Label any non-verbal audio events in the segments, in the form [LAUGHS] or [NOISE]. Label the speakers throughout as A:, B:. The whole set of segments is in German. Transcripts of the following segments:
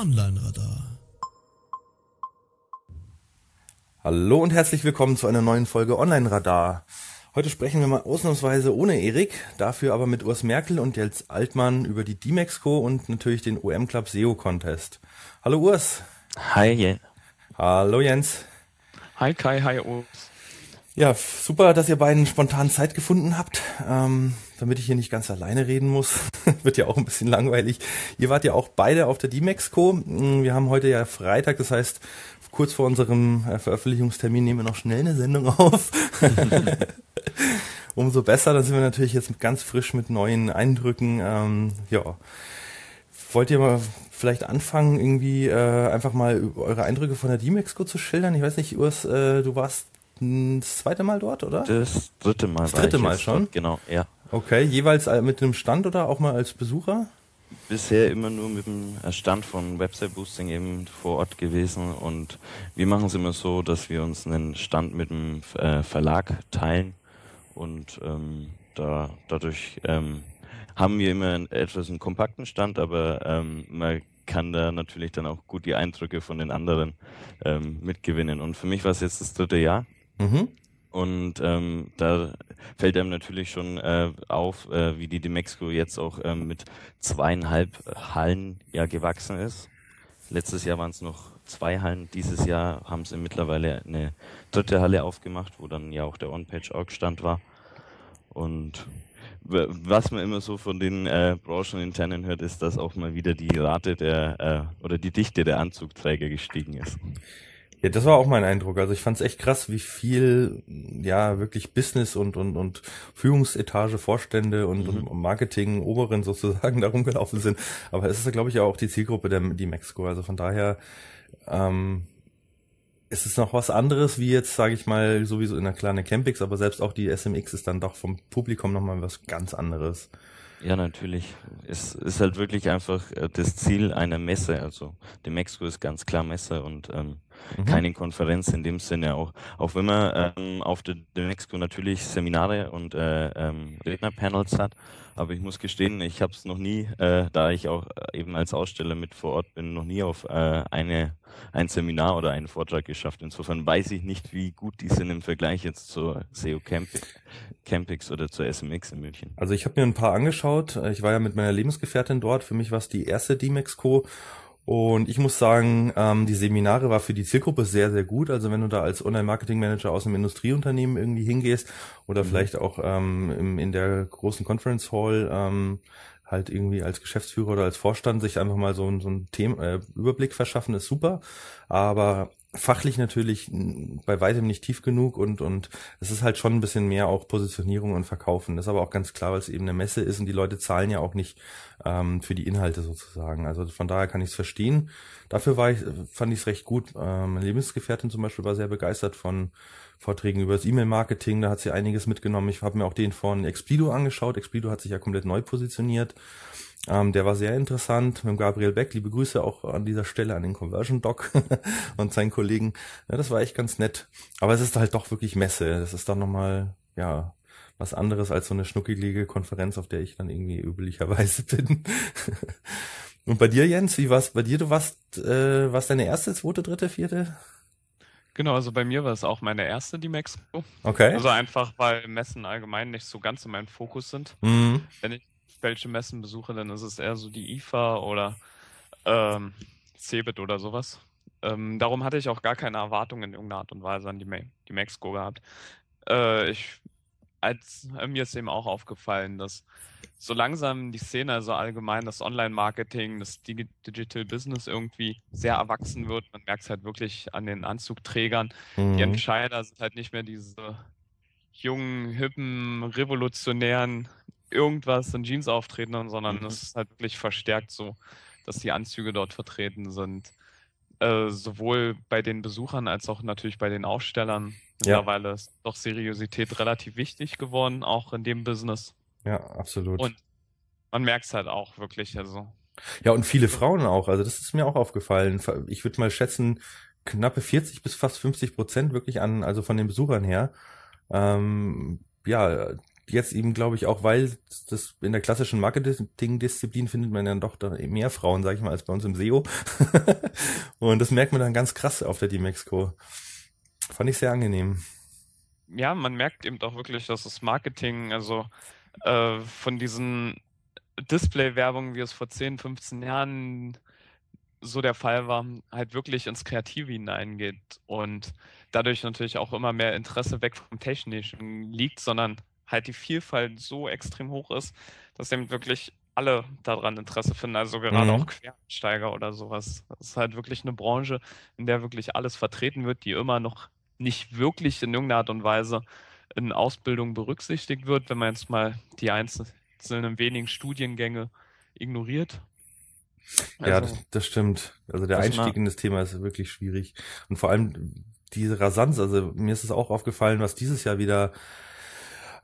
A: Online-Radar.
B: Hallo und herzlich willkommen zu einer neuen Folge Online-Radar. Heute sprechen wir mal ausnahmsweise ohne Erik, dafür aber mit Urs Merkel und Jens Altmann über die D-Mexco und natürlich den OM Club SEO Contest. Hallo Urs.
C: Hi Jens.
B: Hallo Jens.
D: Hi Kai, hi Urs.
B: Ja, super, dass ihr beiden spontan Zeit gefunden habt, ähm, damit ich hier nicht ganz alleine reden muss. [LAUGHS] Wird ja auch ein bisschen langweilig. Ihr wart ja auch beide auf der D-Mexco. Mm, wir haben heute ja Freitag, das heißt, kurz vor unserem äh, Veröffentlichungstermin nehmen wir noch schnell eine Sendung auf. [LAUGHS] Umso besser, dann sind wir natürlich jetzt ganz frisch mit neuen Eindrücken. Ähm, ja, wollt ihr mal vielleicht anfangen, irgendwie äh, einfach mal eure Eindrücke von der D-Mexco zu schildern? Ich weiß nicht, Urs, äh, du warst das zweite Mal dort, oder?
C: Das dritte Mal.
B: Das dritte Mal schon?
C: Dort, genau, ja.
B: Okay, jeweils mit einem Stand oder auch mal als Besucher?
C: Bisher immer nur mit dem Stand von Website Boosting eben vor Ort gewesen und wir machen es immer so, dass wir uns einen Stand mit dem äh, Verlag teilen und ähm, da dadurch ähm, haben wir immer einen, etwas einen kompakten Stand, aber ähm, man kann da natürlich dann auch gut die Eindrücke von den anderen ähm, mitgewinnen. Und für mich war es jetzt das dritte Jahr. Mhm. Und ähm, da fällt einem natürlich schon äh, auf, äh, wie die Demexco jetzt auch ähm, mit zweieinhalb Hallen ja gewachsen ist. Letztes Jahr waren es noch zwei Hallen. Dieses Jahr haben sie mittlerweile eine dritte Halle aufgemacht, wo dann ja auch der On-Page-Org-Stand war. Und was man immer so von den äh, Brancheninternen hört, ist, dass auch mal wieder die Rate der äh, oder die Dichte der Anzugträger gestiegen ist.
B: Ja, das war auch mein Eindruck. Also ich fand es echt krass, wie viel ja wirklich Business und und und Führungsetage, Vorstände und, mhm. und Marketing Oberen [LAUGHS] sozusagen da rumgelaufen sind. Aber es ist, glaube ich, auch die Zielgruppe der die Mexico. Also von daher ähm, es ist noch was anderes, wie jetzt, sage ich mal, sowieso in der kleinen Campix, aber selbst auch die SMX ist dann doch vom Publikum nochmal was ganz anderes.
C: Ja, natürlich. Es ist halt wirklich einfach äh, das Ziel einer Messe. Also die Mexiko ist ganz klar Messe und ähm, mhm. keine Konferenz in dem Sinne auch. Auch wenn man ähm, auf der, Mexiko natürlich Seminare und äh, ähm, Rednerpanels hat, aber ich muss gestehen, ich habe es noch nie, äh, da ich auch äh, eben als Aussteller mit vor Ort bin, noch nie auf äh, eine ein Seminar oder einen Vortrag geschafft. Insofern weiß ich nicht, wie gut die sind im Vergleich jetzt zur SEO Campix oder zur SMX in München.
B: Also ich habe mir ein paar angeschaut. Ich war ja mit meiner Lebensgefährtin dort. Für mich war es die erste D-Mex-Co. Und ich muss sagen, ähm, die Seminare war für die Zielgruppe sehr, sehr gut. Also wenn du da als Online-Marketing-Manager aus einem Industrieunternehmen irgendwie hingehst oder mhm. vielleicht auch ähm, im, in der großen Conference Hall ähm, halt irgendwie als Geschäftsführer oder als Vorstand sich einfach mal so, so ein Thema, äh, Überblick verschaffen, ist super. Aber fachlich natürlich bei weitem nicht tief genug und und es ist halt schon ein bisschen mehr auch Positionierung und Verkaufen. Das ist aber auch ganz klar, weil es eben eine Messe ist und die Leute zahlen ja auch nicht ähm, für die Inhalte sozusagen. Also von daher kann ich es verstehen. Dafür war ich, fand ich es recht gut. Ähm, meine Lebensgefährtin zum Beispiel war sehr begeistert von Vorträgen über das E-Mail-Marketing. Da hat sie einiges mitgenommen. Ich habe mir auch den von Explido angeschaut. Explido hat sich ja komplett neu positioniert. Ähm, der war sehr interessant mit Gabriel Beck. Liebe Grüße auch an dieser Stelle an den Conversion Doc [LAUGHS] und seinen Kollegen. Ja, das war echt ganz nett. Aber es ist halt doch wirklich Messe. Das ist dann nochmal, ja, was anderes als so eine schnuckelige Konferenz, auf der ich dann irgendwie üblicherweise [LAUGHS] bin. und bei dir, Jens, wie war's bei dir? Du warst, äh, warst deine erste, zweite, dritte, vierte?
D: Genau, also bei mir war es auch meine erste, die Mexiko.
B: Okay.
D: Also einfach, weil Messen allgemein nicht so ganz in meinem Fokus sind.
B: Mhm.
D: Wenn ich welche Messen besuche, dann ist es eher so die IFA oder ähm, CeBIT oder sowas. Ähm, darum hatte ich auch gar keine Erwartungen in irgendeiner Art und Weise an die, Ma die Mexiko gehabt. Äh, ich, als, äh, mir ist eben auch aufgefallen, dass so langsam die Szene, also allgemein das Online-Marketing, das Digital Business irgendwie sehr erwachsen wird. Man merkt es halt wirklich an den Anzugträgern. Mhm. Die Entscheider sind halt nicht mehr diese jungen, hippen, revolutionären irgendwas in Jeans auftreten, sondern mhm. es ist halt wirklich verstärkt so, dass die Anzüge dort vertreten sind. Äh, sowohl bei den Besuchern als auch natürlich bei den Ausstellern. Ja. Mittlerweile ist doch Seriosität relativ wichtig geworden, auch in dem Business.
B: Ja, absolut.
D: Und man merkt es halt auch wirklich. Also.
B: Ja, und viele Frauen auch. Also das ist mir auch aufgefallen. Ich würde mal schätzen, knappe 40 bis fast 50 Prozent wirklich an, also von den Besuchern her. Ähm, ja, jetzt eben, glaube ich, auch, weil das in der klassischen Marketing-Disziplin findet man dann doch mehr Frauen, sag ich mal, als bei uns im SEO. [LAUGHS] und das merkt man dann ganz krass auf der D-Mexco. Fand ich sehr angenehm.
D: Ja, man merkt eben auch wirklich, dass das Marketing, also äh, von diesen Display-Werbungen, wie es vor 10, 15 Jahren so der Fall war, halt wirklich ins Kreative hineingeht und dadurch natürlich auch immer mehr Interesse weg vom Technischen liegt, sondern halt die Vielfalt so extrem hoch ist, dass eben wirklich alle daran Interesse finden, also gerade mhm. auch Quersteiger oder sowas. Das ist halt wirklich eine Branche, in der wirklich alles vertreten wird, die immer noch nicht wirklich in irgendeiner Art und Weise in Ausbildung berücksichtigt wird, wenn man jetzt mal die einzelnen wenigen Studiengänge ignoriert.
B: Also, ja, das, das, stimmt. Also der Einstieg in das Thema ist wirklich schwierig. Und vor allem diese Rasanz, also mir ist es auch aufgefallen, was dieses Jahr wieder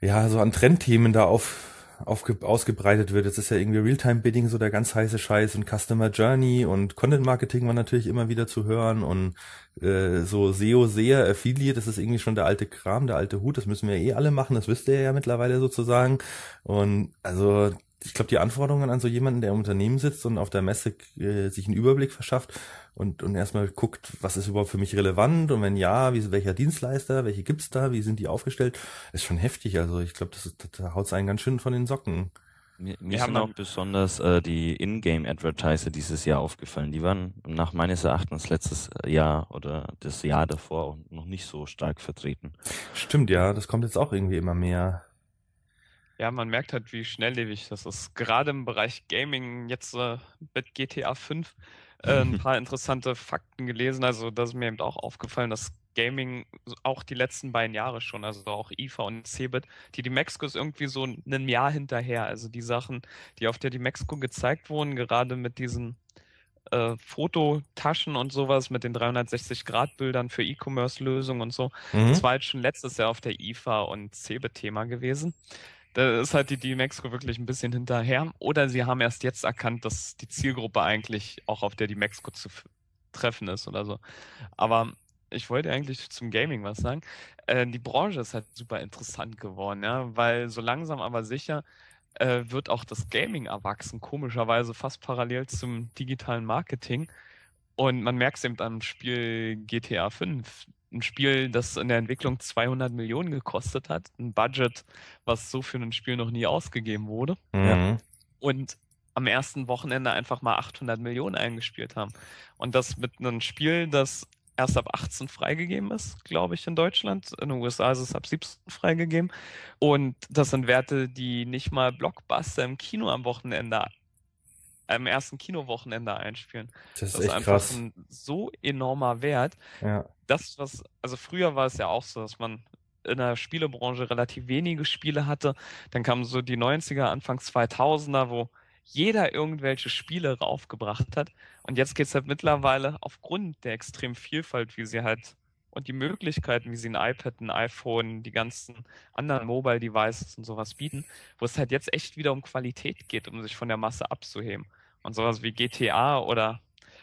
B: ja so an Trendthemen da auf aufge, ausgebreitet wird. Jetzt ist ja irgendwie Realtime-Bidding so der ganz heiße Scheiß und Customer Journey und Content-Marketing war natürlich immer wieder zu hören und äh, so SEO, SEA, Affiliate, das ist irgendwie schon der alte Kram, der alte Hut, das müssen wir eh alle machen, das wisst ihr ja mittlerweile sozusagen. Und also ich glaube, die Anforderungen an so jemanden, der im Unternehmen sitzt und auf der Messe äh, sich einen Überblick verschafft und, und erstmal guckt, was ist überhaupt für mich relevant und wenn ja, wie, welcher Dienstleister, welche gibt's da, wie sind die aufgestellt, ist schon heftig. Also ich glaube, das, das, da haut's einen ganz schön von den Socken.
C: Mir, mir sind auch besonders äh, die Ingame-Advertiser dieses Jahr aufgefallen. Die waren nach meines Erachtens letztes Jahr oder das Jahr davor noch nicht so stark vertreten.
B: Stimmt, ja, das kommt jetzt auch irgendwie immer mehr.
D: Ja, man merkt halt, wie schnelllebig das ist. Gerade im Bereich Gaming, jetzt äh, mit GTA 5 äh, ein [LAUGHS] paar interessante Fakten gelesen. Also, das ist mir eben auch aufgefallen, dass Gaming auch die letzten beiden Jahre schon, also auch IFA und Cebit, die die Mexiko ist irgendwie so ein Jahr hinterher. Also die Sachen, die auf der die Mexiko gezeigt wurden, gerade mit diesen äh, Fototaschen und sowas mit den 360-Grad-Bildern für E-Commerce-Lösungen und so. Mhm. Das war jetzt schon letztes Jahr auf der IFA und Cebit-Thema gewesen da ist halt die D-Mexico wirklich ein bisschen hinterher. Oder sie haben erst jetzt erkannt, dass die Zielgruppe eigentlich auch auf der D-Mexico zu treffen ist oder so. Aber ich wollte eigentlich zum Gaming was sagen. Äh, die Branche ist halt super interessant geworden, ja, weil so langsam aber sicher äh, wird auch das Gaming erwachsen, komischerweise fast parallel zum digitalen Marketing. Und man merkt es eben am Spiel GTA 5 ein Spiel, das in der Entwicklung 200 Millionen gekostet hat, ein Budget, was so für ein Spiel noch nie ausgegeben wurde. Mhm. Und am ersten Wochenende einfach mal 800 Millionen eingespielt haben. Und das mit einem Spiel, das erst ab 18 freigegeben ist, glaube ich, in Deutschland. In den USA ist es ab 17 freigegeben. Und das sind Werte, die nicht mal Blockbuster im Kino am Wochenende am ersten Kinowochenende einspielen.
B: Das ist, das ist einfach krass.
D: ein so enormer Wert.
B: Ja.
D: Das, was, also früher war es ja auch so, dass man in der Spielebranche relativ wenige Spiele hatte. Dann kamen so die 90er, Anfangs 2000er, wo jeder irgendwelche Spiele raufgebracht hat. Und jetzt geht es halt mittlerweile aufgrund der extremen Vielfalt, wie sie halt und die Möglichkeiten, wie sie ein iPad, ein iPhone, die ganzen anderen Mobile Devices und sowas bieten, wo es halt jetzt echt wieder um Qualität geht, um sich von der Masse abzuheben. Und sowas wie GTA oder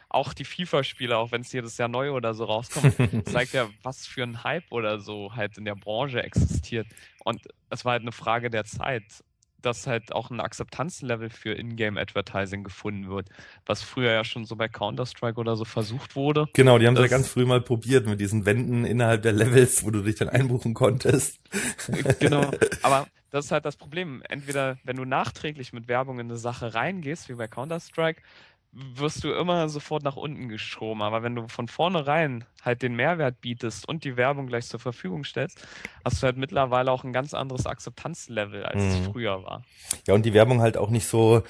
D: auch die FIFA-Spiele, auch wenn es jedes Jahr neu oder so rauskommt, [LAUGHS] zeigt ja, was für ein Hype oder so halt in der Branche existiert. Und es war halt eine Frage der Zeit dass halt auch ein Akzeptanzlevel für Ingame-Advertising gefunden wird, was früher ja schon so bei Counter-Strike oder so versucht wurde.
B: Genau, die haben es ja ganz früh mal probiert mit diesen Wänden innerhalb der Levels, wo du dich dann einbuchen konntest.
D: Genau, [LAUGHS] aber das ist halt das Problem. Entweder, wenn du nachträglich mit Werbung in eine Sache reingehst, wie bei Counter-Strike, wirst du immer sofort nach unten geschoben. Aber wenn du von vornherein halt den Mehrwert bietest und die Werbung gleich zur Verfügung stellst, hast du halt mittlerweile auch ein ganz anderes Akzeptanzlevel, als mhm. es früher war.
B: Ja, und die Werbung halt auch nicht so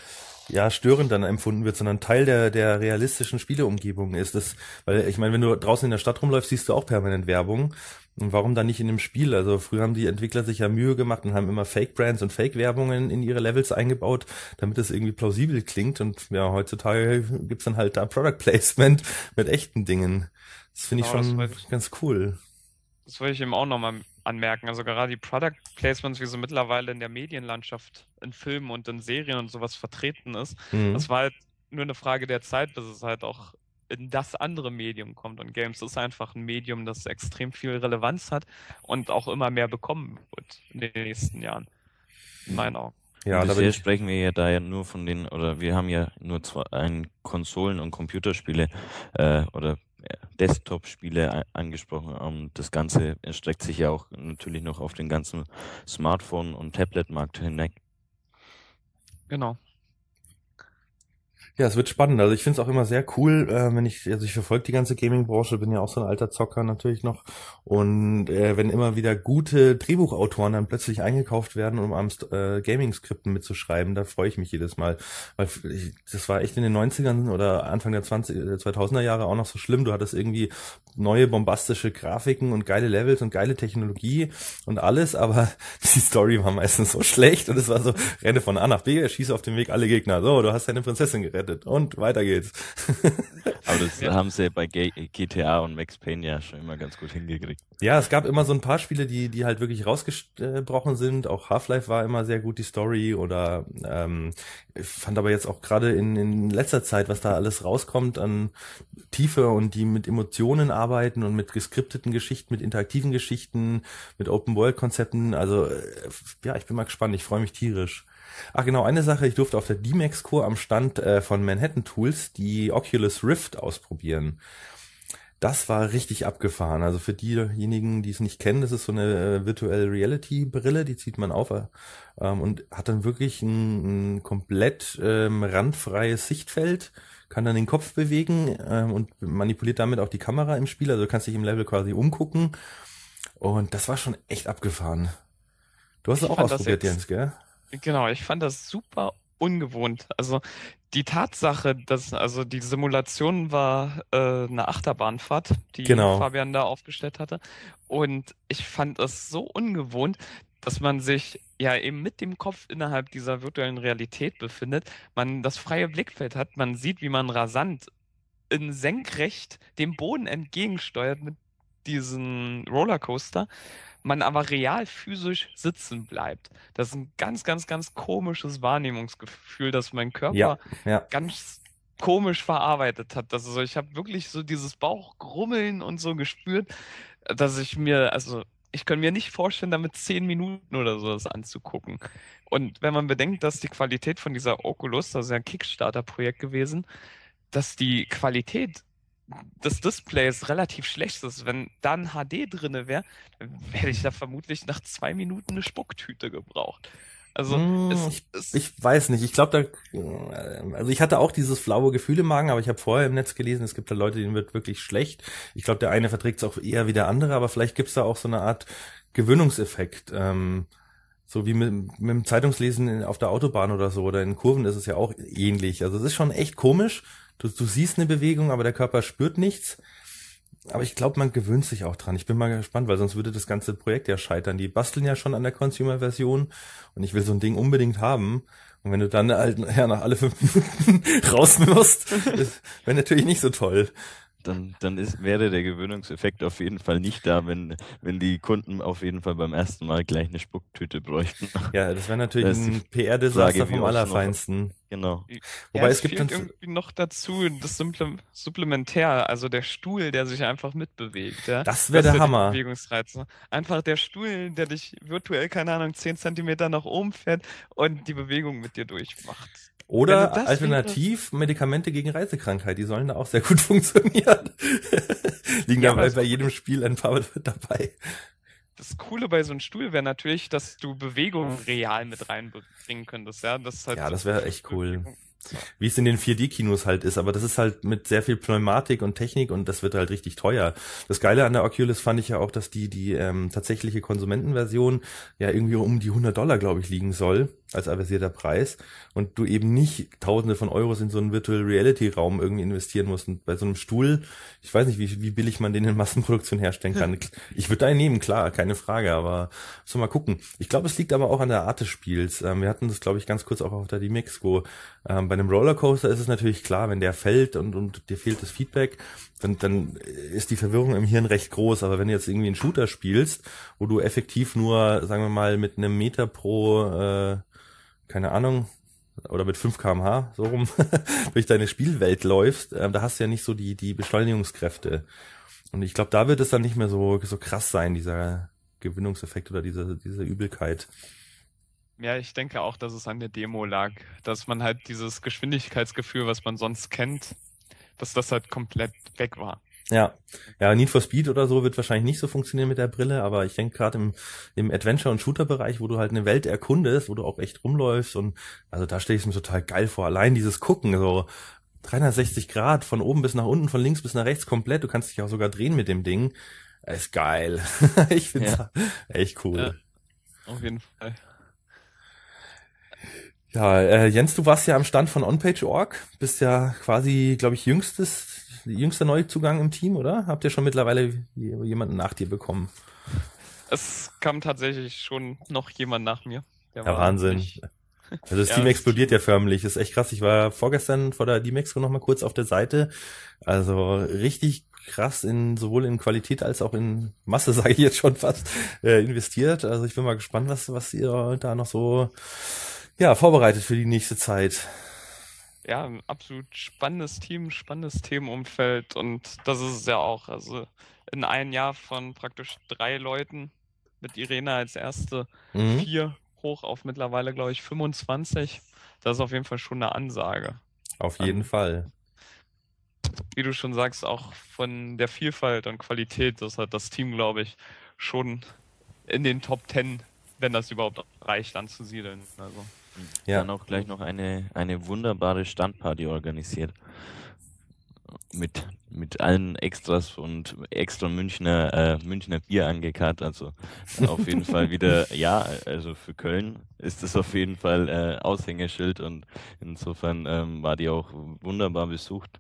B: ja störend dann empfunden wird, sondern Teil der der realistischen Spieleumgebung ist. Das, weil ich meine, wenn du draußen in der Stadt rumläufst, siehst du auch permanent Werbung. Und warum dann nicht in dem Spiel? Also früher haben die Entwickler sich ja Mühe gemacht und haben immer Fake-Brands und Fake-Werbungen in ihre Levels eingebaut, damit es irgendwie plausibel klingt. Und ja, heutzutage gibt's dann halt da Product Placement mit echten Dingen. Das finde ich genau, schon ganz cool.
D: Das wollte ich eben auch nochmal anmerken. Also gerade die Product Placements, wie so mittlerweile in der Medienlandschaft in Filmen und in Serien und sowas vertreten ist, mhm. das war halt nur eine Frage der Zeit, bis es halt auch in das andere Medium kommt. Und Games ist einfach ein Medium, das extrem viel Relevanz hat und auch immer mehr bekommen wird in den nächsten Jahren. In meinen Augen.
C: Ja, und bisher sprechen wir ja da ja nur von den, oder wir haben ja nur zwei, ein Konsolen- und Computerspiele äh, oder Desktop-Spiele angesprochen. Und das Ganze erstreckt sich ja auch natürlich noch auf den ganzen Smartphone- und Tablet-Markt hinweg.
D: Genau.
B: Ja, es wird spannend. Also ich finde es auch immer sehr cool, äh, wenn ich, also ich verfolge die ganze Gaming-Branche, bin ja auch so ein alter Zocker natürlich noch. Und äh, wenn immer wieder gute Drehbuchautoren dann plötzlich eingekauft werden, um am äh, Gaming-Skripten mitzuschreiben, da freue ich mich jedes Mal. Weil ich, das war echt in den 90ern oder Anfang der 20, 2000er äh, Jahre auch noch so schlimm. Du hattest irgendwie neue bombastische Grafiken und geile Levels und geile Technologie und alles, aber [LAUGHS] die Story war meistens so schlecht und es war so, renne von A nach B, schieße auf dem Weg alle Gegner. So, du hast deine Prinzessin gerettet und weiter geht's. [LAUGHS]
C: Aber das ja. haben sie bei GTA und Max Payne ja schon immer ganz gut hingekriegt.
B: Ja, es gab immer so ein paar Spiele, die, die halt wirklich rausgebrochen sind. Auch Half-Life war immer sehr gut, die Story. Oder ähm, ich fand aber jetzt auch gerade in, in letzter Zeit, was da alles rauskommt an Tiefe und die mit Emotionen arbeiten und mit geskripteten Geschichten, mit interaktiven Geschichten, mit Open-World-Konzepten. Also äh, ja, ich bin mal gespannt. Ich freue mich tierisch. Ach genau, eine Sache, ich durfte auf der D-Max-Core am Stand äh, von Manhattan Tools die Oculus Rift ausprobieren. Das war richtig abgefahren. Also für diejenigen, die es nicht kennen, das ist so eine äh, Virtual Reality Brille, die zieht man auf ähm, und hat dann wirklich ein, ein komplett ähm, randfreies Sichtfeld, kann dann den Kopf bewegen ähm, und manipuliert damit auch die Kamera im Spiel. Also du kannst dich im Level quasi umgucken. Und das war schon echt abgefahren. Du hast es auch ausprobiert, Jens, gell?
D: Genau, ich fand das super ungewohnt. Also die Tatsache, dass also die Simulation war äh, eine Achterbahnfahrt, die genau. Fabian da aufgestellt hatte. Und ich fand es so ungewohnt, dass man sich ja eben mit dem Kopf innerhalb dieser virtuellen Realität befindet, man das freie Blickfeld hat, man sieht, wie man rasant in senkrecht dem Boden entgegensteuert mit diesem Rollercoaster man aber real physisch sitzen bleibt. Das ist ein ganz, ganz, ganz komisches Wahrnehmungsgefühl, dass mein Körper ja, ja. ganz komisch verarbeitet hat. Also ich habe wirklich so dieses Bauchgrummeln und so gespürt, dass ich mir, also ich kann mir nicht vorstellen, damit zehn Minuten oder so das anzugucken. Und wenn man bedenkt, dass die Qualität von dieser Oculus, das ist ja ein Kickstarter-Projekt gewesen, dass die Qualität des Displays relativ schlecht ist. Wenn da ein HD drinne wäre, hätte ich da vermutlich nach zwei Minuten eine Spucktüte gebraucht. Also
B: hm, es, es ich, weiß nicht. Ich glaube, da also ich hatte auch dieses flaue Gefühl im Magen, aber ich habe vorher im Netz gelesen, es gibt da Leute, denen wird wirklich schlecht. Ich glaube, der eine verträgt es auch eher wie der andere, aber vielleicht gibt's da auch so eine Art Gewöhnungseffekt. Ähm, so wie mit, mit dem Zeitungslesen auf der Autobahn oder so oder in Kurven ist es ja auch ähnlich. Also es ist schon echt komisch Du, du siehst eine Bewegung, aber der Körper spürt nichts. Aber ich glaube, man gewöhnt sich auch dran. Ich bin mal gespannt, weil sonst würde das ganze Projekt ja scheitern. Die basteln ja schon an der Consumer-Version und ich will so ein Ding unbedingt haben. Und wenn du dann halt [LAUGHS] ja, nach alle fünf Minuten raus musst, wäre natürlich nicht so toll
C: dann, dann ist, wäre der Gewöhnungseffekt auf jeden Fall nicht da, wenn, wenn die Kunden auf jeden Fall beim ersten Mal gleich eine Spucktüte bräuchten.
B: Ja, das wäre natürlich das ein PR-Desaster vom Allerfeinsten.
C: Genau.
D: Wobei ja, es, es gibt dann irgendwie noch dazu das Supplementär, also der Stuhl, der sich einfach mitbewegt. Ja?
B: Das wäre der Hammer.
D: Bewegungsreize. Einfach der Stuhl, der dich virtuell, keine Ahnung, 10 Zentimeter nach oben fährt und die Bewegung mit dir durchmacht.
B: Oder alternativ wäre... Medikamente gegen Reisekrankheit, die sollen da auch sehr gut [LAUGHS] funktionieren. Liegen ja, dabei bei jedem Spiel ein paar dabei.
D: Das Coole bei so einem Stuhl wäre natürlich, dass du Bewegung real mit reinbringen könntest, ja.
B: Das halt ja, das wäre echt cool. Wie es in den 4D-Kinos halt ist, aber das ist halt mit sehr viel Pneumatik und Technik und das wird halt richtig teuer. Das Geile an der Oculus fand ich ja auch, dass die die ähm, tatsächliche Konsumentenversion ja irgendwie um die 100 Dollar, glaube ich, liegen soll als avisierter Preis und du eben nicht Tausende von Euros in so einen Virtual Reality Raum irgendwie investieren musst. Und bei so einem Stuhl, ich weiß nicht, wie, wie billig man den in Massenproduktion herstellen kann. [LAUGHS] ich würde da einen nehmen, klar, keine Frage, aber so mal gucken. Ich glaube, es liegt aber auch an der Art des Spiels. Ähm, wir hatten das, glaube ich, ganz kurz auch auf der D-Mexco. Ähm, bei einem Rollercoaster ist es natürlich klar, wenn der fällt und, und dir fehlt das Feedback, dann, dann ist die Verwirrung im Hirn recht groß. Aber wenn du jetzt irgendwie einen Shooter spielst, wo du effektiv nur, sagen wir mal, mit einem Meter pro, äh, keine Ahnung, oder mit 5 kmh so rum [LAUGHS] durch deine Spielwelt läufst, äh, da hast du ja nicht so die, die Beschleunigungskräfte. Und ich glaube, da wird es dann nicht mehr so, so krass sein, dieser Gewinnungseffekt oder diese, diese Übelkeit.
D: Ja, ich denke auch, dass es an der Demo lag, dass man halt dieses Geschwindigkeitsgefühl, was man sonst kennt, dass das halt komplett weg war.
B: Ja, ja, Need for Speed oder so wird wahrscheinlich nicht so funktionieren mit der Brille, aber ich denke gerade im, im Adventure- und Shooter-Bereich, wo du halt eine Welt erkundest, wo du auch echt rumläufst und also da stelle ich es mir total geil vor. Allein dieses Gucken, so 360 Grad, von oben bis nach unten, von links bis nach rechts komplett, du kannst dich auch sogar drehen mit dem Ding. Ist geil. [LAUGHS] ich finde ja. echt cool.
D: Ja, auf jeden Fall.
B: Ja, äh, Jens, du warst ja am Stand von OnPage.org, bist ja quasi, glaube ich, jüngstes jüngster Neuzugang im Team, oder? Habt ihr schon mittlerweile jemanden nach dir bekommen?
D: Es kam tatsächlich schon noch jemand nach mir.
B: ja, Wahnsinn. Nicht... [LAUGHS] Also das ja, Team explodiert ja förmlich. Das ist echt krass. Ich war vorgestern vor der D-Mexco noch mal kurz auf der Seite. Also richtig krass in sowohl in Qualität als auch in Masse, [LAUGHS] sage ich jetzt schon fast, äh, investiert. Also ich bin mal gespannt, was, was ihr da noch so ja, vorbereitet für die nächste Zeit
D: ja, ein absolut spannendes Team, spannendes Themenumfeld und das ist es ja auch. Also in einem Jahr von praktisch drei Leuten mit Irene als erste mhm. vier hoch auf mittlerweile, glaube ich, 25. Das ist auf jeden Fall schon eine Ansage.
B: Auf jeden um, Fall.
D: Wie du schon sagst, auch von der Vielfalt und Qualität, das hat das Team, glaube ich, schon in den Top Ten, wenn das überhaupt reicht, anzusiedeln. Also.
C: Ja. Dann auch gleich noch eine, eine wunderbare Standparty organisiert. Mit, mit allen Extras und extra Münchner, äh, Münchner Bier angekarrt. Also auf jeden Fall wieder, [LAUGHS] ja, also für Köln ist das auf jeden Fall äh, Aushängeschild und insofern ähm, war die auch wunderbar besucht.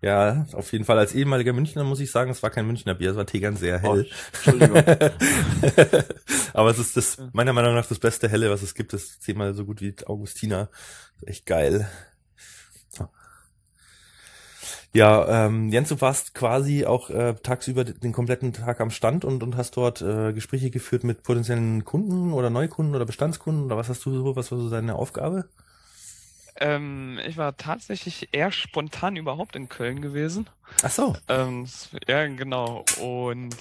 B: Ja, auf jeden Fall. Als ehemaliger Münchner muss ich sagen, es war kein Münchner Bier, es war Tegern sehr hell. Oh,
C: Entschuldigung. [LAUGHS]
B: Aber es ist das, meiner Meinung nach, das beste Helle, was es gibt. Das ist zehnmal so gut wie Augustina. Echt geil. Ja, ähm, Jens, du warst quasi auch äh, tagsüber den kompletten Tag am Stand und, und hast dort äh, Gespräche geführt mit potenziellen Kunden oder Neukunden oder Bestandskunden oder was hast du so, was war so deine Aufgabe?
D: Ähm, ich war tatsächlich eher spontan überhaupt in Köln gewesen.
B: Ach so.
D: Ähm, ja, genau. Und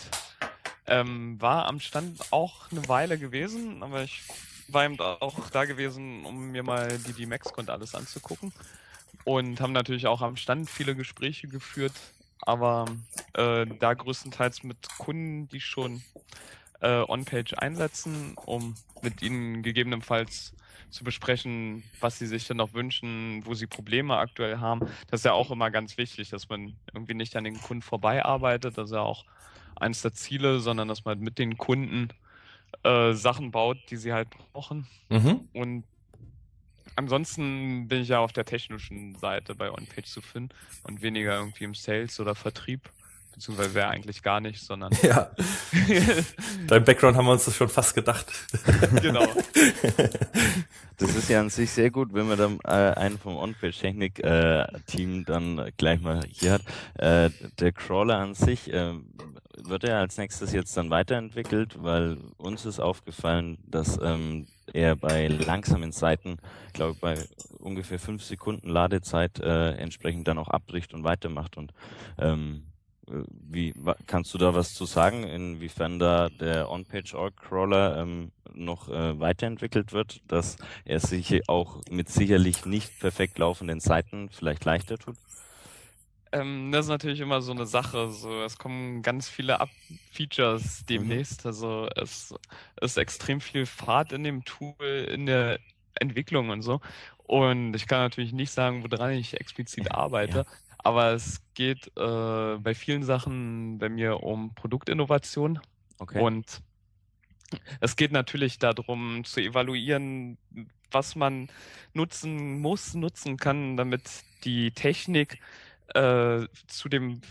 D: ähm, war am Stand auch eine Weile gewesen, aber ich war eben auch da gewesen, um mir mal die D-Max und alles anzugucken. Und haben natürlich auch am Stand viele Gespräche geführt, aber äh, da größtenteils mit Kunden, die schon äh, On-Page einsetzen, um mit ihnen gegebenenfalls zu besprechen, was sie sich denn noch wünschen, wo sie Probleme aktuell haben. Das ist ja auch immer ganz wichtig, dass man irgendwie nicht an den Kunden vorbei arbeitet. Das ist ja auch eines der Ziele, sondern dass man mit den Kunden äh, Sachen baut, die sie halt brauchen. Mhm. Und ansonsten bin ich ja auf der technischen Seite bei OnPage zu finden und weniger irgendwie im Sales oder Vertrieb beziehungsweise wäre eigentlich gar nicht, sondern.
B: Ja. [LAUGHS] Dein Background haben wir uns das schon fast gedacht.
D: genau.
C: Das ist ja an sich sehr gut, wenn man dann äh, einen vom On-Page-Technik-Team äh, dann gleich mal hier hat. Äh, der Crawler an sich äh, wird er als nächstes jetzt dann weiterentwickelt, weil uns ist aufgefallen, dass ähm, er bei langsamen Seiten, glaube ich, bei ungefähr fünf Sekunden Ladezeit äh, entsprechend dann auch abbricht und weitermacht und ähm, wie kannst du da was zu sagen, inwiefern da der On-Page-Org-Crawler ähm, noch äh, weiterentwickelt wird, dass er sich auch mit sicherlich nicht perfekt laufenden Seiten vielleicht leichter tut?
D: Ähm, das ist natürlich immer so eine Sache. So, es kommen ganz viele Up Features demnächst. Mhm. Also es ist extrem viel Fahrt in dem Tool, in der Entwicklung und so. Und ich kann natürlich nicht sagen, woran ich explizit [LAUGHS] arbeite. Ja. Aber es geht äh, bei vielen Sachen bei mir um Produktinnovation. Okay. Und es geht natürlich darum zu evaluieren, was man nutzen muss, nutzen kann, damit die Technik äh, zu den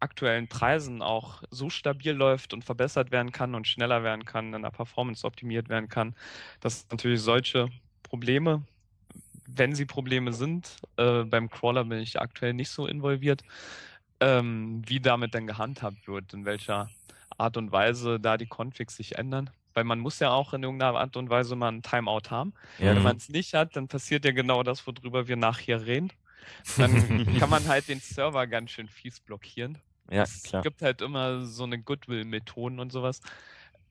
D: aktuellen Preisen auch so stabil läuft und verbessert werden kann und schneller werden kann, in der Performance optimiert werden kann, dass natürlich solche Probleme wenn sie Probleme sind, äh, beim Crawler bin ich aktuell nicht so involviert, ähm, wie damit dann gehandhabt wird, in welcher Art und Weise da die Configs sich ändern. Weil man muss ja auch in irgendeiner Art und Weise mal ein Timeout haben. Ja. Wenn man es nicht hat, dann passiert ja genau das, worüber wir nachher reden. Dann [LAUGHS] kann man halt den Server ganz schön fies blockieren. Ja, klar. Es gibt halt immer so eine Goodwill-Methoden und sowas.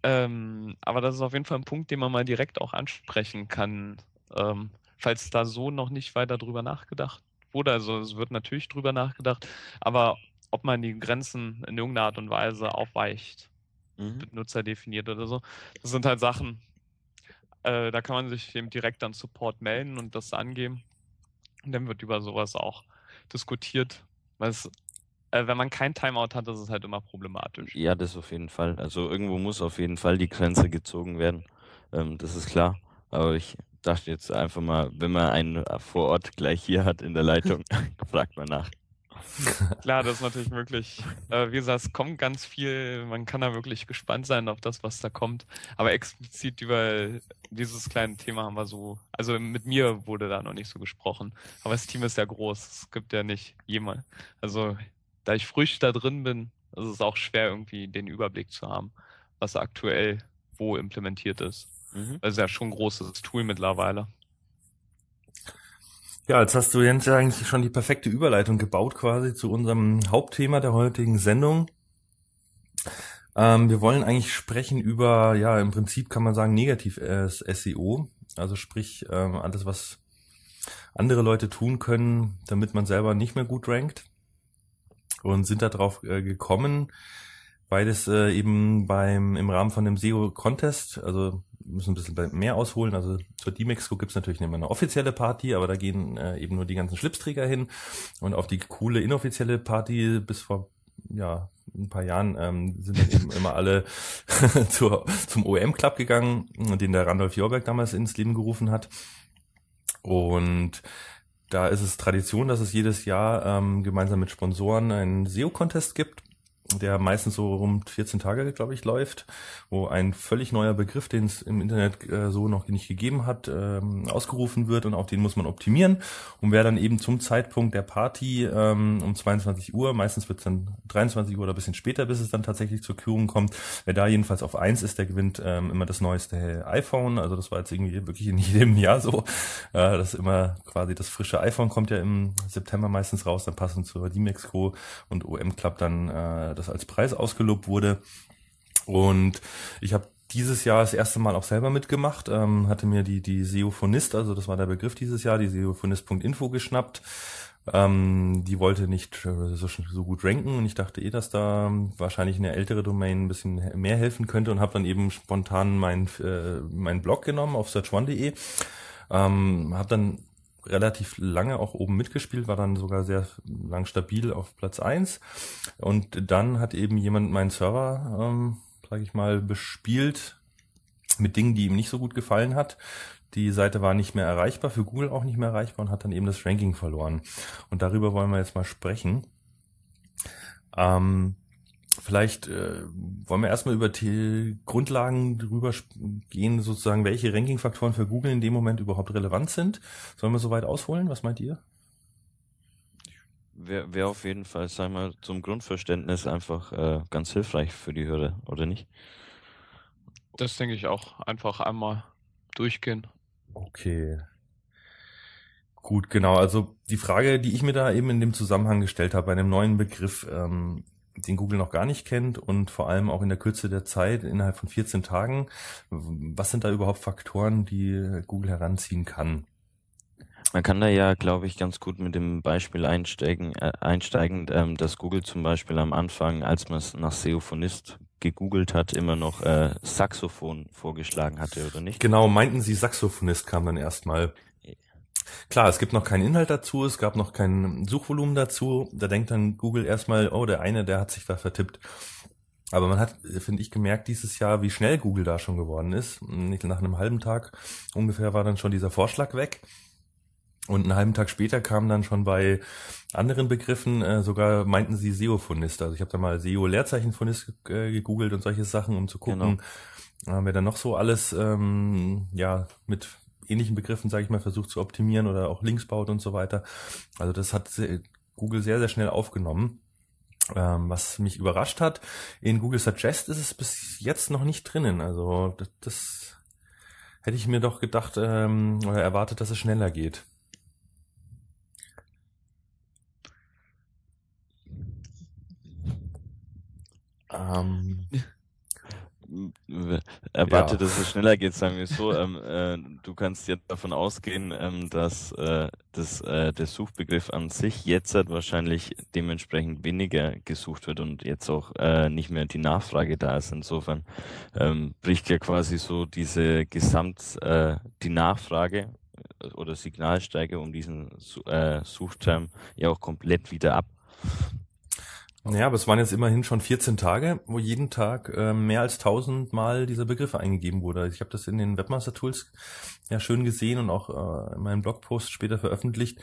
D: Ähm, aber das ist auf jeden Fall ein Punkt, den man mal direkt auch ansprechen kann, ähm, falls da so noch nicht weiter drüber nachgedacht wurde. Also es wird natürlich drüber nachgedacht, aber ob man die Grenzen in irgendeiner Art und Weise aufweicht,
C: Mhm.
D: Benutzer definiert oder so, das sind halt Sachen, äh, da kann man sich eben direkt an Support melden und das angeben. Und dann wird über sowas auch diskutiert. Weil es, äh, wenn man kein Timeout hat, ist es halt immer problematisch.
C: Ja, das auf jeden Fall. Also irgendwo muss auf jeden Fall die Grenze gezogen werden. Ähm, das ist klar. Aber ich dachte jetzt einfach mal, wenn man einen vor Ort gleich hier hat in der Leitung, [LAUGHS] [LAUGHS] fragt man nach.
D: Klar, das ist natürlich möglich. Äh, wie gesagt, es kommt ganz viel. Man kann da wirklich gespannt sein auf das, was da kommt. Aber explizit über dieses kleine Thema haben wir so, also mit mir wurde da noch nicht so gesprochen. Aber das Team ist ja groß. Es gibt ja nicht jemand. Also, da ich frisch da drin bin, ist es auch schwer, irgendwie den Überblick zu haben, was aktuell wo implementiert ist.
C: Mhm.
D: Das ist ja schon ein großes Tool mittlerweile.
B: Ja, jetzt hast du Jens ja eigentlich schon die perfekte Überleitung gebaut quasi zu unserem Hauptthema der heutigen Sendung. Ähm, wir wollen eigentlich sprechen über, ja, im Prinzip kann man sagen, negativ SEO. Also sprich, ähm, alles, was andere Leute tun können, damit man selber nicht mehr gut rankt. Und sind darauf äh, gekommen, beides äh, eben beim im Rahmen von dem SEO Contest, also müssen ein bisschen mehr ausholen. Also zur D-Mexco gibt's natürlich immer eine offizielle Party, aber da gehen äh, eben nur die ganzen Schlipsträger hin. Und auf die coole inoffizielle Party bis vor ja ein paar Jahren ähm, sind eben immer alle [LAUGHS] zur, zum OM Club gegangen, den der Randolph Jorberg damals ins Leben gerufen hat. Und da ist es Tradition, dass es jedes Jahr ähm, gemeinsam mit Sponsoren einen SEO-Contest gibt der meistens so rund 14 Tage, glaube ich, läuft, wo ein völlig neuer Begriff, den es im Internet äh, so noch nicht gegeben hat, ähm, ausgerufen wird und auch den muss man optimieren. Und wer dann eben zum Zeitpunkt der Party ähm, um 22 Uhr, meistens wird es dann 23 Uhr oder bisschen später, bis es dann tatsächlich zur Kürung kommt, wer da jedenfalls auf eins ist, der gewinnt ähm, immer das neueste iPhone. Also das war jetzt irgendwie wirklich in [LAUGHS] jedem Jahr so, äh, dass immer quasi das frische iPhone kommt ja im September meistens raus, dann passend zur D-Mexco und OM Club dann äh, das als Preis ausgelobt wurde. Und ich habe dieses Jahr das erste Mal auch selber mitgemacht, ähm, hatte mir die, die SEOphonist, also das war der Begriff dieses Jahr, die SEOphonist.info geschnappt. Ähm, die wollte nicht äh, so, so gut ranken und ich dachte eh, dass da wahrscheinlich eine ältere Domain ein bisschen mehr helfen könnte und habe dann eben spontan meinen äh, mein Blog genommen auf search1.de. Ähm, habe dann relativ lange auch oben mitgespielt, war dann sogar sehr lang stabil auf Platz eins Und dann hat eben jemand meinen Server, ähm, sage ich mal, bespielt mit Dingen, die ihm nicht so gut gefallen hat. Die Seite war nicht mehr erreichbar, für Google auch nicht mehr erreichbar und hat dann eben das Ranking verloren. Und darüber wollen wir jetzt mal sprechen. Ähm, Vielleicht äh, wollen wir erstmal über die Grundlagen drüber gehen, sozusagen, welche Ranking-Faktoren für Google in dem Moment überhaupt relevant sind. Sollen wir soweit ausholen? Was meint ihr?
C: Wäre wär auf jeden Fall, sagen wir, zum Grundverständnis einfach äh, ganz hilfreich für die Hürde, oder nicht?
D: Das denke ich auch. Einfach einmal durchgehen.
B: Okay. Gut, genau. Also die Frage, die ich mir da eben in dem Zusammenhang gestellt habe, bei einem neuen Begriff, ähm, den Google noch gar nicht kennt und vor allem auch in der Kürze der Zeit, innerhalb von 14 Tagen. Was sind da überhaupt Faktoren, die Google heranziehen kann?
C: Man kann da ja, glaube ich, ganz gut mit dem Beispiel einsteigen, äh, einsteigen ähm, dass Google zum Beispiel am Anfang, als man es nach Seophonist gegoogelt hat, immer noch äh, Saxophon vorgeschlagen hatte, oder nicht?
B: Genau, meinten Sie, Saxophonist kam dann erstmal. Klar, es gibt noch keinen Inhalt dazu, es gab noch kein Suchvolumen dazu. Da denkt dann Google erstmal, oh, der eine, der hat sich da vertippt. Aber man hat, finde ich, gemerkt dieses Jahr, wie schnell Google da schon geworden ist. Nach einem halben Tag ungefähr war dann schon dieser Vorschlag weg. Und einen halben Tag später kam dann schon bei anderen Begriffen, äh, sogar meinten sie SEO-Phonist. Also ich habe da mal SEO-Leerzeichen-Phonist äh, gegoogelt und solche Sachen, um zu gucken, genau. äh, wer da noch so alles ähm, ja mit ähnlichen Begriffen, sage ich mal, versucht zu optimieren oder auch Links baut und so weiter. Also das hat Google sehr, sehr schnell aufgenommen. Ähm, was mich überrascht hat, in Google Suggest ist es bis jetzt noch nicht drinnen. Also das, das hätte ich mir doch gedacht ähm, oder erwartet, dass es schneller geht.
C: Ähm, erwarte, ja. dass es schneller geht, sagen wir so. ähm, äh, du kannst jetzt davon ausgehen, ähm, dass äh, das, äh, der Suchbegriff an sich jetzt halt wahrscheinlich dementsprechend weniger gesucht wird und jetzt auch äh, nicht mehr die Nachfrage da ist. Insofern ähm, bricht ja quasi so diese Gesamt, äh, die Nachfrage äh, oder Signalsteiger um diesen äh, Suchterm ja auch komplett wieder ab.
B: Ja, aber es waren jetzt immerhin schon 14 Tage, wo jeden Tag äh, mehr als 1000 Mal dieser Begriff eingegeben wurde. Ich habe das in den Webmaster Tools ja schön gesehen und auch äh, in meinem Blogpost später veröffentlicht.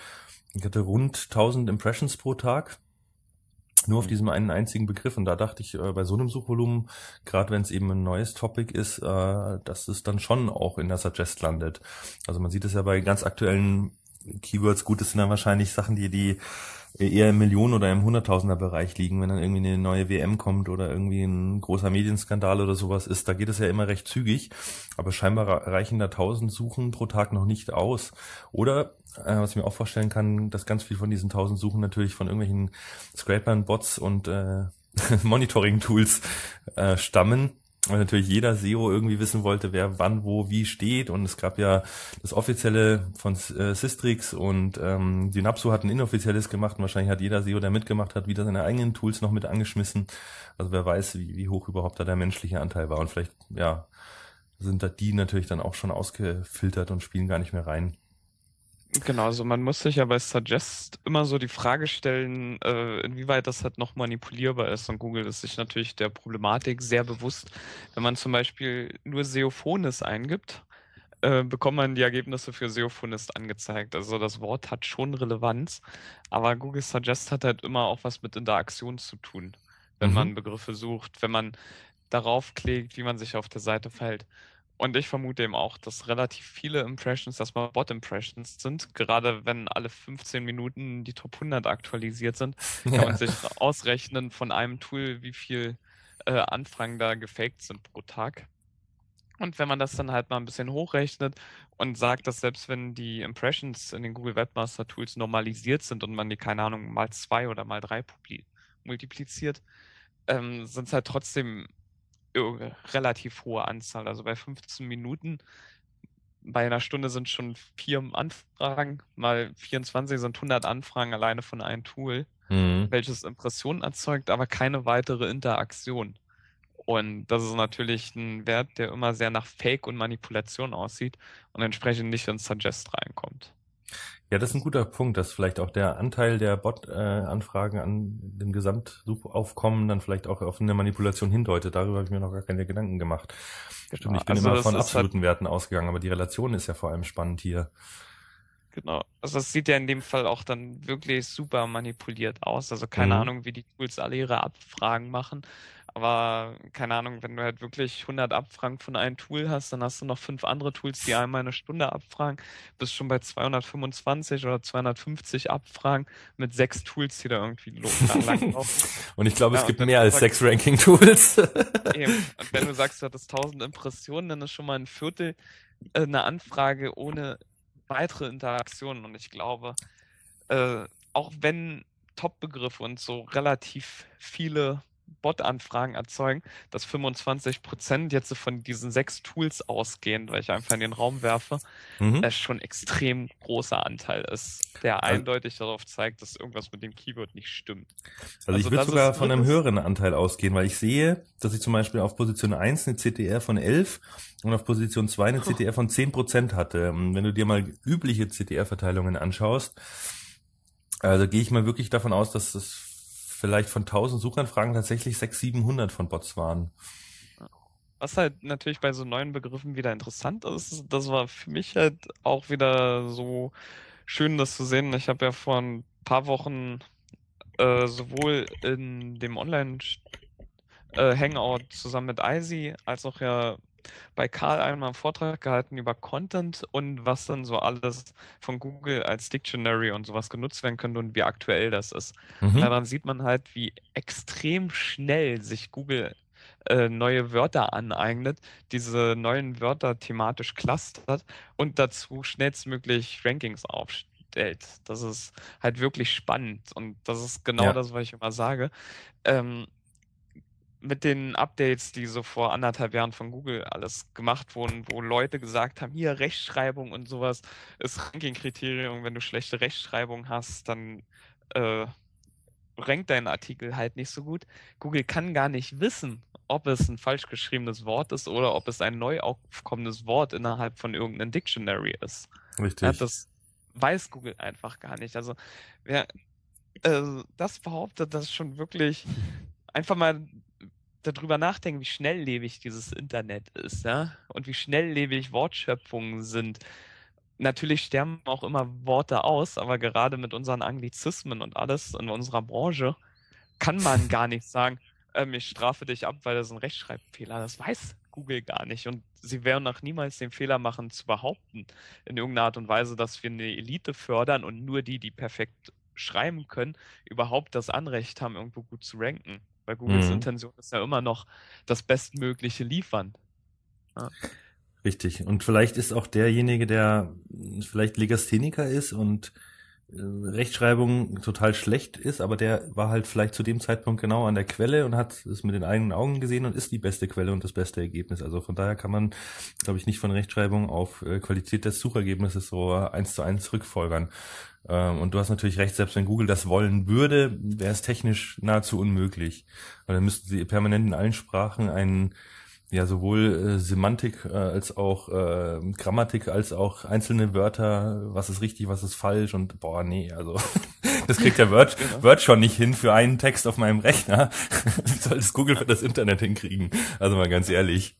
B: Ich hatte rund 1000 Impressions pro Tag nur auf mhm. diesem einen einzigen Begriff. Und da dachte ich, äh, bei so einem Suchvolumen, gerade wenn es eben ein neues Topic ist, äh, dass es dann schon auch in der Suggest landet. Also man sieht es ja bei ganz aktuellen Keywords. Gut, das sind dann wahrscheinlich Sachen, die die eher im Millionen- oder im Hunderttausender-Bereich liegen, wenn dann irgendwie eine neue WM kommt oder irgendwie ein großer Medienskandal oder sowas ist. Da geht es ja immer recht zügig, aber scheinbar reichen da tausend Suchen pro Tag noch nicht aus. Oder, äh, was ich mir auch vorstellen kann, dass ganz viel von diesen tausend Suchen natürlich von irgendwelchen Scrapern, Bots und äh, [LAUGHS] Monitoring-Tools äh, stammen weil natürlich jeder SEO irgendwie wissen wollte, wer wann, wo, wie steht. Und es gab ja das offizielle von äh, Systrix und ähm, Synapso hat ein inoffizielles gemacht. Und wahrscheinlich hat jeder SEO, der mitgemacht hat, wieder seine eigenen Tools noch mit angeschmissen. Also wer weiß, wie, wie hoch überhaupt da der menschliche Anteil war. Und vielleicht, ja, sind da die natürlich dann auch schon ausgefiltert und spielen gar nicht mehr rein.
D: Genau, also man muss sich ja bei Suggest immer so die Frage stellen, äh, inwieweit das halt noch manipulierbar ist. Und Google ist sich natürlich der Problematik sehr bewusst. Wenn man zum Beispiel nur Seophonis eingibt, äh, bekommt man die Ergebnisse für Seophonist angezeigt. Also das Wort hat schon Relevanz, aber Google Suggest hat halt immer auch was mit Interaktion zu tun, wenn mhm. man Begriffe sucht, wenn man darauf klickt, wie man sich auf der Seite verhält. Und ich vermute eben auch, dass relativ viele Impressions dass mal Bot-Impressions sind. Gerade wenn alle 15 Minuten die Top 100 aktualisiert sind, kann ja. man sich ausrechnen von einem Tool, wie viel äh, Anfragen da gefaked sind pro Tag. Und wenn man das dann halt mal ein bisschen hochrechnet und sagt, dass selbst wenn die Impressions in den Google Webmaster Tools normalisiert sind und man die, keine Ahnung, mal zwei oder mal drei multipliziert, ähm, sind es halt trotzdem relativ hohe Anzahl. Also bei 15 Minuten, bei einer Stunde sind schon vier Anfragen, mal 24 sind 100 Anfragen alleine von einem Tool, mhm. welches Impressionen erzeugt, aber keine weitere Interaktion. Und das ist natürlich ein Wert, der immer sehr nach Fake und Manipulation aussieht und entsprechend nicht ins Suggest reinkommt.
B: Ja, das ist ein guter Punkt, dass vielleicht auch der Anteil der Bot-Anfragen an dem Gesamtsuchaufkommen dann vielleicht auch auf eine Manipulation hindeutet. Darüber habe ich mir noch gar keine Gedanken gemacht. Stimmt, ich bin also immer von absoluten halt Werten ausgegangen, aber die Relation ist ja vor allem spannend hier.
D: Genau. Also es sieht ja in dem Fall auch dann wirklich super manipuliert aus. Also keine mhm. Ahnung, wie die Tools alle ihre Abfragen machen. Aber keine Ahnung, wenn du halt wirklich 100 Abfragen von einem Tool hast, dann hast du noch fünf andere Tools, die einmal eine Stunde abfragen. Bist schon bei 225 oder 250 Abfragen mit sechs Tools, die da irgendwie [LAUGHS] langlaufen.
B: und ich glaube, ja, es gibt mehr als sechs Ranking-Tools. [LAUGHS]
D: Eben. Und wenn du sagst, du hattest 1000 Impressionen, dann ist schon mal ein Viertel äh, eine Anfrage ohne weitere Interaktionen. Und ich glaube, äh, auch wenn Top-Begriffe und so relativ viele Bot-Anfragen erzeugen, dass 25 Prozent jetzt von diesen sechs Tools ausgehen, weil ich einfach in den Raum werfe, mhm. das schon extrem großer Anteil ist, der also, eindeutig darauf zeigt, dass irgendwas mit dem Keyword nicht stimmt.
B: Also, also ich würde sogar von einem höheren Anteil ausgehen, weil ich sehe, dass ich zum Beispiel auf Position 1 eine CTR von 11 und auf Position 2 eine CTR von 10 Prozent hatte. Und wenn du dir mal übliche CTR-Verteilungen anschaust, also gehe ich mal wirklich davon aus, dass das vielleicht von 1000 Suchanfragen tatsächlich 600, 700 von Bots waren.
D: Was halt natürlich bei so neuen Begriffen wieder interessant ist, das war für mich halt auch wieder so schön, das zu sehen. Ich habe ja vor ein paar Wochen äh, sowohl in dem Online-Hangout äh, zusammen mit Icy als auch ja bei Karl einmal einen Vortrag gehalten über Content und was dann so alles von Google als Dictionary und sowas genutzt werden könnte und wie aktuell das ist. Mhm. Daran sieht man halt, wie extrem schnell sich Google äh, neue Wörter aneignet, diese neuen Wörter thematisch clustert und dazu schnellstmöglich Rankings aufstellt. Das ist halt wirklich spannend und das ist genau ja. das, was ich immer sage. Ähm, mit den Updates, die so vor anderthalb Jahren von Google alles gemacht wurden, wo Leute gesagt haben, hier Rechtschreibung und sowas ist Ranking-Kriterium. Wenn du schlechte Rechtschreibung hast, dann äh, rankt dein Artikel halt nicht so gut. Google kann gar nicht wissen, ob es ein falsch geschriebenes Wort ist oder ob es ein neu aufkommendes Wort innerhalb von irgendeinem Dictionary ist.
B: Richtig.
D: Ja, das weiß Google einfach gar nicht. Also wer äh, das behauptet, das schon wirklich einfach mal darüber nachdenken, wie schnelllebig dieses Internet ist, ja, und wie schnelllebig Wortschöpfungen sind. Natürlich sterben auch immer Worte aus, aber gerade mit unseren Anglizismen und alles in unserer Branche kann man [LAUGHS] gar nicht sagen, ähm, ich strafe dich ab, weil das ein Rechtschreibfehler. Das weiß Google gar nicht. Und sie werden auch niemals den Fehler machen, zu behaupten, in irgendeiner Art und Weise, dass wir eine Elite fördern und nur die, die perfekt schreiben können, überhaupt das Anrecht haben, irgendwo gut zu ranken. Weil Googles mhm. Intention ist ja immer noch das Bestmögliche liefern.
B: Ja. Richtig. Und vielleicht ist auch derjenige, der vielleicht Legastheniker ist und äh, Rechtschreibung total schlecht ist, aber der war halt vielleicht zu dem Zeitpunkt genau an der Quelle und hat es mit den eigenen Augen gesehen und ist die beste Quelle und das beste Ergebnis. Also von daher kann man, glaube ich, nicht von Rechtschreibung auf äh, Qualität des Suchergebnisses so eins zu eins rückfolgern. Ähm, und du hast natürlich recht, selbst wenn Google das wollen würde, wäre es technisch nahezu unmöglich. Weil dann müssten sie permanent in allen Sprachen einen ja sowohl äh, Semantik äh, als auch äh, Grammatik als auch einzelne Wörter, was ist richtig, was ist falsch und boah, nee, also [LAUGHS] das kriegt der Word, genau. Word schon nicht hin für einen Text auf meinem Rechner. [LAUGHS] Wie soll das Google für das Internet hinkriegen? Also mal ganz ehrlich.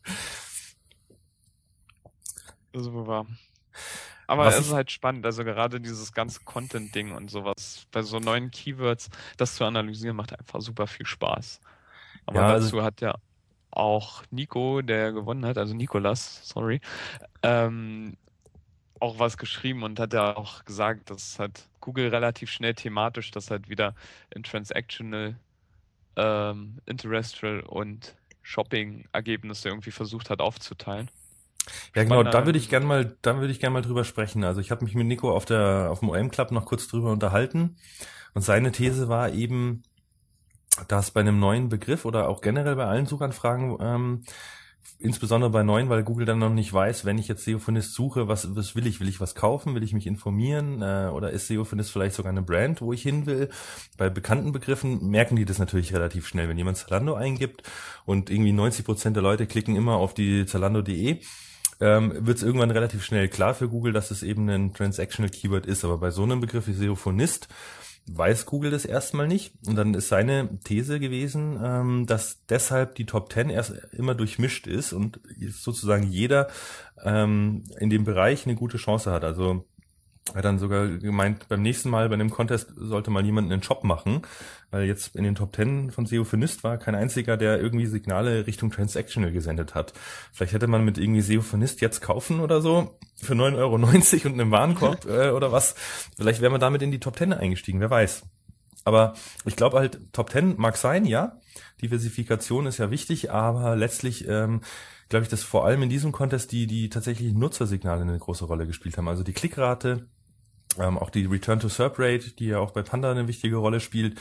D: Wohl wahr. Aber Was es ist halt spannend, also gerade dieses ganze Content-Ding und sowas, bei so neuen Keywords, das zu analysieren, macht einfach super viel Spaß. Aber ja, dazu also hat ja auch Nico, der gewonnen hat, also Nikolas, sorry, ähm, auch was geschrieben und hat ja auch gesagt, dass halt Google relativ schnell thematisch das halt wieder in Transactional, ähm, Interestral und Shopping-Ergebnisse irgendwie versucht hat aufzuteilen.
B: Ja, genau, da würde ich gerne mal, da würde ich gerne mal drüber sprechen. Also ich habe mich mit Nico auf der auf dem OM Club noch kurz drüber unterhalten und seine These war eben, dass bei einem neuen Begriff oder auch generell bei allen Suchanfragen, ähm, insbesondere bei neuen, weil Google dann noch nicht weiß, wenn ich jetzt SEOfinist suche, was, was will ich? Will ich was kaufen? Will ich mich informieren? Äh, oder ist SEOfinist vielleicht sogar eine Brand, wo ich hin will? Bei bekannten Begriffen merken die das natürlich relativ schnell. Wenn jemand Zalando eingibt und irgendwie 90 Prozent der Leute klicken immer auf die Zalando.de, ähm, wird es irgendwann relativ schnell klar für Google, dass es eben ein Transactional Keyword ist. Aber bei so einem Begriff wie Seophonist weiß Google das erstmal nicht. Und dann ist seine These gewesen, ähm, dass deshalb die Top 10 erst immer durchmischt ist und sozusagen jeder ähm, in dem Bereich eine gute Chance hat. Also er hat dann sogar gemeint, beim nächsten Mal bei einem Contest sollte mal jemand einen Job machen, weil jetzt in den Top 10 von SEO für NIST war kein einziger, der irgendwie Signale Richtung Transactional gesendet hat. Vielleicht hätte man mit irgendwie SEO für NIST jetzt kaufen oder so für 9,90 Euro und einem Warenkorb [LAUGHS] äh, oder was. Vielleicht wäre man damit in die Top 10 eingestiegen, wer weiß. Aber ich glaube halt, Top 10 mag sein, ja. Diversifikation ist ja wichtig, aber letztlich ähm, glaube ich, dass vor allem in diesem Contest die, die tatsächlichen Nutzersignale eine große Rolle gespielt haben. Also die Klickrate, ähm, auch die Return to Serp Rate, die ja auch bei Panda eine wichtige Rolle spielt,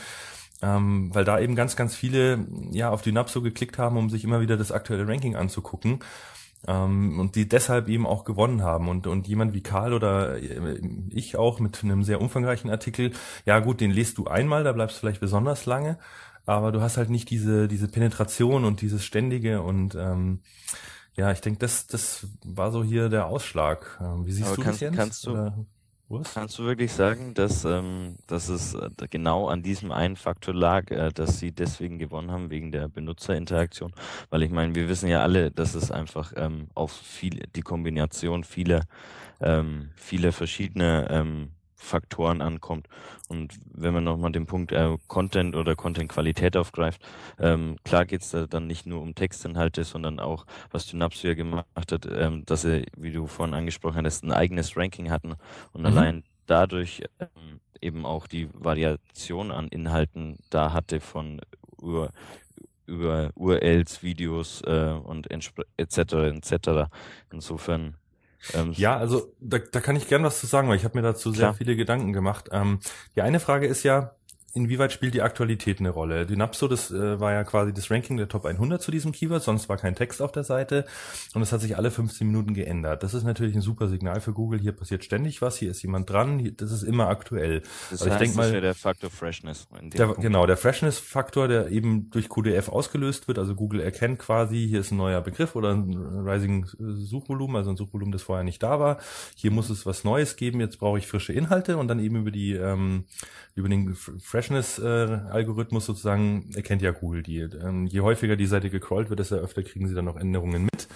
B: ähm, weil da eben ganz, ganz viele ja auf Dynapso geklickt haben, um sich immer wieder das aktuelle Ranking anzugucken ähm, und die deshalb eben auch gewonnen haben und und jemand wie Karl oder äh, ich auch mit einem sehr umfangreichen Artikel, ja gut, den lest du einmal, da bleibst du vielleicht besonders lange, aber du hast halt nicht diese diese Penetration und dieses ständige und ähm, ja, ich denke, das das war so hier der Ausschlag. Ähm, wie siehst aber du
C: kannst,
B: das, Jens?
C: Kannst du, oder? Was? Kannst du wirklich sagen, dass, ähm, dass es äh, genau an diesem einen Faktor lag, äh, dass sie deswegen gewonnen haben, wegen der Benutzerinteraktion? Weil ich meine, wir wissen ja alle, dass es einfach ähm, auf viel, die Kombination vieler, ähm, vieler verschiedener ähm, Faktoren ankommt. Und wenn man nochmal den Punkt äh, Content oder Content-Qualität aufgreift, ähm, klar geht's da dann nicht nur um Textinhalte, sondern auch, was Dynapso ja gemacht hat, ähm, dass sie, wie du vorhin angesprochen hast, ein eigenes Ranking hatten und mhm. allein dadurch ähm, eben auch die Variation an Inhalten da hatte von über, über URLs, Videos äh, und etc. etc. Insofern
B: ähm, ja, also da, da kann ich gern was zu sagen, weil ich habe mir dazu sehr viele Gedanken gemacht. Ähm, die eine Frage ist ja, inwieweit spielt die Aktualität eine Rolle? Dynapso, das äh, war ja quasi das Ranking der Top 100 zu diesem Keyword, sonst war kein Text auf der Seite und es hat sich alle 15 Minuten geändert. Das ist natürlich ein super Signal für Google. Hier passiert ständig was, hier ist jemand dran, hier, das ist immer aktuell.
C: Das also heißt, ich denk mal, das der Faktor Freshness.
B: Der, genau, der Freshness-Faktor, der eben durch QDF ausgelöst wird. Also Google erkennt quasi, hier ist ein neuer Begriff oder ein Rising Suchvolumen, also ein Suchvolumen, das vorher nicht da war. Hier muss es was Neues geben, jetzt brauche ich frische Inhalte und dann eben über die ähm, über den Freshness-Algorithmus äh, sozusagen erkennt ja Google die. Ähm, je häufiger die Seite gecrawlt wird, desto öfter kriegen sie dann auch Änderungen mit.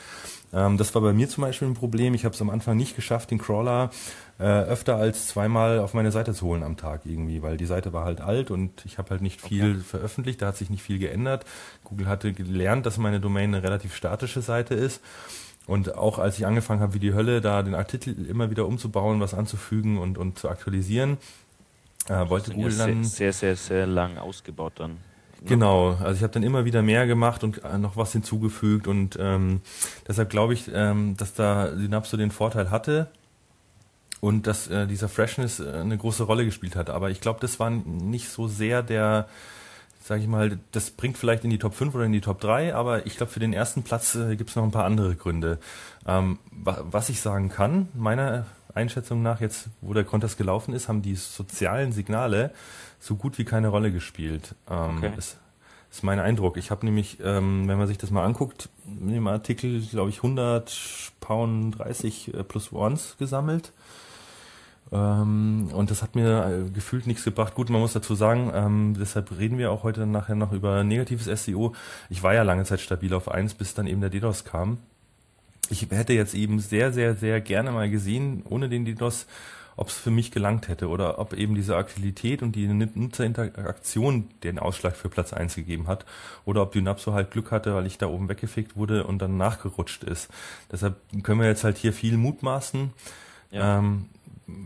B: Ähm, das war bei mir zum Beispiel ein Problem. Ich habe es am Anfang nicht geschafft, den Crawler äh, öfter als zweimal auf meine Seite zu holen am Tag irgendwie, weil die Seite war halt alt und ich habe halt nicht viel okay. veröffentlicht, da hat sich nicht viel geändert. Google hatte gelernt, dass meine Domain eine relativ statische Seite ist. Und auch als ich angefangen habe, wie die Hölle, da den Artikel immer wieder umzubauen, was anzufügen und, und zu aktualisieren, äh, wollte Google dann
C: sehr, sehr, sehr lang ausgebaut dann. Ne?
B: Genau, also ich habe dann immer wieder mehr gemacht und äh, noch was hinzugefügt und ähm, deshalb glaube ich, ähm, dass da Synapso den Vorteil hatte und dass äh, dieser Freshness äh, eine große Rolle gespielt hat. Aber ich glaube, das war nicht so sehr der, sage ich mal, das bringt vielleicht in die Top 5 oder in die Top 3, aber ich glaube, für den ersten Platz äh, gibt es noch ein paar andere Gründe. Ähm, was ich sagen kann, meiner Einschätzung nach, jetzt wo der Contest gelaufen ist, haben die sozialen Signale so gut wie keine Rolle gespielt. Ähm, okay. ist, ist mein Eindruck. Ich habe nämlich, ähm, wenn man sich das mal anguckt, in dem Artikel, glaube ich, 100 Pound 30 äh, plus Ones gesammelt. Ähm, und das hat mir äh, gefühlt nichts gebracht. Gut, man muss dazu sagen, ähm, deshalb reden wir auch heute nachher noch über negatives SEO. Ich war ja lange Zeit stabil auf 1, bis dann eben der DDoS kam ich hätte jetzt eben sehr, sehr, sehr gerne mal gesehen, ohne den DDoS, ob es für mich gelangt hätte oder ob eben diese Aktualität und die Nutzerinteraktion den Ausschlag für Platz 1 gegeben hat oder ob Dynapso halt Glück hatte, weil ich da oben weggefegt wurde und dann nachgerutscht ist. Deshalb können wir jetzt halt hier viel mutmaßen. Ja. Ähm,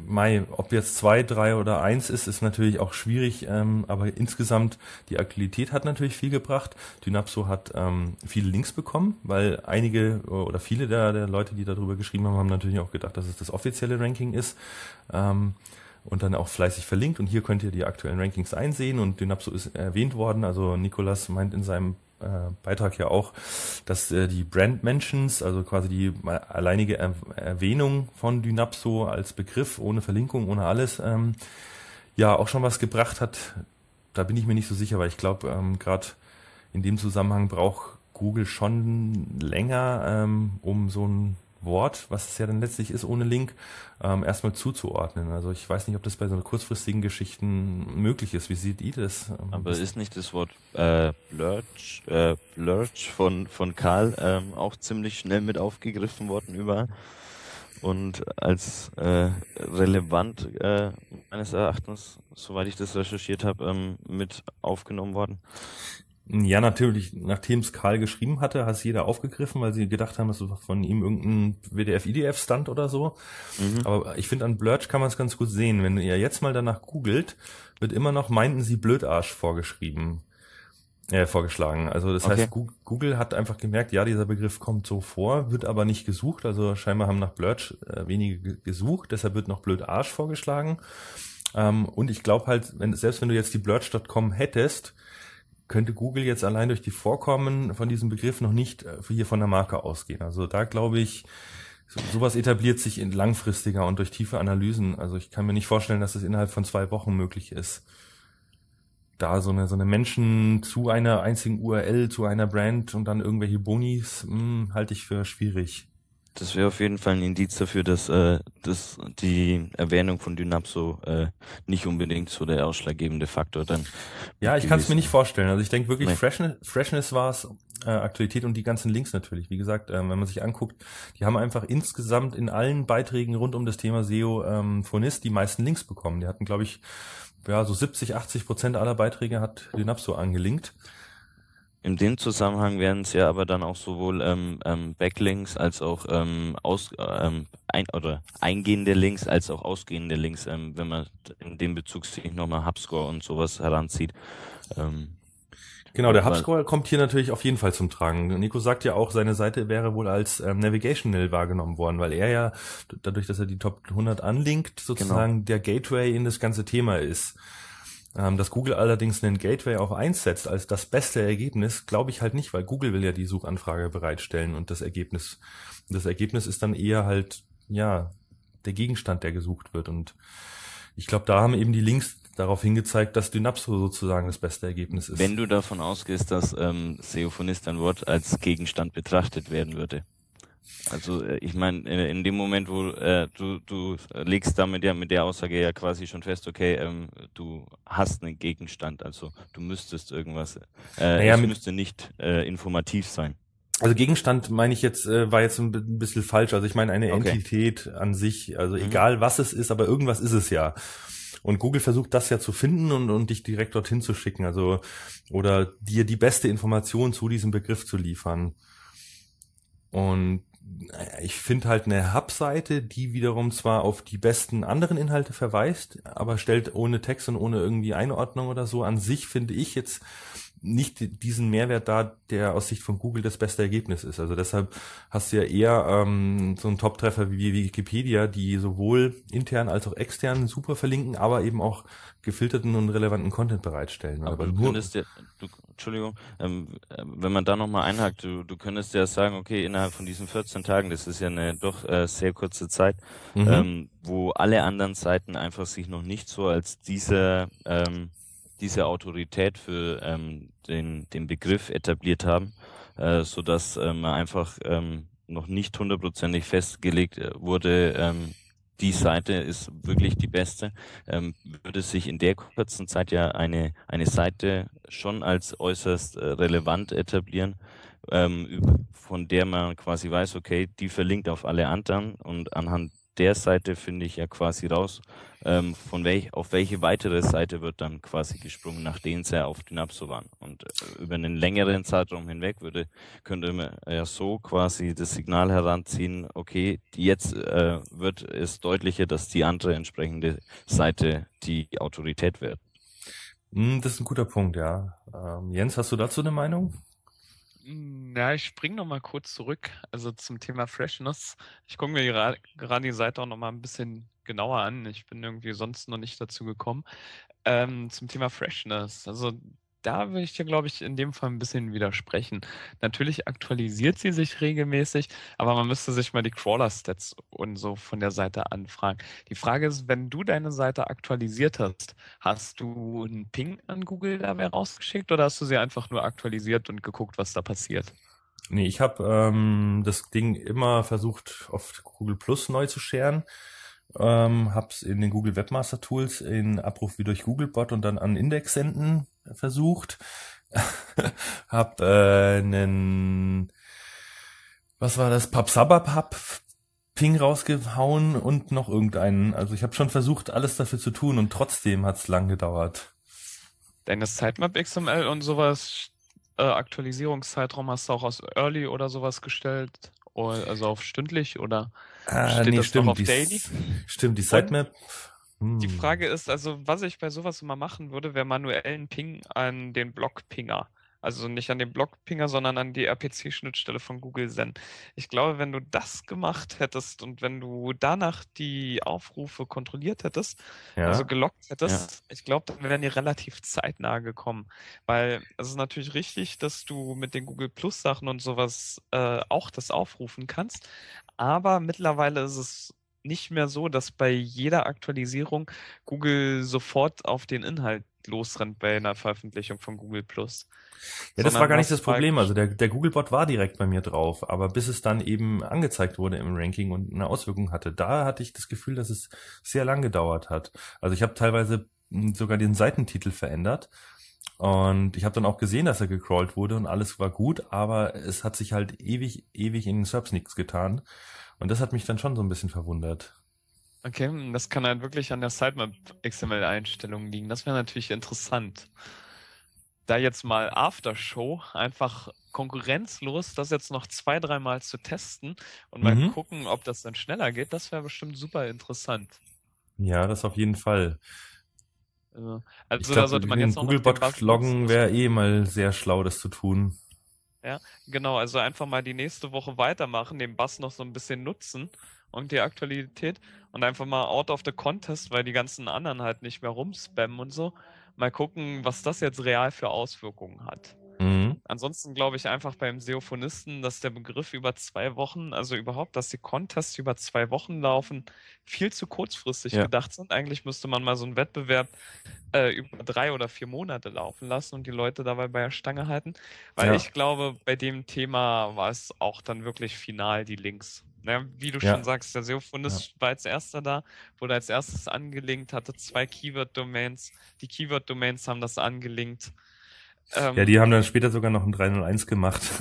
B: Mai, ob jetzt zwei, drei oder eins ist, ist natürlich auch schwierig, ähm, aber insgesamt die Aktualität hat natürlich viel gebracht. Dynapso hat ähm, viele Links bekommen, weil einige oder viele der, der Leute, die darüber geschrieben haben, haben natürlich auch gedacht, dass es das offizielle Ranking ist. Ähm, und dann auch fleißig verlinkt und hier könnt ihr die aktuellen Rankings einsehen und Dynapso ist erwähnt worden. Also Nikolas meint in seinem äh, Beitrag ja auch, dass äh, die Brand Mentions, also quasi die alleinige er Erwähnung von Dynapso als Begriff, ohne Verlinkung, ohne alles, ähm, ja auch schon was gebracht hat. Da bin ich mir nicht so sicher, weil ich glaube, ähm, gerade in dem Zusammenhang braucht Google schon länger, ähm, um so ein Wort, was es ja dann letztlich ist ohne Link, ähm, erstmal zuzuordnen. Also ich weiß nicht, ob das bei so kurzfristigen Geschichten möglich ist. Wie seht ihr das?
C: Ähm, Aber ist nicht das Wort äh, Lurch, äh, Lurch von, von Karl ähm, auch ziemlich schnell mit aufgegriffen worden überall? und als äh, relevant äh, meines Erachtens, soweit ich das recherchiert habe, ähm, mit aufgenommen worden.
B: Ja, natürlich, nachdem es Karl geschrieben hatte, hat es jeder aufgegriffen, weil sie gedacht haben, das ist von ihm irgendein WDF-IDF-Stand oder so. Mhm. Aber ich finde, an Blurch kann man es ganz gut sehen. Wenn ihr jetzt mal danach googelt, wird immer noch meinten sie Blödarsch vorgeschrieben. Äh, vorgeschlagen. Also das okay. heißt, Google hat einfach gemerkt, ja, dieser Begriff kommt so vor, wird aber nicht gesucht. Also scheinbar haben nach Blurch äh, wenige gesucht, deshalb wird noch Blödarsch vorgeschlagen. Ähm, und ich glaube halt, wenn, selbst wenn du jetzt die Blurch.com hättest, könnte Google jetzt allein durch die Vorkommen von diesem Begriff noch nicht äh, hier von der Marke ausgehen. Also da glaube ich, sowas etabliert sich in langfristiger und durch tiefe Analysen. Also ich kann mir nicht vorstellen, dass es innerhalb von zwei Wochen möglich ist. Da so eine, so eine Menschen zu einer einzigen URL, zu einer Brand und dann irgendwelche Bonis, hm, halte ich für schwierig.
C: Das wäre auf jeden Fall ein Indiz dafür, dass, äh, dass die Erwähnung von Dynapso äh, nicht unbedingt so der ausschlaggebende Faktor dann.
B: Ja, ich kann es mir nicht vorstellen. Also ich denke wirklich, nee. Freshness, Freshness war es, äh, Aktualität und die ganzen Links natürlich. Wie gesagt, äh, wenn man sich anguckt, die haben einfach insgesamt in allen Beiträgen rund um das Thema SEO ähm, Phonist die meisten Links bekommen. Die hatten, glaube ich, ja, so 70, 80 Prozent aller Beiträge hat Dynapso angelinkt.
C: In dem Zusammenhang werden es ja aber dann auch sowohl ähm, ähm, Backlinks als auch ähm, aus, ähm, ein, oder eingehende Links als auch ausgehende Links, ähm, wenn man in dem Bezug sich nochmal HubScore und sowas heranzieht. Ähm,
B: genau, der HubScore kommt hier natürlich auf jeden Fall zum Tragen. Nico sagt ja auch, seine Seite wäre wohl als ähm, Navigational wahrgenommen worden, weil er ja, dadurch, dass er die Top 100 anlinkt, sozusagen genau. der Gateway in das ganze Thema ist. Ähm, dass Google allerdings einen Gateway auf eins setzt als das beste Ergebnis, glaube ich halt nicht, weil Google will ja die Suchanfrage bereitstellen und das Ergebnis, das Ergebnis ist dann eher halt, ja, der Gegenstand, der gesucht wird. Und ich glaube, da haben eben die Links darauf hingezeigt, dass Dynapso sozusagen das beste Ergebnis ist.
C: Wenn du davon ausgehst, dass ähm, Seophonist ein Wort als Gegenstand betrachtet werden würde. Also äh, ich meine, in dem Moment, wo äh, du, du legst damit ja mit der Aussage ja quasi schon fest, okay, ähm, du hast einen Gegenstand, also du müsstest irgendwas, äh, naja, es müsste nicht äh, informativ sein.
B: Also Gegenstand meine ich jetzt, äh, war jetzt ein bisschen falsch. Also ich meine eine okay. Entität an sich, also mhm. egal was es ist, aber irgendwas ist es ja. Und Google versucht das ja zu finden und, und dich direkt dorthin zu schicken, also oder dir die beste Information zu diesem Begriff zu liefern. Und ich finde halt eine Hub-Seite, die wiederum zwar auf die besten anderen Inhalte verweist, aber stellt ohne Text und ohne irgendwie Einordnung oder so an sich, finde ich jetzt nicht diesen Mehrwert da, der aus Sicht von Google das beste Ergebnis ist. Also deshalb hast du ja eher ähm, so einen Top-Treffer wie Wikipedia, die sowohl intern als auch extern super verlinken, aber eben auch gefilterten und relevanten Content bereitstellen.
C: Aber, aber du könntest ja, du, Entschuldigung, ähm, wenn man da nochmal einhakt, du, du könntest ja sagen, okay, innerhalb von diesen 14 Tagen, das ist ja eine doch äh, sehr kurze Zeit, mhm. ähm, wo alle anderen Seiten einfach sich noch nicht so als diese ähm, diese Autorität für ähm, den, den Begriff etabliert haben, äh, so dass ähm, einfach ähm, noch nicht hundertprozentig festgelegt äh, wurde, ähm, die Seite ist wirklich die beste, ähm, würde sich in der kurzen Zeit ja eine, eine Seite schon als äußerst äh, relevant etablieren, ähm, von der man quasi weiß, okay, die verlinkt auf alle anderen und anhand der Seite finde ich ja quasi raus, ähm, von welch, auf welche weitere Seite wird dann quasi gesprungen, nachdem sie ja auf Dynapso waren. Und äh, über einen längeren Zeitraum hinweg würde, könnte man ja so quasi das Signal heranziehen, okay, jetzt äh, wird es deutlicher, dass die andere entsprechende Seite die Autorität wird.
B: Hm, das ist ein guter Punkt, ja. Ähm, Jens, hast du dazu eine Meinung?
D: Hm, ja, ich springe noch mal kurz zurück, also zum Thema Freshness. Ich gucke mir gerade die Seite auch noch mal ein bisschen genauer an. Ich bin irgendwie sonst noch nicht dazu gekommen. Ähm, zum Thema Freshness. Also da will ich dir, glaube ich, in dem Fall ein bisschen widersprechen. Natürlich aktualisiert sie sich regelmäßig, aber man müsste sich mal die Crawler-Stats und so von der Seite anfragen. Die Frage ist, wenn du deine Seite aktualisiert hast, hast du einen Ping an Google dabei rausgeschickt oder hast du sie einfach nur aktualisiert und geguckt, was da passiert?
B: Nee, ich habe ähm, das Ding immer versucht, auf Google Plus neu zu scheren. Ähm, hab's in den Google Webmaster Tools in Abruf wie durch Googlebot und dann an Index senden versucht. [LAUGHS] hab äh, einen, was war das, PubSubberPub Ping rausgehauen und noch irgendeinen. Also ich habe schon versucht, alles dafür zu tun und trotzdem hat's lang gedauert.
D: Deine Sitemap XML und sowas, äh, Aktualisierungszeitraum hast du auch aus Early oder sowas gestellt? Also auf stündlich oder
B: ah, steht nee, das stimmt, noch auf die, Daily? Stimmt, die Sitemap.
D: Die hm. Frage ist also, was ich bei sowas immer machen würde, wäre manuellen Ping an den Blockpinger. Also nicht an den Blockpinger, sondern an die RPC-Schnittstelle von Google Zen. Ich glaube, wenn du das gemacht hättest und wenn du danach die Aufrufe kontrolliert hättest, ja. also gelockt hättest, ja. ich glaube, dann wären die relativ zeitnah gekommen. Weil es ist natürlich richtig, dass du mit den Google Plus Sachen und sowas äh, auch das aufrufen kannst. Aber mittlerweile ist es nicht mehr so, dass bei jeder Aktualisierung Google sofort auf den Inhalt losrennt bei einer Veröffentlichung von Google Plus.
B: Ja, das war gar nicht das Problem. Also der, der Googlebot war direkt bei mir drauf, aber bis es dann eben angezeigt wurde im Ranking und eine Auswirkung hatte, da hatte ich das Gefühl, dass es sehr lang gedauert hat. Also ich habe teilweise hm, sogar den Seitentitel verändert und ich habe dann auch gesehen, dass er gecrawlt wurde und alles war gut, aber es hat sich halt ewig, ewig in den Subs nichts getan. Und das hat mich dann schon so ein bisschen verwundert.
D: Okay, das kann halt wirklich an der Sitemap XML-Einstellung liegen. Das wäre natürlich interessant. Da jetzt mal Aftershow einfach konkurrenzlos das jetzt noch zwei, dreimal zu testen und mal mhm. gucken, ob das dann schneller geht, das wäre bestimmt super interessant.
B: Ja, das auf jeden Fall.
D: Also, also glaub, da sollte man jetzt
B: noch Googlebot loggen wäre eh mal sehr schlau, das zu tun.
D: Ja, genau, also einfach mal die nächste Woche weitermachen, den Bass noch so ein bisschen nutzen und die Aktualität und einfach mal out of the contest, weil die ganzen anderen halt nicht mehr rumspammen und so, Mal gucken, was das jetzt real für Auswirkungen hat.
B: Mhm.
D: Ansonsten glaube ich einfach beim Seophonisten, dass der Begriff über zwei Wochen, also überhaupt, dass die Contests über zwei Wochen laufen, viel zu kurzfristig
C: Ja.
D: gedacht sind. Eigentlich müsste man mal so einen Wettbewerb äh, über drei oder vier Monate laufen lassen und die Leute dabei bei der Stange halten. Weil
B: Ja.
D: ich glaube, bei dem Thema war es auch dann wirklich final die Links. Ne, wie du
B: Ja.
D: schon sagst, der Seophonist war als erster da, wurde als erstes angelinkt, hatte zwei Keyword-Domains. Die Keyword-Domains haben das angelinkt. Ähm,
B: Ja, die haben dann später sogar noch ein 301 gemacht. [LAUGHS]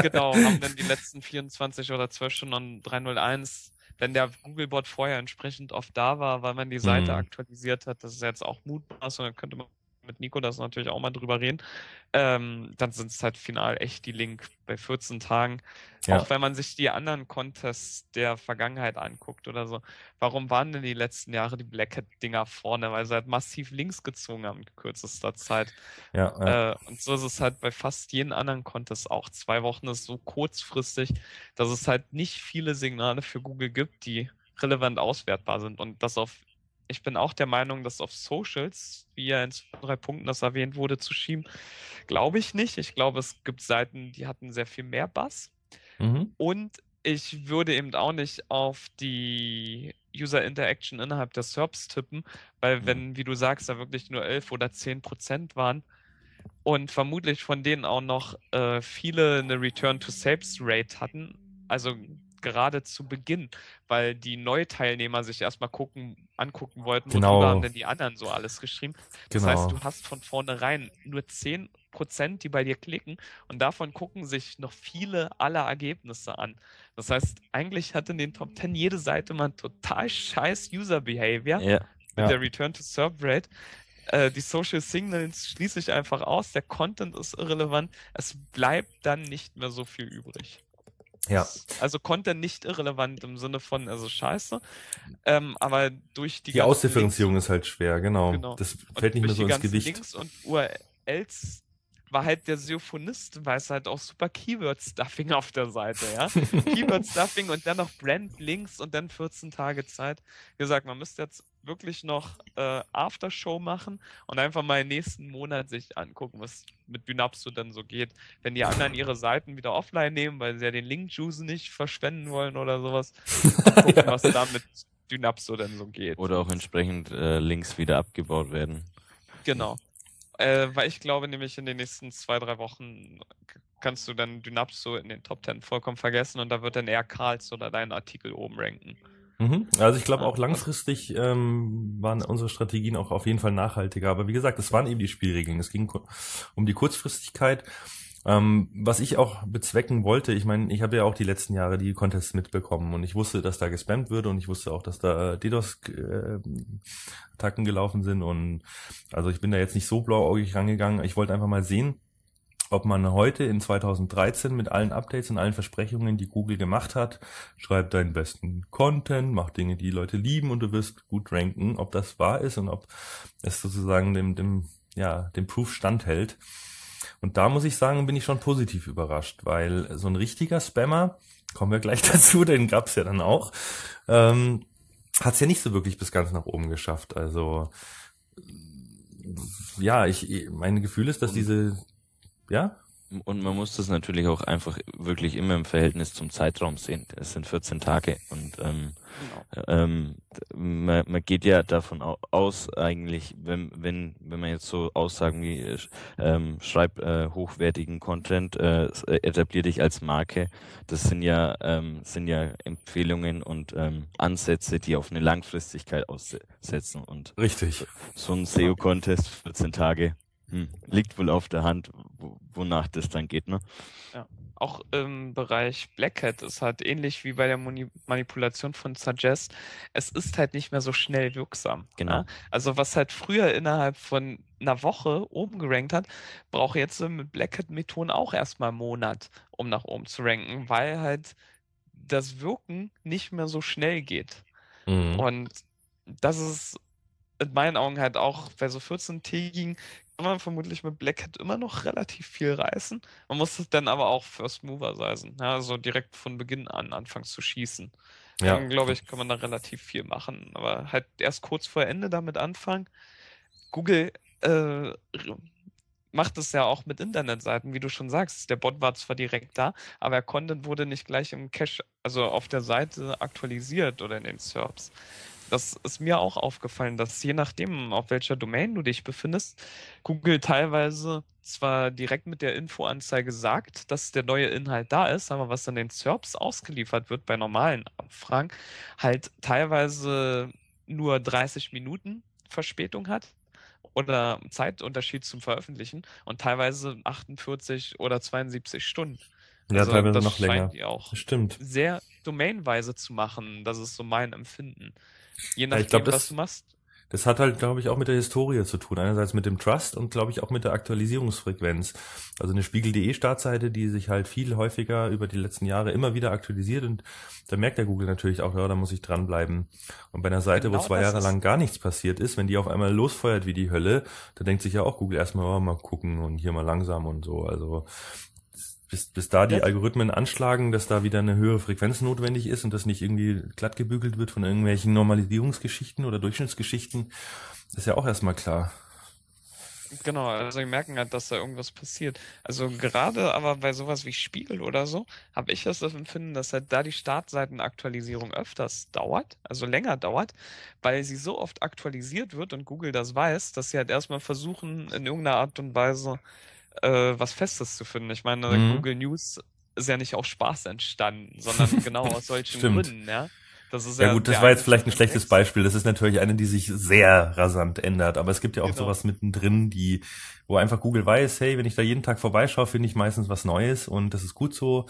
D: Genau, haben dann die letzten 24 oder 12 Stunden an 301, wenn der Googlebot vorher entsprechend oft da war, weil man die Seite
B: Mhm.
D: aktualisiert hat, das ist jetzt auch mutmaß und dann könnte man mit Nico das natürlich auch mal drüber reden, ähm, dann sind es halt final echt die Link bei 14 Tagen.
B: Ja.
D: Auch wenn man sich die anderen Contests der Vergangenheit anguckt oder so. Warum waren denn die letzten Jahre die Black Hat-Dinger vorne? Weil sie halt massiv links gezogen haben in kürzester Zeit.
B: ja, ja.
D: Äh, und so ist es halt bei fast jedem anderen Contest auch. Zwei Wochen ist so kurzfristig, dass es halt nicht viele Signale für Google gibt, die relevant auswertbar sind. Und das auf, ich bin auch der Meinung, dass auf Socials, wie ja in zwei, drei Punkten das erwähnt wurde, zu schieben, glaube ich nicht. Ich glaube, es gibt Seiten, die hatten sehr viel mehr Bass.
B: Mhm.
D: Und ich würde eben auch nicht auf die User Interaction innerhalb der SERPs tippen, weil
C: Mhm.
D: wenn, wie du sagst, da wirklich nur 11 oder 10 Prozent waren und vermutlich von denen auch noch äh, viele eine Return to Saves Rate hatten, also gerade zu Beginn, weil die Neuteilnehmer sich erstmal gucken, angucken wollten,
B: Genau.
D: worüber haben denn die anderen so alles geschrieben. Das heißt,
B: Genau.
D: du hast von vornherein nur 10 Prozent, die bei dir klicken und davon gucken sich noch viele aller Ergebnisse an. Das heißt, eigentlich hat in den Top 10 jede Seite mal total scheiß User Behavior
C: Ja,
D: mit
B: Ja.
D: der Return to Serve Rate. Äh, die Social Signals schließe ich einfach aus, der Content ist irrelevant, es bleibt dann nicht mehr so viel übrig.
B: Ja.
D: Also Content nicht irrelevant im Sinne von, also scheiße, ähm, aber durch die
B: Die Ausdifferenzierung ist halt schwer, genau.
D: Genau.
B: Das
D: und
B: fällt nicht mehr so ins Gewicht.
D: Links und URLs war halt der Seophonist, weiß halt auch super Keyword-Stuffing auf der Seite, ja. [LAUGHS] Keyword-Stuffing und dann noch Brand-Links und dann 14 Tage Zeit. Wie gesagt, man müsste jetzt wirklich noch äh, Aftershow machen und einfach mal im nächsten Monat sich angucken, was mit Dynapso dann so geht. Wenn die anderen ihre Seiten wieder offline nehmen, weil sie ja den Link-Juice nicht verschwenden wollen oder sowas, [LAUGHS] gucken, was da mit Dynapso denn so geht.
C: oder auch entsprechend äh, Links wieder abgebaut werden.
D: Genau. Äh, weil ich glaube nämlich in den nächsten zwei, drei Wochen kannst du dann Dynapso in den Top 10 vollkommen vergessen und da wird dann eher Karls oder dein Artikel oben ranken.
B: Mhm. Also ich glaube auch langfristig ähm, waren unsere Strategien auch auf jeden Fall nachhaltiger. Aber wie gesagt, es waren eben die Spielregeln. Es ging um die Kurzfristigkeit. Ähm, was ich auch bezwecken wollte, ich meine, ich habe ja auch die letzten Jahre die Contests mitbekommen und ich wusste, dass da gespammt würde und ich wusste auch, dass da DDoS-Attacken gelaufen sind und also ich bin da jetzt nicht so blauäugig rangegangen. Ich wollte einfach mal sehen, ob man heute in 2013 mit allen Updates und allen Versprechungen, die Google gemacht hat, schreib deinen besten Content, mach Dinge, die Leute lieben und du wirst gut ranken, ob das wahr ist und ob es sozusagen dem, dem, ja, dem Proof standhält. Und da muss ich sagen, bin ich schon positiv überrascht, weil so ein richtiger Spammer, kommen wir gleich [LAUGHS] dazu, den gab's ja dann auch, ähm, hat's ja nicht so wirklich bis ganz nach oben geschafft. Also ja, ich mein Gefühl ist, dass diese ja,
C: Und man muss das natürlich auch einfach wirklich immer im Verhältnis zum Zeitraum sehen. Es sind 14 Tage und ähm,
D: Genau.
C: ähm, man, man geht ja davon au- aus eigentlich, wenn wenn wenn man jetzt so Aussagen wie äh, ähm, schreib äh, hochwertigen Content, äh, äh, etablier dich als Marke, das sind ja ähm, sind ja Empfehlungen und ähm, Ansätze, die auf eine Langfristigkeit aussetzen und
B: richtig.
C: so ein SEO-Contest 14 Tage hm, liegt wohl auf der Hand, wo, wonach das dann geht, ne?
D: Auch im Bereich Black Hat ist halt ähnlich wie bei der Moni Manipulation von Suggest. Es ist halt nicht mehr so schnell wirksam.
C: Genau.
D: ne? Also was halt früher innerhalb von einer Woche oben gerankt hat, braucht jetzt mit Black Hat Methoden auch erstmal einen Monat, um nach oben zu ranken, weil halt das Wirken nicht mehr so schnell geht.
B: Mhm.
D: Und das ist in meinen Augen halt auch bei so 14-tägigen kann man vermutlich mit Black Hat immer noch relativ viel reißen. Man muss es dann aber auch First Mover sein. Ja, also direkt von Beginn an anfangen zu schießen.
B: Ja.
D: Dann glaube ich, kann man da relativ viel machen. Aber halt erst kurz vor Ende damit anfangen. Google äh, macht es ja auch mit Internetseiten, wie du schon sagst. Der Bot war zwar direkt da, aber der Content wurde nicht gleich im Cache, also auf der Seite aktualisiert oder in den SERPs. Das ist mir auch aufgefallen, dass je nachdem, auf welcher Domain du dich befindest, Google teilweise zwar direkt mit der Infoanzeige sagt, dass der neue Inhalt da ist, aber was an den SERPs ausgeliefert wird bei normalen Abfragen, halt teilweise nur 30 Minuten Verspätung hat oder Zeitunterschied zum Veröffentlichen und teilweise 48 oder 72 Stunden.
B: Ja,
D: Also
B: teilweise
D: das
B: noch länger.
D: die auch
B: stimmt.
D: sehr domainweise zu machen. Das ist so mein Empfinden. Je
B: Ja,
D: nachdem,
B: ich glaub, das-
D: was du machst.
B: Das hat halt, glaube ich, auch mit der Historie zu tun. Einerseits mit dem Trust und, glaube ich, auch mit der Aktualisierungsfrequenz. Also eine Spiegel.de Startseite, die sich halt viel häufiger über die letzten Jahre immer wieder aktualisiert und da merkt der Google natürlich auch, ja, da muss ich dranbleiben. Und bei einer Seite,
D: Genau
B: wo zwei
D: das
B: Jahre lang gar nichts passiert ist, wenn die auf einmal losfeuert wie die Hölle, da denkt sich ja auch Google erstmal, oh, mal gucken und hier mal langsam und so. Also bis, bis da die. Algorithmen anschlagen, dass da wieder eine höhere Frequenz notwendig ist und das nicht irgendwie glatt gebügelt wird von irgendwelchen Normalisierungsgeschichten oder Durchschnittsgeschichten, ist ja auch erstmal klar.
D: Genau, also wir merken halt, dass da irgendwas passiert. Also gerade aber bei sowas wie Spiegel oder so, habe ich das Empfinden, dass halt da die Startseitenaktualisierung öfters dauert, also länger dauert, weil sie so oft aktualisiert wird und Google das weiß, dass sie halt erstmal versuchen, in irgendeiner Art und Weise äh, was Festes zu finden. Ich meine,
B: Mhm.
D: Google News ist ja nicht aus Spaß entstanden, sondern [LAUGHS] genau aus solchen
B: Stimmt.
D: Gründen, ja. Das ist
B: Ja gut, das war jetzt vielleicht ein schlechtes. Beispiel. Das ist natürlich eine, die sich sehr rasant ändert. Aber es gibt ja auch
D: Genau.
B: sowas mittendrin, die, wo einfach Google weiß, hey, wenn ich da jeden Tag vorbeischaue, finde ich meistens was Neues und das ist gut so.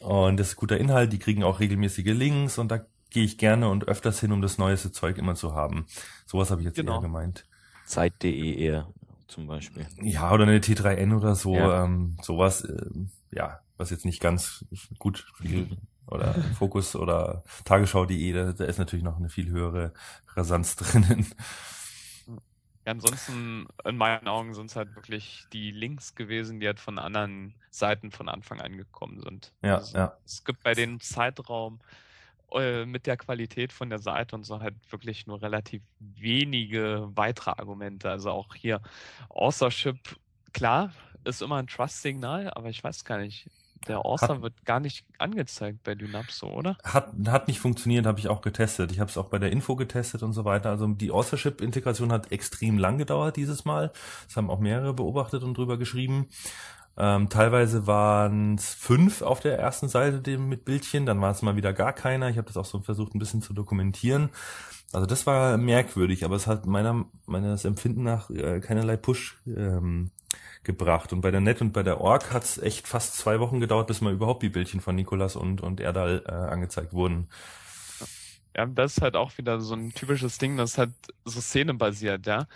B: Und das ist guter Inhalt. Die kriegen auch regelmäßige Links und da gehe ich gerne und öfters hin, um das neueste Zeug immer zu haben. Sowas habe ich jetzt
D: Genau.
B: eher gemeint.
C: Zeit.de eher zum Beispiel.
B: Ja, oder eine T3N oder so,
C: Ja.
B: ähm, sowas, ähm, ja, was jetzt nicht ganz gut Spiegel oder [LAUGHS] Fokus oder Tagesschau.de, da, da ist natürlich noch eine viel höhere Rasanz [LAUGHS] drinnen.
D: Ja, ansonsten, in meinen Augen sind es halt wirklich die Links gewesen, die halt von anderen Seiten von Anfang an gekommen sind.
B: Ja,
D: Also,
B: ja.
D: Es gibt bei dem Zeitraum äh, mit der Qualität von der Seite und so halt wirklich nur relativ wenige weitere Argumente. Also auch hier Authorship, klar, ist immer ein Trust-Signal, aber ich weiß gar nicht, der Author wird gar nicht angezeigt bei Dynapso, oder?
B: Hat, hat nicht funktioniert, habe ich auch getestet. Ich habe es auch bei der Info getestet und so weiter. Also die Authorship-Integration hat extrem lang gedauert dieses Mal. Das haben auch mehrere beobachtet und drüber geschrieben. Ähm, teilweise waren es fünf auf der ersten Seite mit Bildchen, dann war es mal wieder gar keiner. Ich habe das auch so versucht, ein bisschen zu dokumentieren. Also das war merkwürdig, aber es hat meiner meines Empfinden nach äh, keinerlei Push ähm, gebracht. Und bei der Net und bei der Org hat es echt fast zwei Wochen gedauert, bis mal überhaupt die Bildchen von Nikolas und, und Erdal äh, angezeigt wurden.
D: Ja, das ist halt auch wieder so ein typisches Ding, das halt so szenenbasiert, ja.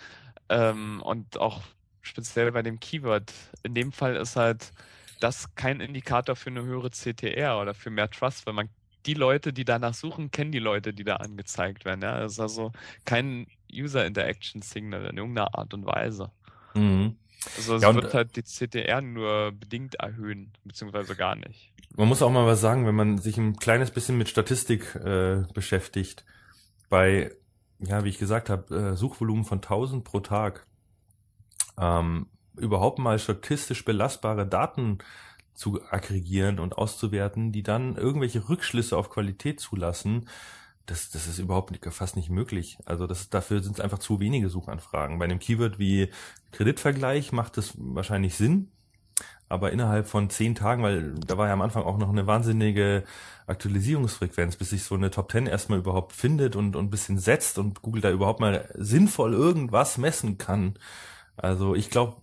D: Ähm, und auch speziell bei dem Keyword. In dem Fall ist halt das kein Indikator für eine höhere CTR oder für mehr Trust, weil man die Leute, die danach suchen, kennen die Leute, die da angezeigt werden. Ja, das ist also kein User Interaction Signal in irgendeiner Art und Weise.
B: Mhm.
D: Also es
B: Ja,
D: wird halt die CTR nur bedingt erhöhen, beziehungsweise gar nicht.
B: Man muss auch mal was sagen, wenn man sich ein kleines bisschen mit Statistik äh, beschäftigt. Bei, ja, wie ich gesagt habe, äh, Suchvolumen von 1000 pro Tag. Ähm, überhaupt mal statistisch belastbare Daten zu aggregieren und auszuwerten, die dann irgendwelche Rückschlüsse auf Qualität zulassen, das, das ist überhaupt fast nicht möglich. Also das, dafür sind es einfach zu wenige Suchanfragen. Bei einem Keyword wie Kreditvergleich macht es wahrscheinlich Sinn, aber innerhalb von zehn Tagen, weil da war ja am Anfang auch noch eine wahnsinnige Aktualisierungsfrequenz, bis sich so eine Top 10 erstmal überhaupt findet und, und ein bisschen setzt und Google da überhaupt mal sinnvoll irgendwas messen kann. Also ich glaube,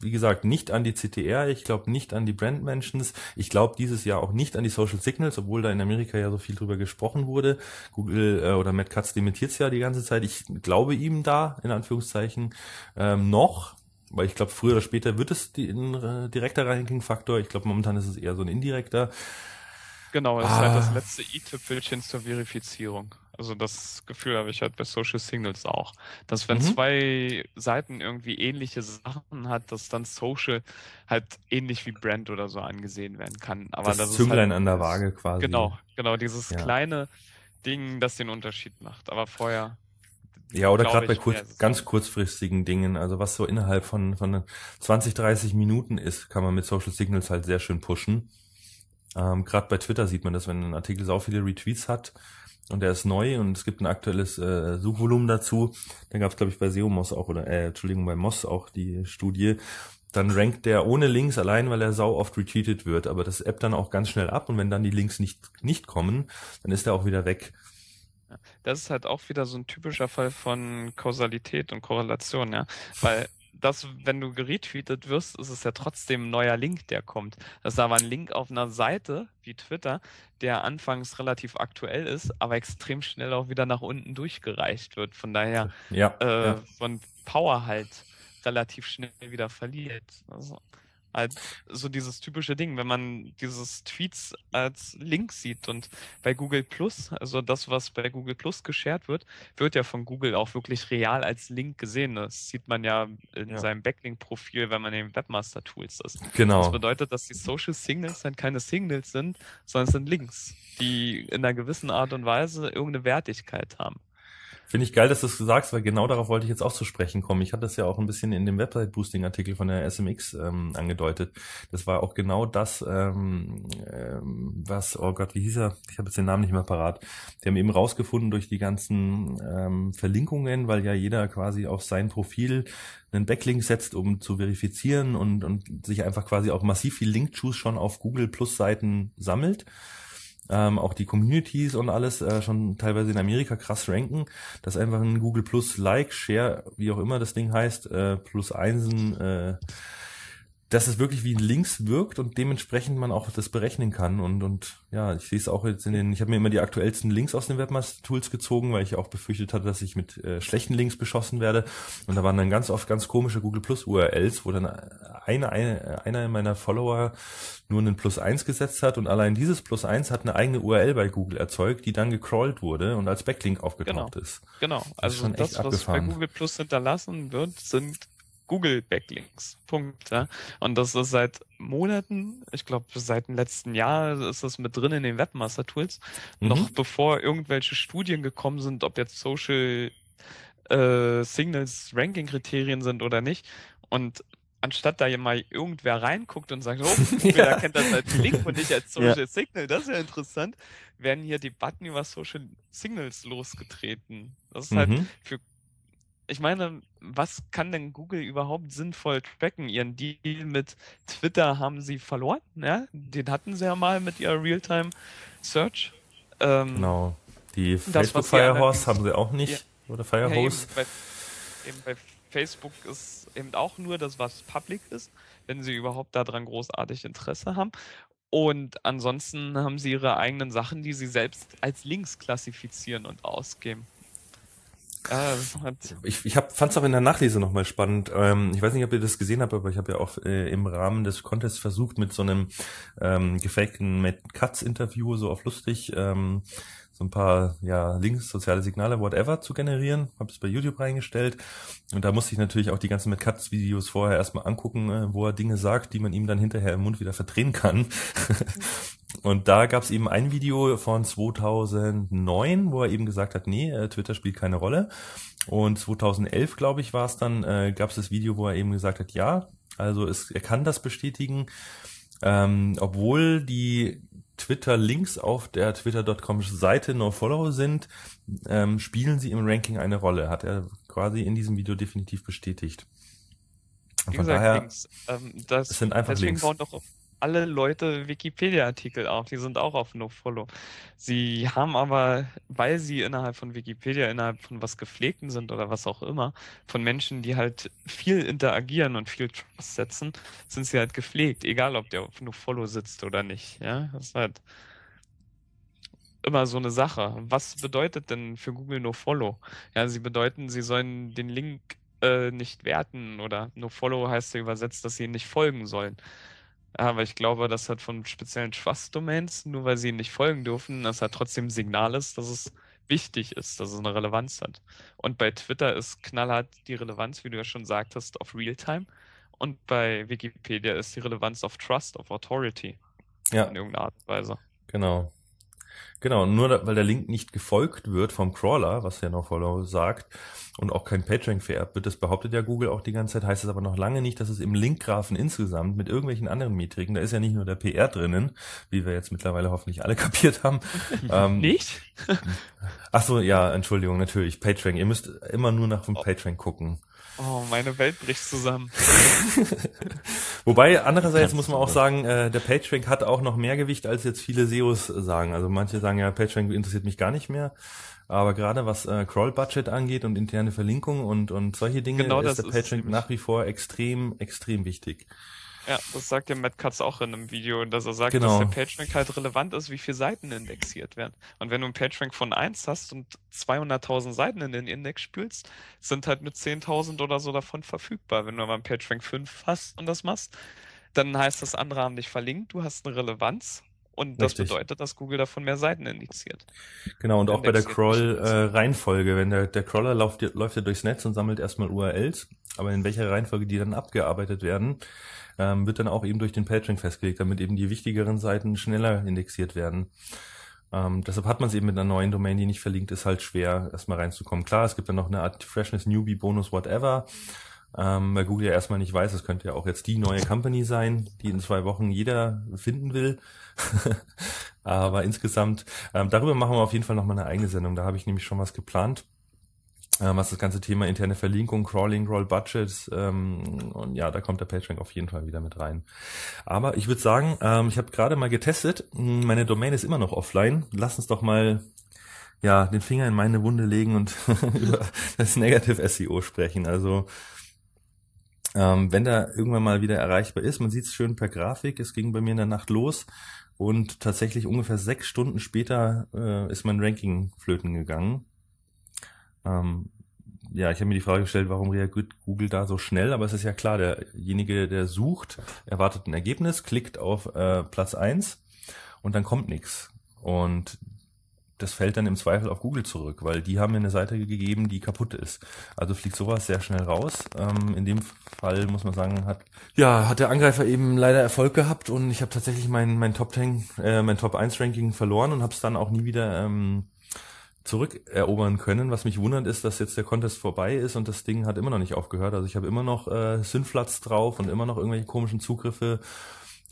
B: wie gesagt, nicht an die CTR, ich glaube nicht an die Brand Mentions, ich glaube dieses Jahr auch nicht an die Social Signals, obwohl da in Amerika ja so viel drüber gesprochen wurde. Google äh, oder Matt Katz dementiert ja die ganze Zeit. Ich glaube ihm da, in Anführungszeichen, ähm, noch, weil ich glaube, früher oder später wird es die, ein äh, direkter Ranking-Faktor. Ich glaube, momentan ist es eher so ein indirekter.
D: Genau, es ist halt das
B: Ah.
D: letzte i-Tüpfelchen zur Verifizierung. Also das Gefühl habe ich halt bei Social Signals auch. Dass wenn
B: Mhm.
D: zwei Seiten irgendwie ähnliche Sachen hat, dass dann Social halt ähnlich wie Brand oder so angesehen werden kann. Aber
B: das
D: das, ist
B: Zünglein
D: halt,
B: an der Waage quasi.
D: Genau, genau, dieses
B: Ja.
D: kleine Ding, das den Unterschied macht. Aber vorher
B: Ja, oder gerade bei kurz, ganz kurzfristigen Dingen, also was so innerhalb von, von 20, 30 Minuten ist, kann man mit Social Signals halt sehr schön pushen. Ähm, gerade bei Twitter sieht man das, wenn ein Artikel so viele Retweets hat und der ist neu und es gibt ein aktuelles äh, Suchvolumen dazu, dann gab es, glaube ich, bei SEO-Moss auch, oder äh, Entschuldigung, bei Moss auch die Studie, dann rankt der ohne Links allein, weil er sau oft retweetet wird. Aber das App dann auch ganz schnell ab und wenn dann die Links nicht, nicht kommen, dann ist er auch wieder weg.
D: Das ist halt auch wieder so ein typischer Fall von Kausalität und Korrelation, ja. Weil das, wenn du geretweetet wirst, ist es ja trotzdem ein neuer Link, der kommt. Das ist aber ein Link auf einer Seite wie Twitter, der anfangs relativ aktuell ist, aber extrem schnell auch wieder nach unten durchgereicht wird. Von daher
B: ja,
D: äh,
B: ja.
D: von Power halt relativ schnell wieder verliert. Also, halt so dieses typische Ding, wenn man dieses Tweets als Link sieht und bei Google Plus, also das, was bei Google Plus geshared wird, wird ja von Google auch wirklich real als Link gesehen. Das sieht man ja in
B: Ja.
D: seinem Backlink-Profil, wenn man in Webmaster Tools ist. Das
B: Genau.
D: bedeutet, dass die Social Signals dann keine Signals sind, sondern es sind Links, die in einer gewissen Art und Weise irgendeine Wertigkeit haben.
B: Finde ich geil, dass du es sagst, weil genau darauf wollte ich jetzt auch zu sprechen kommen. Ich hatte das ja auch ein bisschen in dem Website-Boosting-Artikel von der SMX ähm, angedeutet. Das war auch genau das, ähm, ähm, was, oh Gott, wie hieß er? Ich habe jetzt den Namen nicht mehr parat. Die haben eben rausgefunden durch die ganzen ähm, Verlinkungen, weil ja jeder quasi auf sein Profil einen Backlink setzt, um zu verifizieren und, und sich einfach quasi auch massiv viel Link-Juice schon auf Google Plus Seiten sammelt ähm, auch die Communities und alles äh, schon teilweise in Amerika krass ranken, dass einfach ein Google Plus Like, Share, wie auch immer das Ding heißt, äh, plus Einsen, äh, dass es wirklich wie Links wirkt und dementsprechend man auch das berechnen kann und und ja, ich sehe es auch jetzt in den, ich habe mir immer die aktuellsten Links aus den Webmaster Tools gezogen, weil ich auch befürchtet hatte, dass ich mit äh, schlechten Links beschossen werde und da waren dann ganz oft ganz komische Google Plus URLs, wo dann eine, eine einer meiner Follower nur einen Plus eins gesetzt hat und allein dieses Plus eins hat eine eigene URL bei Google erzeugt, die dann gecrawlt wurde und als Backlink aufgetaucht ist.
D: Genau.
B: Das ist
D: Also
B: schon
D: das,
B: echt
D: was
B: abgefahren.
D: bei Google Plus hinterlassen wird, sind Google Backlinks. Punkt. Ja. Und das ist seit Monaten, ich glaube seit dem letzten Jahr ist das mit drin in den Webmaster Tools,
B: Mhm.
D: noch bevor irgendwelche Studien gekommen sind, ob jetzt Social äh, Signals Ranking Kriterien sind oder nicht. Und anstatt da mal irgendwer reinguckt und sagt, oh, [LAUGHS]
B: Ja.
D: erkennt das als Link und nicht als [LAUGHS] Social Signal, das ist ja interessant, werden hier Debatten über Social Signals losgetreten. Das ist halt
B: Mhm.
D: für ich meine, was kann denn Google überhaupt sinnvoll tracken? Ihren Deal mit Twitter haben sie verloren, ja? Den hatten sie ja mal mit ihrer Realtime Search. Ähm,
B: Genau. Die Facebook Firehorse haben sie auch nicht. Oder
D: ja, eben,
B: Firehose.
D: bei, eben bei Facebook ist eben auch nur das, was public ist, wenn sie überhaupt daran großartig Interesse haben. Und ansonsten haben sie ihre eigenen Sachen, die sie selbst als Links klassifizieren und ausgeben. Hat,
B: Ich, ich fand es auch in der Nachlese nochmal spannend. Ähm, ich weiß nicht, ob ihr das gesehen habt, aber ich habe ja auch äh, im Rahmen des Contests versucht, mit so einem ähm, gefakten Matt Katz Interview, so auf lustig, ähm, so ein paar ja, Links, soziale Signale, whatever zu generieren. Habe es bei YouTube reingestellt. Und da musste ich natürlich auch die ganzen Matt Katz Videos vorher erstmal angucken, äh, wo er Dinge sagt, die man ihm dann hinterher im Mund wieder verdrehen kann. [LAUGHS] Und da gab es eben ein Video von 2009, wo er eben gesagt hat, nee, äh, Twitter spielt keine Rolle. Und 2011, glaube ich, war es dann, äh, gab es das Video, wo er eben gesagt hat, ja, also es, er kann das bestätigen, ähm, obwohl die Twitter-Links auf der twitter.com Seite NoFollow sind, ähm, spielen sie im Ranking eine Rolle, hat er quasi in diesem Video definitiv bestätigt. Und
D: Wie
B: von
D: gesagt,
B: daher,
D: Links. Ähm, das,
B: es sind einfach
D: deswegen
B: Links.
D: bauen doch alle Leute Wikipedia-Artikel auf. Die sind auch auf NoFollow. Sie haben aber, weil sie innerhalb von Wikipedia, innerhalb von was Gepflegten sind oder was auch immer, von Menschen, die halt viel interagieren und viel Trust setzen, sind sie halt gepflegt, egal ob der auf NoFollow sitzt oder nicht. Ja, das ist halt immer so eine Sache. Was bedeutet denn für Google NoFollow? Ja, sie bedeuten, sie sollen den Link äh, nicht werten oder NoFollow heißt ja übersetzt, dass sie ihnen nicht folgen sollen. Aber ich glaube, das hat von speziellen Trust-Domains, nur weil sie ihnen nicht folgen dürfen, das hat trotzdem Signal ist, dass es wichtig ist, dass es eine Relevanz hat. Und bei Twitter ist knallhart die Relevanz, wie du ja schon sagtest, auf Realtime. Und bei Wikipedia ist die Relevanz auf Trust, auf Authority
B: ja,
D: in irgendeiner Art und Weise.
B: genau. Genau, nur weil der Link nicht gefolgt wird vom Crawler, was ja noch Follow sagt, und auch kein PageRank vererbt wird, das behauptet ja Google auch die ganze Zeit, heißt es aber noch lange nicht, dass es im Linkgrafen insgesamt mit irgendwelchen anderen Metriken, da ist ja nicht nur der PR drinnen, wie wir jetzt mittlerweile hoffentlich alle [LAUGHS] kapiert haben.
D: ähm, nicht?
B: ach so, ja, Entschuldigung, natürlich, PageRank. Ihr müsst immer nur nach dem oh. PageRank gucken.
D: Oh, meine Welt bricht zusammen. [LAUGHS]
B: Wobei, andererseits muss man auch sagen, äh, der PageRank hat auch noch mehr Gewicht, als jetzt viele SEOs sagen. Also manche sagen ja, PageRank interessiert mich gar nicht mehr. Aber gerade was äh, Crawl-Budget angeht und interne Verlinkung und, und solche Dinge, genau ist der PageRank nach wie vor extrem, extrem wichtig.
D: Ja, das sagt ja Matt Katz auch in einem Video, dass er sagt, genau. dass der PageRank halt relevant ist, wie viele Seiten indexiert werden. Und wenn du einen PageRank von 1 hast und 200.000 Seiten in den Index spülst, sind halt mit 10.000 oder so davon verfügbar. Wenn du aber einen PageRank 5 hast und das machst, dann heißt das, andere haben dich verlinkt, du hast eine Relevanz und das Richtig. bedeutet, dass Google davon mehr Seiten indiziert.
B: Genau, und auch bei der Crawl-Reihenfolge, äh, wenn der, der Crawler läuft, läuft ja durchs Netz und sammelt erstmal URLs, aber in welcher Reihenfolge die dann abgearbeitet werden, ähm, wird dann auch eben durch den PageRank festgelegt, damit eben die wichtigeren Seiten schneller indexiert werden. Ähm, deshalb hat man es eben mit einer neuen Domain, die nicht verlinkt ist, halt schwer, erstmal reinzukommen. Klar, es gibt dann noch eine Art Freshness Newbie Bonus, whatever. Ähm, weil Google ja erstmal nicht weiß, es könnte ja auch jetzt die neue Company sein, die in zwei Wochen jeder finden will. [LAUGHS] Aber insgesamt, ähm, darüber machen wir auf jeden Fall nochmal eine eigene Sendung. Da habe ich nämlich schon was geplant ähm, was das ganze Thema interne Verlinkung, Crawling, Roll Budgets ähm, und ja, da kommt der PageRank auf jeden Fall wieder mit rein. Aber ich würde sagen, ähm, ich habe gerade mal getestet, meine Domain ist immer noch offline. Lass uns doch mal ja den Finger in meine Wunde legen und [LAUGHS] über das Negative SEO sprechen. Also ähm, wenn da irgendwann mal wieder erreichbar ist, man sieht es schön per Grafik, es ging bei mir in der Nacht los und tatsächlich ungefähr sechs Stunden später äh, ist mein Ranking flöten gegangen. Ähm, ja, ich habe mir die Frage gestellt, warum reagiert Google da so schnell? Aber es ist ja klar, derjenige, der sucht, erwartet ein Ergebnis, klickt auf äh, Platz eins und dann kommt nichts. Und das fällt dann im Zweifel auf Google zurück, weil die haben mir eine Seite gegeben, die kaputt ist. Also fliegt sowas sehr schnell raus. Ähm, in dem Fall muss man sagen, hat ja hat der Angreifer eben leider Erfolg gehabt und ich habe tatsächlich mein mein Top 10, äh, mein Top 1 Ranking verloren und habe es dann auch nie wieder ähm, zurückerobern können. Was mich wundert ist, dass jetzt der Contest vorbei ist und das Ding hat immer noch nicht aufgehört. Also ich habe immer noch äh, Synflats drauf und immer noch irgendwelche komischen Zugriffe.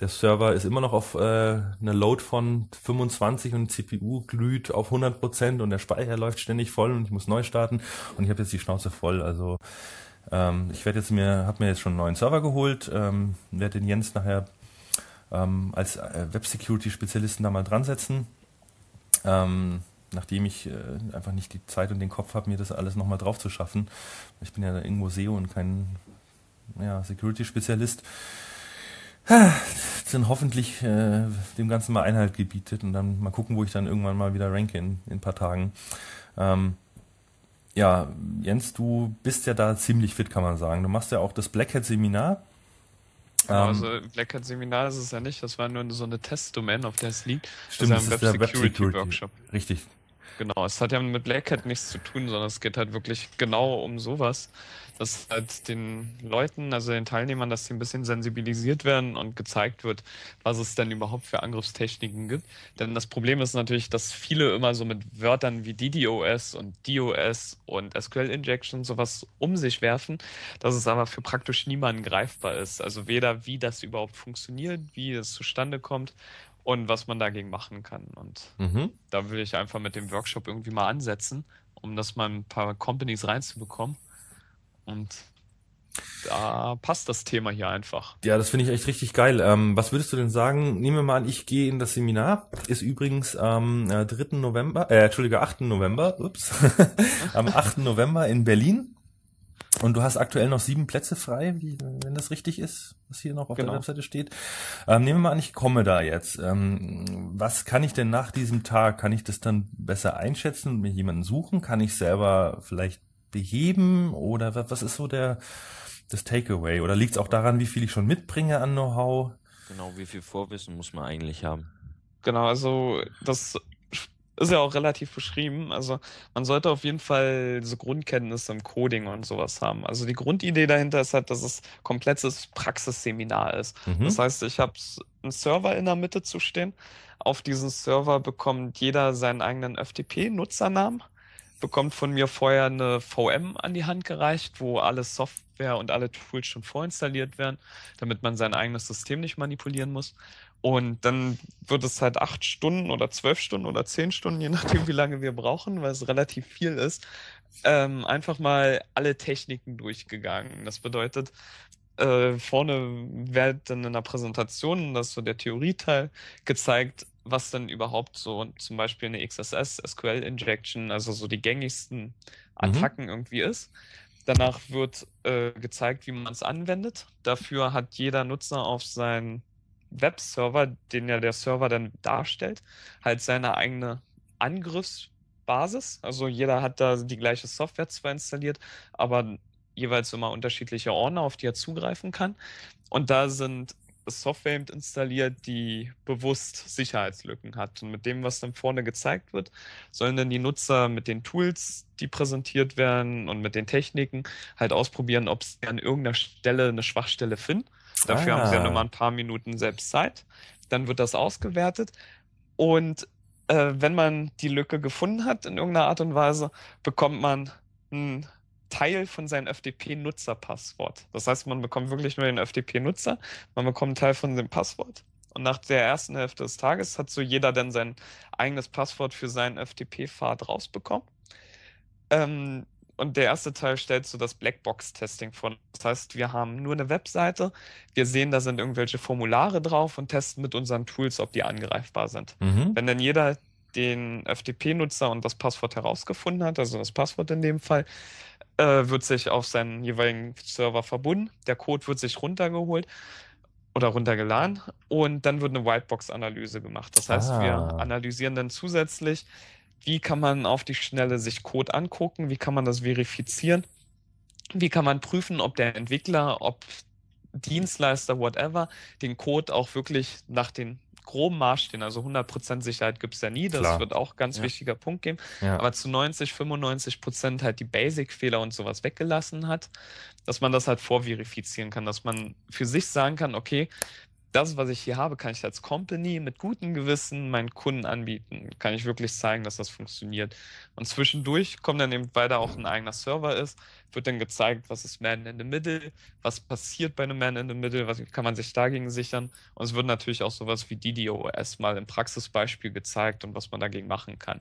B: Der Server ist immer noch auf äh, einer Load von 25 und die CPU glüht auf 100 Prozent und der Speicher läuft ständig voll und ich muss neu starten und ich habe jetzt die Schnauze voll. Also ähm, ich werde jetzt mir, habe mir jetzt schon einen neuen Server geholt, ähm, werde den Jens nachher ähm, als äh, Web Security Spezialisten da mal dran setzen. Ähm, nachdem ich äh, einfach nicht die Zeit und den Kopf habe, mir das alles nochmal drauf zu schaffen. Ich bin ja irgendwo SEO und kein ja, Security-Spezialist. Dann hoffentlich äh, dem Ganzen mal Einhalt gebietet und dann mal gucken, wo ich dann irgendwann mal wieder ranke in, in ein paar Tagen. Ähm, ja, Jens, du bist ja da ziemlich fit, kann man sagen. Du machst ja auch das Black Hat Seminar.
D: Genau, also Black Hat Seminar ist es ja nicht, das war nur so eine Testdomain, auf der es liegt.
B: Stimmt, das ist, das ist der Web Security Workshop. Richtig,
D: Genau, es hat ja mit Black Hat nichts zu tun, sondern es geht halt wirklich genau um sowas, dass halt den Leuten, also den Teilnehmern, dass sie ein bisschen sensibilisiert werden und gezeigt wird, was es denn überhaupt für Angriffstechniken gibt. Denn das Problem ist natürlich, dass viele immer so mit Wörtern wie DDoS und DOS und SQL Injection sowas um sich werfen, dass es aber für praktisch niemanden greifbar ist. Also weder wie das überhaupt funktioniert, wie es zustande kommt und was man dagegen machen kann. Und mhm. da will ich einfach mit dem Workshop irgendwie mal ansetzen, um das mal ein paar Companies reinzubekommen. Und da passt das Thema hier einfach.
B: Ja, das finde ich echt richtig geil. Ähm, was würdest du denn sagen? Nehmen wir mal an, ich gehe in das Seminar. Ist übrigens am äh, 3. November, äh, Entschuldige, 8. November, ups, [LAUGHS] am 8. November in Berlin. Und du hast aktuell noch sieben Plätze frei, wie, wenn das richtig ist, was hier noch auf genau. der Webseite steht. Ähm, nehmen wir mal an, ich komme da jetzt. Ähm, was kann ich denn nach diesem Tag? Kann ich das dann besser einschätzen und mir jemanden suchen? Kann ich selber vielleicht beheben? Oder was ist so der das Takeaway? Oder liegt es auch daran, wie viel ich schon mitbringe an Know-how?
C: Genau, wie viel Vorwissen muss man eigentlich haben?
D: Genau, also das ist ja auch relativ beschrieben. Also man sollte auf jeden Fall so Grundkenntnisse im Coding und sowas haben. Also die Grundidee dahinter ist halt, dass es komplettes Praxisseminar ist. Mhm. Das heißt, ich habe einen Server in der Mitte zu stehen. Auf diesen Server bekommt jeder seinen eigenen FTP-Nutzernamen bekommt von mir vorher eine VM an die Hand gereicht, wo alle Software und alle Tools schon vorinstalliert werden, damit man sein eigenes System nicht manipulieren muss. Und dann wird es halt acht Stunden oder zwölf Stunden oder zehn Stunden, je nachdem, wie lange wir brauchen, weil es relativ viel ist, ähm, einfach mal alle Techniken durchgegangen. Das bedeutet, äh, vorne wird dann in der Präsentation, das ist so der Theorieteil, gezeigt, was dann überhaupt so zum Beispiel eine XSS, SQL Injection, also so die gängigsten mhm. Attacken mhm. irgendwie ist. Danach wird äh, gezeigt, wie man es anwendet. Dafür hat jeder Nutzer auf sein Webserver, den ja der Server dann darstellt, halt seine eigene Angriffsbasis. Also jeder hat da die gleiche Software zwar installiert, aber jeweils immer unterschiedliche Ordner, auf die er zugreifen kann. Und da sind Software installiert, die bewusst Sicherheitslücken hat. Und mit dem, was dann vorne gezeigt wird, sollen dann die Nutzer mit den Tools, die präsentiert werden und mit den Techniken halt ausprobieren, ob sie an irgendeiner Stelle eine Schwachstelle finden Dafür ah. haben sie ja ah. nur mal ein paar Minuten selbst Zeit. Dann wird das ausgewertet. Und äh, wenn man die Lücke gefunden hat in irgendeiner Art und Weise, bekommt man einen Teil von seinem FTP-Nutzerpasswort. Das heißt, man bekommt wirklich nur den FTP-Nutzer, man bekommt einen Teil von dem Passwort. Und nach der ersten Hälfte des Tages hat so jeder dann sein eigenes Passwort für seinen FTP-Pfad rausbekommen. Ähm, und der erste Teil stellt so das Blackbox-Testing vor. Das heißt, wir haben nur eine Webseite, wir sehen, da sind irgendwelche Formulare drauf und testen mit unseren Tools, ob die angreifbar sind. Mhm. Wenn dann jeder den FTP-Nutzer und das Passwort herausgefunden hat, also das Passwort in dem Fall, äh, wird sich auf seinen jeweiligen Server verbunden, der Code wird sich runtergeholt oder runtergeladen und dann wird eine Whitebox-Analyse gemacht. Das heißt, ah. wir analysieren dann zusätzlich wie kann man auf die Schnelle sich Code angucken, wie kann man das verifizieren, wie kann man prüfen, ob der Entwickler, ob Dienstleister, whatever, den Code auch wirklich nach den groben Maßstäben, also 100% Sicherheit gibt es ja nie, das Klar. wird auch ganz ja. wichtiger Punkt geben, ja. aber zu 90, 95% halt die Basic-Fehler und sowas weggelassen hat, dass man das halt vorverifizieren kann, dass man für sich sagen kann, okay, das, was ich hier habe, kann ich als Company mit gutem Gewissen meinen Kunden anbieten. Kann ich wirklich zeigen, dass das funktioniert. Und zwischendurch kommt dann eben, weil da auch ein eigener Server ist, wird dann gezeigt, was ist Man in the Middle, was passiert bei einem Man in the Middle, was kann man sich dagegen sichern. Und es wird natürlich auch sowas wie DDoS mal im Praxisbeispiel gezeigt und was man dagegen machen kann.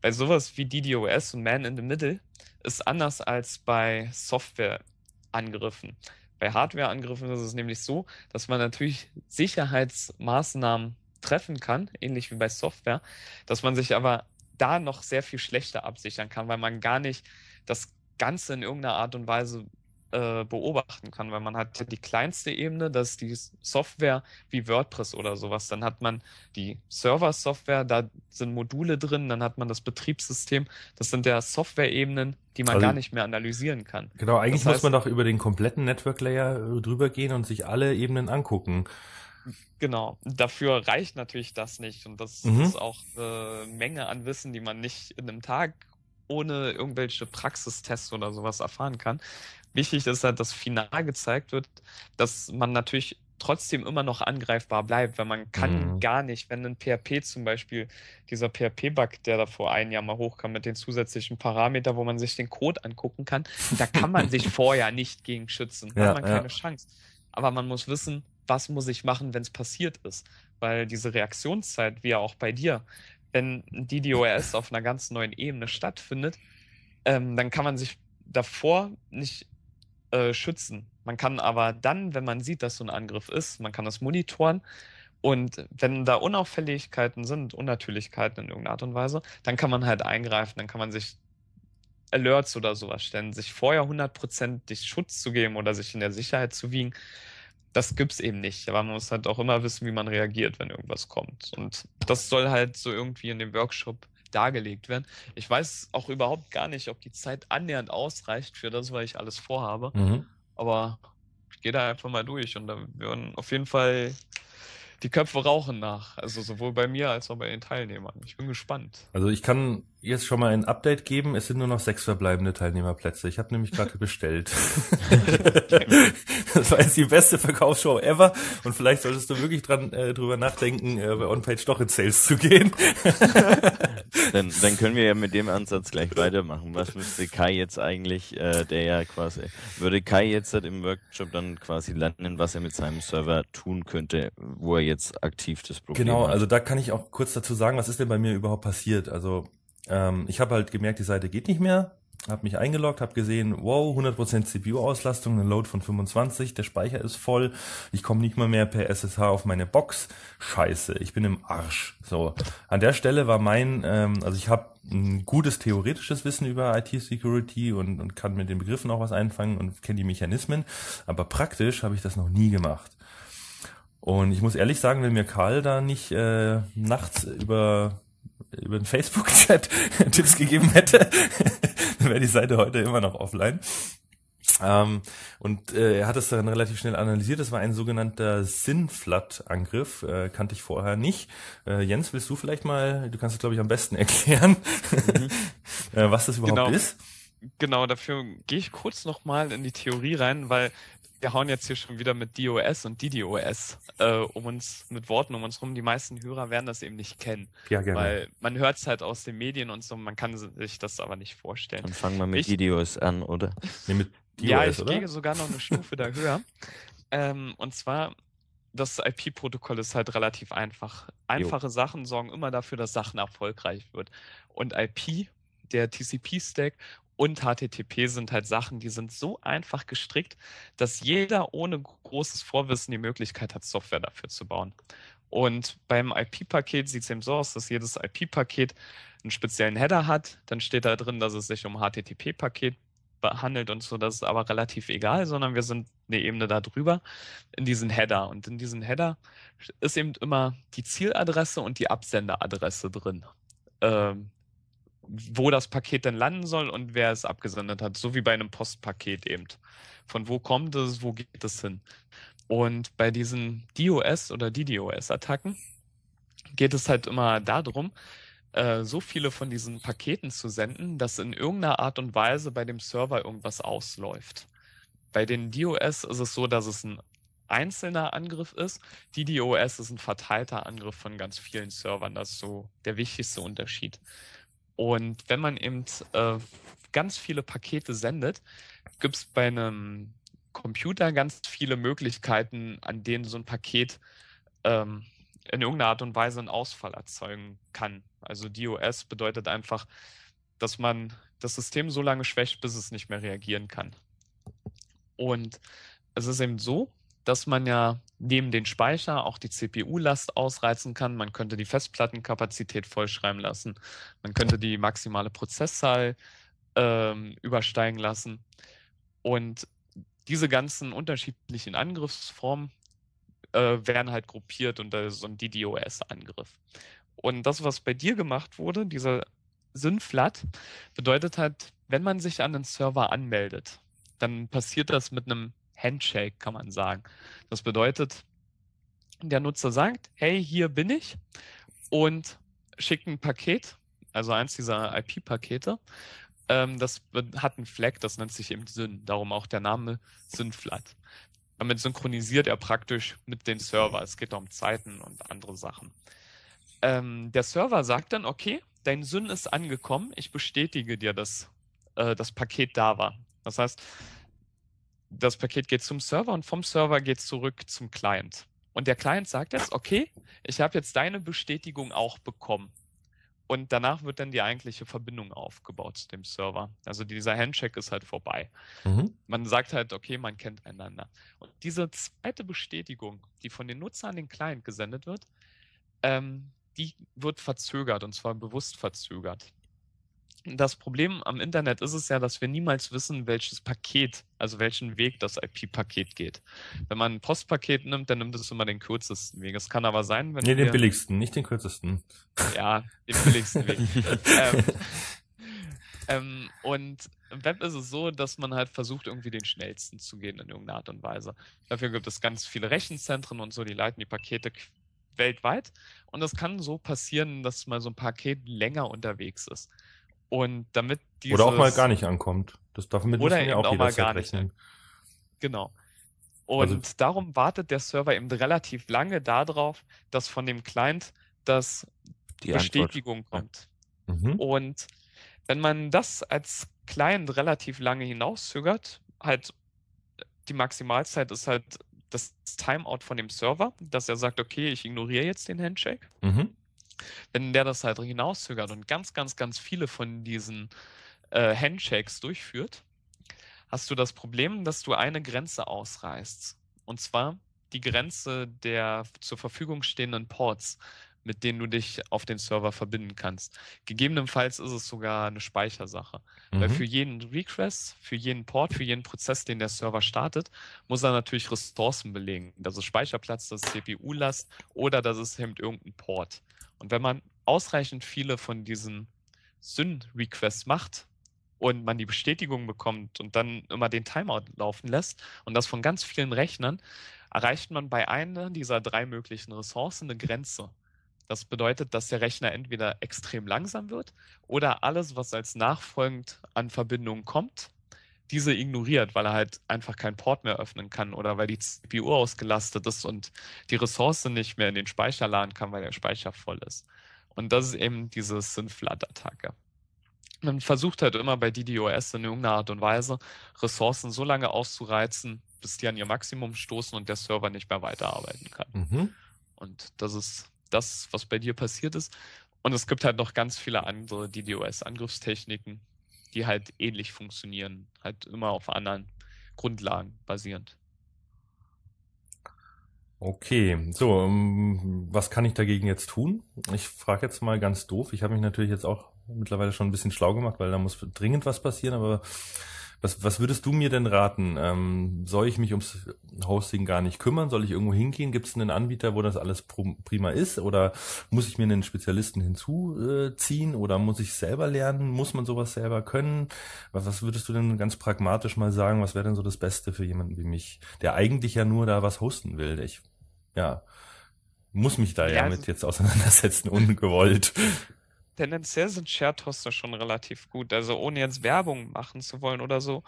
D: Bei sowas wie DDoS und Man in the Middle ist anders als bei Softwareangriffen. Bei Hardware-Angriffen ist es nämlich so, dass man natürlich Sicherheitsmaßnahmen treffen kann, ähnlich wie bei Software, dass man sich aber da noch sehr viel schlechter absichern kann, weil man gar nicht das Ganze in irgendeiner Art und Weise äh, beobachten kann, weil man hat die kleinste Ebene, das ist die Software wie WordPress oder sowas. Dann hat man die Server-Software, da sind Module drin, dann hat man das Betriebssystem. Das sind ja Software-Ebenen, die man also, gar nicht mehr analysieren kann.
B: Genau, eigentlich das heißt, muss man doch über den kompletten Network-Layer äh, drüber gehen und sich alle Ebenen angucken.
D: Genau, dafür reicht natürlich das nicht. Und das mhm. ist auch eine Menge an Wissen, die man nicht in einem Tag ohne irgendwelche Praxistests oder sowas erfahren kann. Wichtig ist halt, dass final gezeigt wird, dass man natürlich trotzdem immer noch angreifbar bleibt, weil man kann mhm. gar nicht, wenn ein PHP zum Beispiel, dieser PHP-Bug, der da vor einem Jahr mal hochkam mit den zusätzlichen Parametern, wo man sich den Code angucken kann, da kann man sich [LAUGHS] vorher nicht gegen schützen. Da ja, hat man keine ja. Chance. Aber man muss wissen, was muss ich machen, wenn es passiert ist. Weil diese Reaktionszeit, wie ja auch bei dir, wenn ein DDoS auf einer ganz neuen Ebene stattfindet, ähm, dann kann man sich davor nicht äh, schützen. Man kann aber dann, wenn man sieht, dass so ein Angriff ist, man kann das monitoren und wenn da Unauffälligkeiten sind, Unnatürlichkeiten in irgendeiner Art und Weise, dann kann man halt eingreifen, dann kann man sich Alerts oder sowas stellen, sich vorher hundertprozentig Schutz zu geben oder sich in der Sicherheit zu wiegen. Das gibt es eben nicht. Aber man muss halt auch immer wissen, wie man reagiert, wenn irgendwas kommt. Und das soll halt so irgendwie in dem Workshop dargelegt werden. Ich weiß auch überhaupt gar nicht, ob die Zeit annähernd ausreicht für das, was ich alles vorhabe. Mhm. Aber ich gehe da einfach mal durch und da werden auf jeden Fall die Köpfe rauchen nach. Also sowohl bei mir als auch bei den Teilnehmern. Ich bin gespannt.
B: Also ich kann jetzt schon mal ein Update geben. Es sind nur noch sechs verbleibende Teilnehmerplätze. Ich habe nämlich gerade bestellt. [LAUGHS] das war jetzt die beste Verkaufsshow ever. Und vielleicht solltest du wirklich dran äh, drüber nachdenken, äh, bei OnPage doch in Sales zu gehen. [LAUGHS]
C: dann, dann können wir ja mit dem Ansatz gleich weitermachen. Was müsste Kai jetzt eigentlich, äh, der ja quasi, würde Kai jetzt halt im Workshop dann quasi lernen, was er mit seinem Server tun könnte, wo er jetzt aktiv das Problem
B: genau,
C: hat?
B: Genau, also da kann ich auch kurz dazu sagen, was ist denn bei mir überhaupt passiert? Also ähm, ich habe halt gemerkt, die Seite geht nicht mehr, habe mich eingeloggt, habe gesehen, wow, 100% CPU-Auslastung, ein Load von 25, der Speicher ist voll, ich komme nicht mal mehr per SSH auf meine Box. Scheiße, ich bin im Arsch. So, an der Stelle war mein, ähm, also ich habe ein gutes theoretisches Wissen über IT-Security und, und kann mit den Begriffen auch was einfangen und kenne die Mechanismen, aber praktisch habe ich das noch nie gemacht. Und ich muss ehrlich sagen, wenn mir Karl da nicht äh, nachts über über den Facebook-Chat [LAUGHS] Tipps gegeben hätte, [LAUGHS] dann wäre die Seite heute immer noch offline. Ähm, und äh, er hat es dann relativ schnell analysiert. Das war ein sogenannter Sinflat-Angriff, äh, kannte ich vorher nicht. Äh, Jens, willst du vielleicht mal, du kannst es glaube ich am besten [LAUGHS] erklären, mhm. äh, was das überhaupt
D: genau.
B: ist?
D: Genau, dafür gehe ich kurz nochmal in die Theorie rein, weil wir hauen jetzt hier schon wieder mit DOS und DDoS äh, um uns mit Worten um uns rum. Die meisten Hörer werden das eben nicht kennen.
B: Ja, gerne.
D: Weil man hört es halt aus den Medien und so, man kann sich das aber nicht vorstellen.
C: Dann fangen wir mit ich, DDoS an, oder? [LAUGHS]
B: Nee, mit
D: DOS, ja, ich oder? gehe sogar noch eine Stufe da höher. Ähm, und zwar, das IP-Protokoll ist halt relativ einfach. Einfache jo. Sachen sorgen immer dafür, dass Sachen erfolgreich wird. Und IP, der TCP-Stack und HTTP sind halt Sachen, die sind so einfach gestrickt, dass jeder ohne großes Vorwissen die Möglichkeit hat, Software dafür zu bauen. Und beim IP-Paket sieht es eben so aus, dass jedes IP-Paket einen speziellen Header hat. Dann steht da drin, dass es sich um HTTP-Paket handelt und so. Das ist aber relativ egal, sondern wir sind eine Ebene darüber in diesen Header. Und in diesen Header ist eben immer die Zieladresse und die Absenderadresse drin. Ähm, wo das Paket denn landen soll und wer es abgesendet hat, so wie bei einem Postpaket eben. Von wo kommt es, wo geht es hin? Und bei diesen DOS oder DDoS-Attacken geht es halt immer darum, äh, so viele von diesen Paketen zu senden, dass in irgendeiner Art und Weise bei dem Server irgendwas ausläuft. Bei den DOS ist es so, dass es ein einzelner Angriff ist. DDoS ist ein verteilter Angriff von ganz vielen Servern. Das ist so der wichtigste Unterschied. Und wenn man eben äh, ganz viele Pakete sendet, gibt es bei einem Computer ganz viele Möglichkeiten, an denen so ein Paket ähm, in irgendeiner Art und Weise einen Ausfall erzeugen kann. Also DOS bedeutet einfach, dass man das System so lange schwächt, bis es nicht mehr reagieren kann. Und es ist eben so, dass man ja neben den Speicher auch die CPU-Last ausreizen kann. Man könnte die Festplattenkapazität vollschreiben lassen. Man könnte die maximale Prozesszahl ähm, übersteigen lassen. Und diese ganzen unterschiedlichen Angriffsformen äh, werden halt gruppiert unter so einem DDoS-Angriff. Und das, was bei dir gemacht wurde, dieser Synflat, bedeutet halt, wenn man sich an den Server anmeldet, dann passiert das mit einem Handshake, kann man sagen. Das bedeutet, der Nutzer sagt, hey, hier bin ich und schickt ein Paket, also eins dieser IP-Pakete. Ähm, das hat einen Flag, das nennt sich eben Syn, darum auch der Name Synflat. Damit synchronisiert er praktisch mit den Server. Es geht um Zeiten und andere Sachen. Ähm, der Server sagt dann, okay, dein Syn ist angekommen, ich bestätige dir, dass äh, das Paket da war. Das heißt, das Paket geht zum Server und vom Server geht es zurück zum Client. Und der Client sagt jetzt, okay, ich habe jetzt deine Bestätigung auch bekommen. Und danach wird dann die eigentliche Verbindung aufgebaut zu dem Server. Also dieser Handshake ist halt vorbei. Mhm. Man sagt halt, okay, man kennt einander. Und diese zweite Bestätigung, die von den Nutzern an den Client gesendet wird, ähm, die wird verzögert und zwar bewusst verzögert das Problem am Internet ist es ja, dass wir niemals wissen, welches Paket, also welchen Weg das IP-Paket geht. Wenn man ein Postpaket nimmt, dann nimmt es immer den kürzesten Weg. Es kann aber sein, wenn.
B: Nee, den billigsten, nicht den kürzesten.
D: Ja, den billigsten Weg. [LAUGHS] ähm, ähm, und im Web ist es so, dass man halt versucht, irgendwie den schnellsten zu gehen in irgendeiner Art und Weise. Dafür gibt es ganz viele Rechenzentren und so, die leiten die Pakete weltweit. Und es kann so passieren, dass mal so ein Paket länger unterwegs ist. Und damit
B: dieses, Oder auch mal gar nicht ankommt. Das darf mit
D: oder ja auch, auch mal gar rechnen. nicht. Genau. Und also, darum wartet der Server eben relativ lange darauf, dass von dem Client das die Bestätigung Antwort. kommt. Mhm. Und wenn man das als Client relativ lange hinauszögert, halt die Maximalzeit ist halt das Timeout von dem Server, dass er sagt, okay, ich ignoriere jetzt den Handshake. Mhm. Wenn der das halt hinauszögert und ganz, ganz, ganz viele von diesen äh, Handshakes durchführt, hast du das Problem, dass du eine Grenze ausreißt. Und zwar die Grenze der zur Verfügung stehenden Ports mit denen du dich auf den Server verbinden kannst. Gegebenenfalls ist es sogar eine Speichersache. Mhm. Weil für jeden Request, für jeden Port, für jeden Prozess, den der Server startet, muss er natürlich Ressourcen belegen. Das ist Speicherplatz, das ist CPU-Last oder das ist eben irgendein Port. Und wenn man ausreichend viele von diesen Syn-Requests macht, und man die Bestätigung bekommt und dann immer den Timeout laufen lässt und das von ganz vielen Rechnern, erreicht man bei einer dieser drei möglichen Ressourcen eine Grenze. Das bedeutet, dass der Rechner entweder extrem langsam wird oder alles, was als nachfolgend an Verbindungen kommt, diese ignoriert, weil er halt einfach keinen Port mehr öffnen kann oder weil die CPU ausgelastet ist und die Ressource nicht mehr in den Speicher laden kann, weil der Speicher voll ist. Und das ist eben diese Synflat-Attacke. Man versucht halt immer bei DDoS in irgendeiner Art und Weise, Ressourcen so lange auszureizen, bis die an ihr Maximum stoßen und der Server nicht mehr weiterarbeiten kann. Mhm. Und das ist das, was bei dir passiert ist. Und es gibt halt noch ganz viele andere DDoS-Angriffstechniken, die halt ähnlich funktionieren, halt immer auf anderen Grundlagen basierend.
B: Okay, so, ähm, was kann ich dagegen jetzt tun? Ich frage jetzt mal ganz doof. Ich habe mich natürlich jetzt auch mittlerweile schon ein bisschen schlau gemacht, weil da muss dringend was passieren, aber was, was würdest du mir denn raten? Ähm, soll ich mich ums Hosting gar nicht kümmern? Soll ich irgendwo hingehen? Gibt es einen Anbieter, wo das alles prima ist? Oder muss ich mir einen Spezialisten hinzuziehen? Oder muss ich selber lernen? Muss man sowas selber können? Was, was würdest du denn ganz pragmatisch mal sagen? Was wäre denn so das Beste für jemanden wie mich, der eigentlich ja nur da was hosten will? Ich, ja, muss mich da ja, ja mit jetzt auseinandersetzen, [LAUGHS] ungewollt
D: tendenziell sind Share-Toaster schon relativ gut. Also ohne jetzt Werbung machen zu wollen oder so.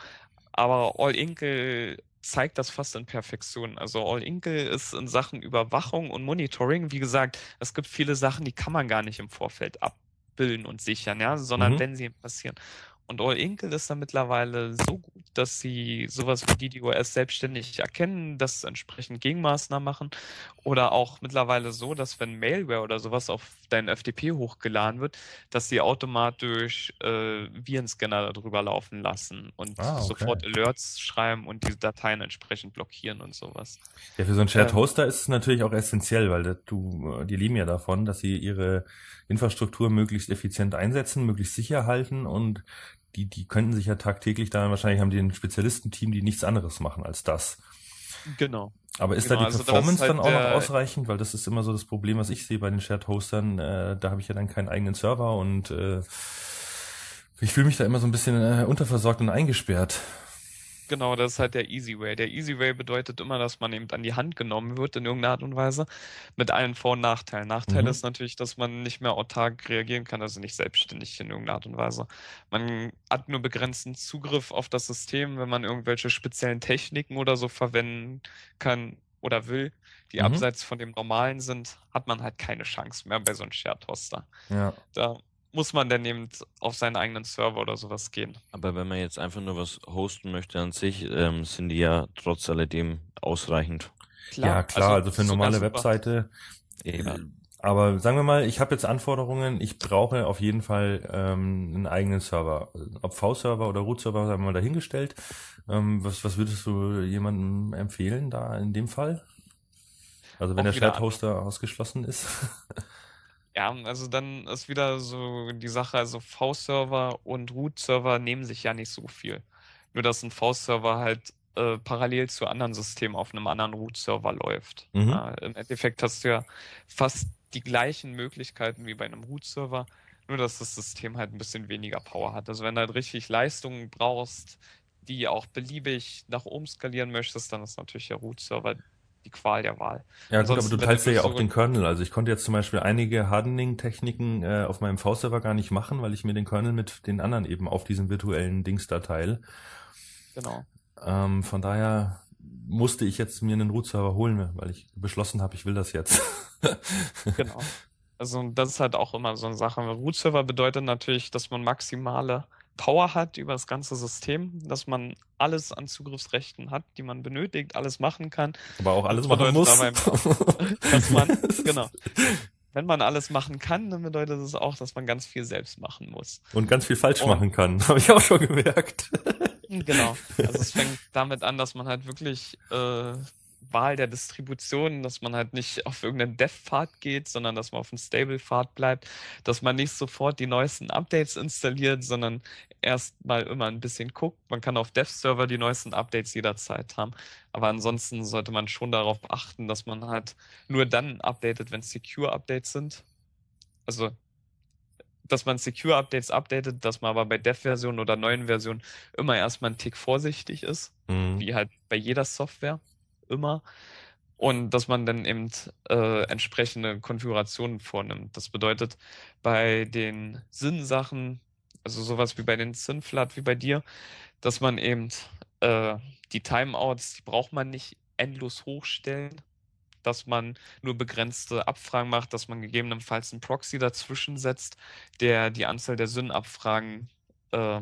D: Aber All Inkle zeigt das fast in Perfektion. Also All Inkle ist in Sachen Überwachung und Monitoring, wie gesagt, es gibt viele Sachen, die kann man gar nicht im Vorfeld abbilden und sichern, ja, sondern mhm. wenn sie passieren. Und All Inkle ist da mittlerweile so gut, dass sie sowas wie DDoS selbstständig erkennen, das entsprechend Gegenmaßnahmen machen. Oder auch mittlerweile so, dass wenn Malware oder sowas auf dein FTP hochgeladen wird, dass sie automatisch äh, Virenscanner darüber laufen lassen und ah, okay. sofort Alerts schreiben und diese Dateien entsprechend blockieren und sowas.
B: Ja, für so einen Shared ähm, Hoster ähm, ist es natürlich auch essentiell, weil das, du, die leben ja davon, dass sie ihre Infrastruktur möglichst effizient einsetzen, möglichst sicher halten und die, die könnten sich ja tagtäglich dann wahrscheinlich haben die ein Spezialistenteam, die nichts anderes machen als das.
D: Genau.
B: Aber ist
D: genau,
B: da die also Performance halt dann auch noch ausreichend? Weil das ist immer so das Problem, was ich sehe bei den Shared Hostern. Äh, da habe ich ja dann keinen eigenen Server und äh, ich fühle mich da immer so ein bisschen äh, unterversorgt und eingesperrt.
D: Genau, das ist halt der Easy Way. Der Easy Way bedeutet immer, dass man eben an die Hand genommen wird in irgendeiner Art und Weise mit allen Vor- und Nachteilen. Nachteil mhm. ist natürlich, dass man nicht mehr autark reagieren kann, also nicht selbstständig in irgendeiner Art und Weise. Man hat nur begrenzten Zugriff auf das System, wenn man irgendwelche speziellen Techniken oder so verwenden kann oder will, die mhm. abseits von dem Normalen sind, hat man halt keine Chance mehr bei so einem Shared Hoster. Ja. Da muss man dann eben auf seinen eigenen Server oder sowas gehen.
C: Aber wenn man jetzt einfach nur was hosten möchte an sich, ähm, sind die ja trotz alledem ausreichend.
B: Klar. Ja, klar, also, also für eine normale Webseite. Ja. Aber sagen wir mal, ich habe jetzt Anforderungen, ich brauche auf jeden Fall ähm, einen eigenen Server. Ob V-Server oder Root-Server, sagen wir mal dahingestellt. Ähm, was, was würdest du jemandem empfehlen da in dem Fall? Also wenn Auch der Shared-Hoster ausgeschlossen ist? [LAUGHS]
D: Ja, also dann ist wieder so die Sache, also V-Server und Root-Server nehmen sich ja nicht so viel. Nur dass ein V-Server halt äh, parallel zu anderen Systemen auf einem anderen Root-Server läuft. Mhm. Ja, Im Endeffekt hast du ja fast die gleichen Möglichkeiten wie bei einem Root-Server, nur dass das System halt ein bisschen weniger Power hat. Also wenn du halt richtig Leistungen brauchst, die auch beliebig nach oben skalieren möchtest, dann ist natürlich der Root-Server die Qual der Wahl.
B: Ja gut, aber du teilst ja auch den Kernel. Also ich konnte jetzt zum Beispiel einige Hardening-Techniken äh, auf meinem V-Server gar nicht machen, weil ich mir den Kernel mit den anderen eben auf diesen virtuellen Dings da teile.
D: Genau.
B: Ähm, von daher musste ich jetzt mir einen Root-Server holen, weil ich beschlossen habe, ich will das jetzt. [LAUGHS]
D: genau. Also das ist halt auch immer so eine Sache. Root-Server bedeutet natürlich, dass man maximale Power hat über das ganze System, dass man alles an Zugriffsrechten hat, die man benötigt, alles machen kann.
B: Aber auch alles machen muss. Dabei, [LAUGHS]
D: dass man, genau. Wenn man alles machen kann, dann bedeutet es auch, dass man ganz viel selbst machen muss.
B: Und ganz viel falsch Und, machen kann, [LAUGHS] habe ich auch schon gemerkt.
D: Genau. Also es fängt damit an, dass man halt wirklich äh, Wahl der Distribution, dass man halt nicht auf irgendeinen Dev-Pfad geht, sondern dass man auf einem Stable-Pfad bleibt, dass man nicht sofort die neuesten Updates installiert, sondern erst mal immer ein bisschen guckt. Man kann auf Dev-Server die neuesten Updates jederzeit haben, aber ansonsten sollte man schon darauf achten, dass man halt nur dann updatet, wenn Secure-Updates sind. Also dass man Secure-Updates updatet, dass man aber bei Dev-Versionen oder neuen Versionen immer erstmal einen Tick vorsichtig ist, mhm. wie halt bei jeder Software immer. Und dass man dann eben äh, entsprechende Konfigurationen vornimmt. Das bedeutet, bei den Sinnsachen, also sowas wie bei den Synflat wie bei dir, dass man eben äh, die Timeouts, die braucht man nicht endlos hochstellen, dass man nur begrenzte Abfragen macht, dass man gegebenenfalls einen Proxy dazwischen setzt, der die Anzahl der Syn-Abfragen äh,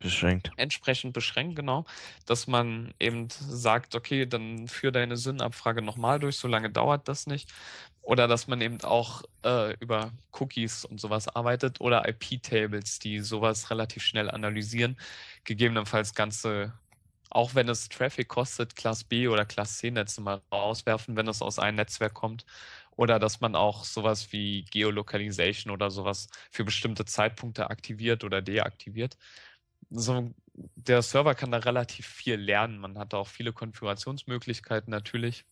C: Beschränkt.
D: Entsprechend beschränkt, genau. Dass man eben sagt, okay, dann führ deine Sündabfrage nochmal durch, solange dauert das nicht. Oder dass man eben auch äh, über Cookies und sowas arbeitet oder IP-Tables, die sowas relativ schnell analysieren. Gegebenenfalls ganze, auch wenn es Traffic kostet, Class B oder Class C-Netze mal rauswerfen, wenn es aus einem Netzwerk kommt. Oder dass man auch sowas wie Geolocalization oder sowas für bestimmte Zeitpunkte aktiviert oder deaktiviert so, der Server kann da relativ viel lernen. Man hat da auch viele Konfigurationsmöglichkeiten natürlich.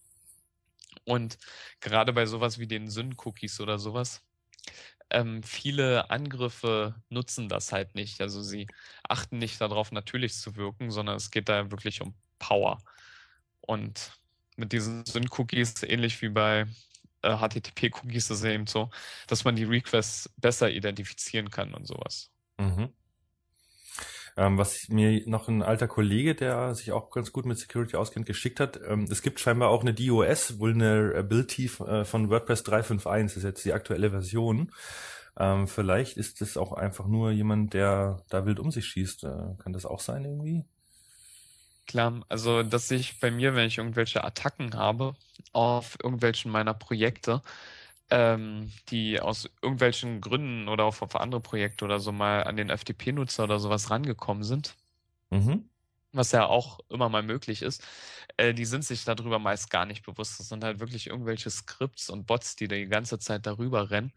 D: Und gerade bei sowas wie den Syn-Cookies oder sowas, ähm, viele Angriffe nutzen das halt nicht. Also sie achten nicht darauf, natürlich zu wirken, sondern es geht da wirklich um Power. Und mit diesen Syn-Cookies, ähnlich wie bei äh, HTTP-Cookies, ist es eben so, dass man die Requests besser identifizieren kann und sowas. Mhm.
B: Ähm, was mir noch ein alter Kollege, der sich auch ganz gut mit Security auskennt, geschickt hat. Ähm, es gibt scheinbar auch eine DOS Vulnerability äh, von WordPress 3.5.1. Das ist jetzt die aktuelle Version. Ähm, vielleicht ist es auch einfach nur jemand, der da wild um sich schießt. Äh, kann das auch sein irgendwie?
D: Klar, also dass ich bei mir, wenn ich irgendwelche Attacken habe auf irgendwelchen meiner Projekte, ähm, die aus irgendwelchen Gründen oder auch auf andere Projekte oder so mal an den FTP-Nutzer oder sowas rangekommen sind, mhm. was ja auch immer mal möglich ist, äh, die sind sich darüber meist gar nicht bewusst. Das sind halt wirklich irgendwelche Skripts und Bots, die die ganze Zeit darüber rennen.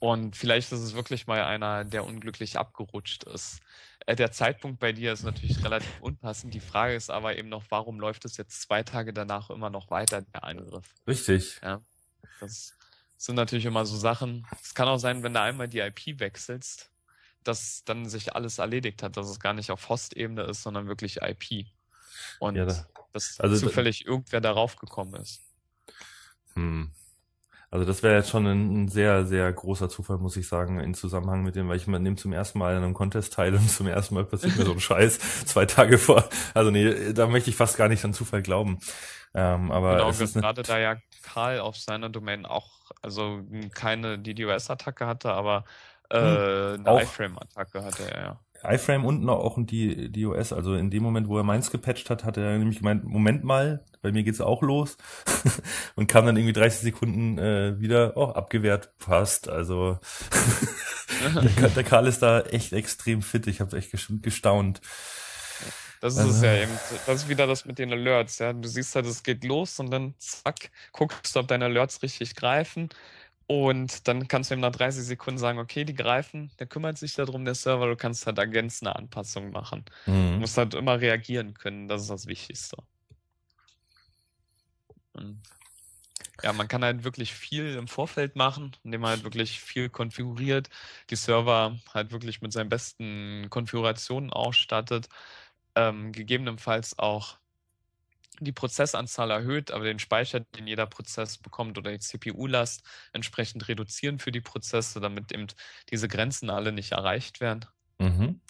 D: Und vielleicht ist es wirklich mal einer, der unglücklich abgerutscht ist. Äh, der Zeitpunkt bei dir ist natürlich relativ unpassend. Die Frage ist aber eben noch, warum läuft es jetzt zwei Tage danach immer noch weiter, der Angriff?
B: Richtig.
D: Ja, das sind natürlich immer so Sachen. Es kann auch sein, wenn du einmal die IP wechselst, dass dann sich alles erledigt hat, dass es gar nicht auf Host-Ebene ist, sondern wirklich IP. Und ja, da, dass also zufällig da, irgendwer darauf gekommen ist.
B: Hm. Also das wäre jetzt schon ein, ein, sehr, sehr großer Zufall, muss ich sagen, in Zusammenhang mit dem, weil ich nehme zum ersten Mal an einem Contest teil und zum ersten Mal passiert mir so ein [LAUGHS] Scheiß zwei Tage vor. Also nee, da möchte ich fast gar nicht an Zufall glauben. Ähm, aber
D: genau, gerade da ja Karl auf seiner Domain auch, also keine DDoS-Attacke hatte, aber äh, hm, eine iFrame-Attacke hatte er, ja.
B: iFrame und noch auch ein DOS. Also in dem Moment, wo er meins gepatcht hat, hat er nämlich gemeint, Moment mal, bei mir geht's auch los. [LAUGHS] und kam dann irgendwie 30 Sekunden äh, wieder, oh, abgewehrt, passt. Also [LAUGHS] der, der Karl ist da echt extrem fit. Ich habe echt gestaunt.
D: Das ist also. es ja eben. Das ist wieder das mit den Alerts. Ja. Du siehst halt, es geht los und dann zack, guckst du, ob deine Alerts richtig greifen. Und dann kannst du ihm nach 30 Sekunden sagen, okay, die greifen, der kümmert sich darum, der Server, du kannst halt ergänzende Anpassungen machen. Mhm. Du musst halt immer reagieren können, das ist das Wichtigste. Und ja, man kann halt wirklich viel im Vorfeld machen, indem man halt wirklich viel konfiguriert, die Server halt wirklich mit seinen besten Konfigurationen ausstattet ähm, gegebenenfalls auch die Prozessanzahl erhöht, aber den Speicher, den jeder Prozess bekommt oder die CPU-Last entsprechend reduzieren für die Prozesse, damit eben diese Grenzen alle nicht erreicht werden. Mhm.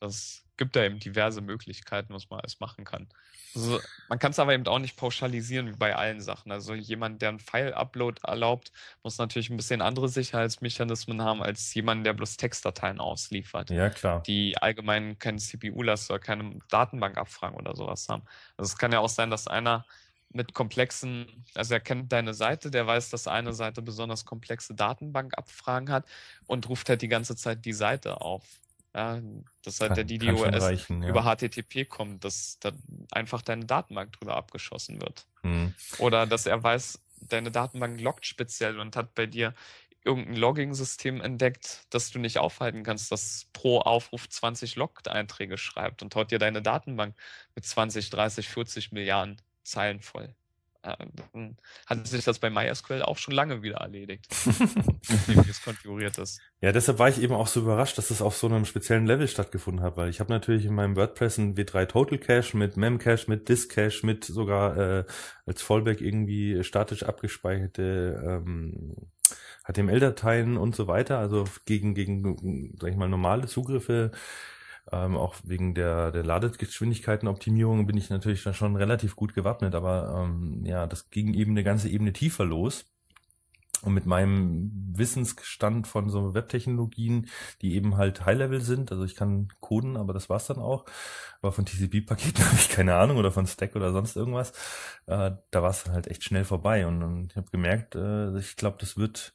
D: Das gibt da eben diverse Möglichkeiten, was man alles machen kann. Also, man kann es aber eben auch nicht pauschalisieren wie bei allen Sachen. Also jemand, der einen File-Upload erlaubt, muss natürlich ein bisschen andere Sicherheitsmechanismen haben als jemand, der bloß Textdateien ausliefert.
B: Ja, klar.
D: Die allgemein keine CPU-Last oder keine Datenbankabfragen oder sowas haben. Also es kann ja auch sein, dass einer mit komplexen, also er kennt deine Seite, der weiß, dass eine Seite besonders komplexe Datenbankabfragen hat und ruft halt die ganze Zeit die Seite auf. Ja, dass halt der DDoS reichen, ja. über HTTP kommt, dass da einfach deine Datenbank drüber abgeschossen wird. Hm. Oder dass er weiß, deine Datenbank loggt speziell und hat bei dir irgendein Logging-System entdeckt, das du nicht aufhalten kannst, das pro Aufruf 20 Log-Einträge schreibt und haut dir deine Datenbank mit 20, 30, 40 Milliarden Zeilen voll hat sich das bei MySQL auch schon lange wieder erledigt, [LAUGHS] wie es konfiguriert ist.
B: Ja, deshalb war ich eben auch so überrascht, dass das auf so einem speziellen Level stattgefunden hat, weil ich habe natürlich in meinem WordPress ein W3 Total Cache mit Memcache, mit Disk Cache, mit sogar äh, als Fallback irgendwie statisch abgespeicherte ähm, HTML-Dateien und so weiter, also gegen, gegen, sag ich mal, normale Zugriffe ähm, auch wegen der, der Ladegeschwindigkeitenoptimierung bin ich natürlich da schon relativ gut gewappnet, aber ähm, ja, das ging eben eine ganze Ebene tiefer los. Und mit meinem Wissensstand von so Webtechnologien, die eben halt High-Level sind, also ich kann coden, aber das war's dann auch. Aber von TCP-Paketen [LAUGHS] habe ich keine Ahnung oder von Stack oder sonst irgendwas. Äh, da war es dann halt echt schnell vorbei. Und, und ich habe gemerkt, äh, ich glaube, das wird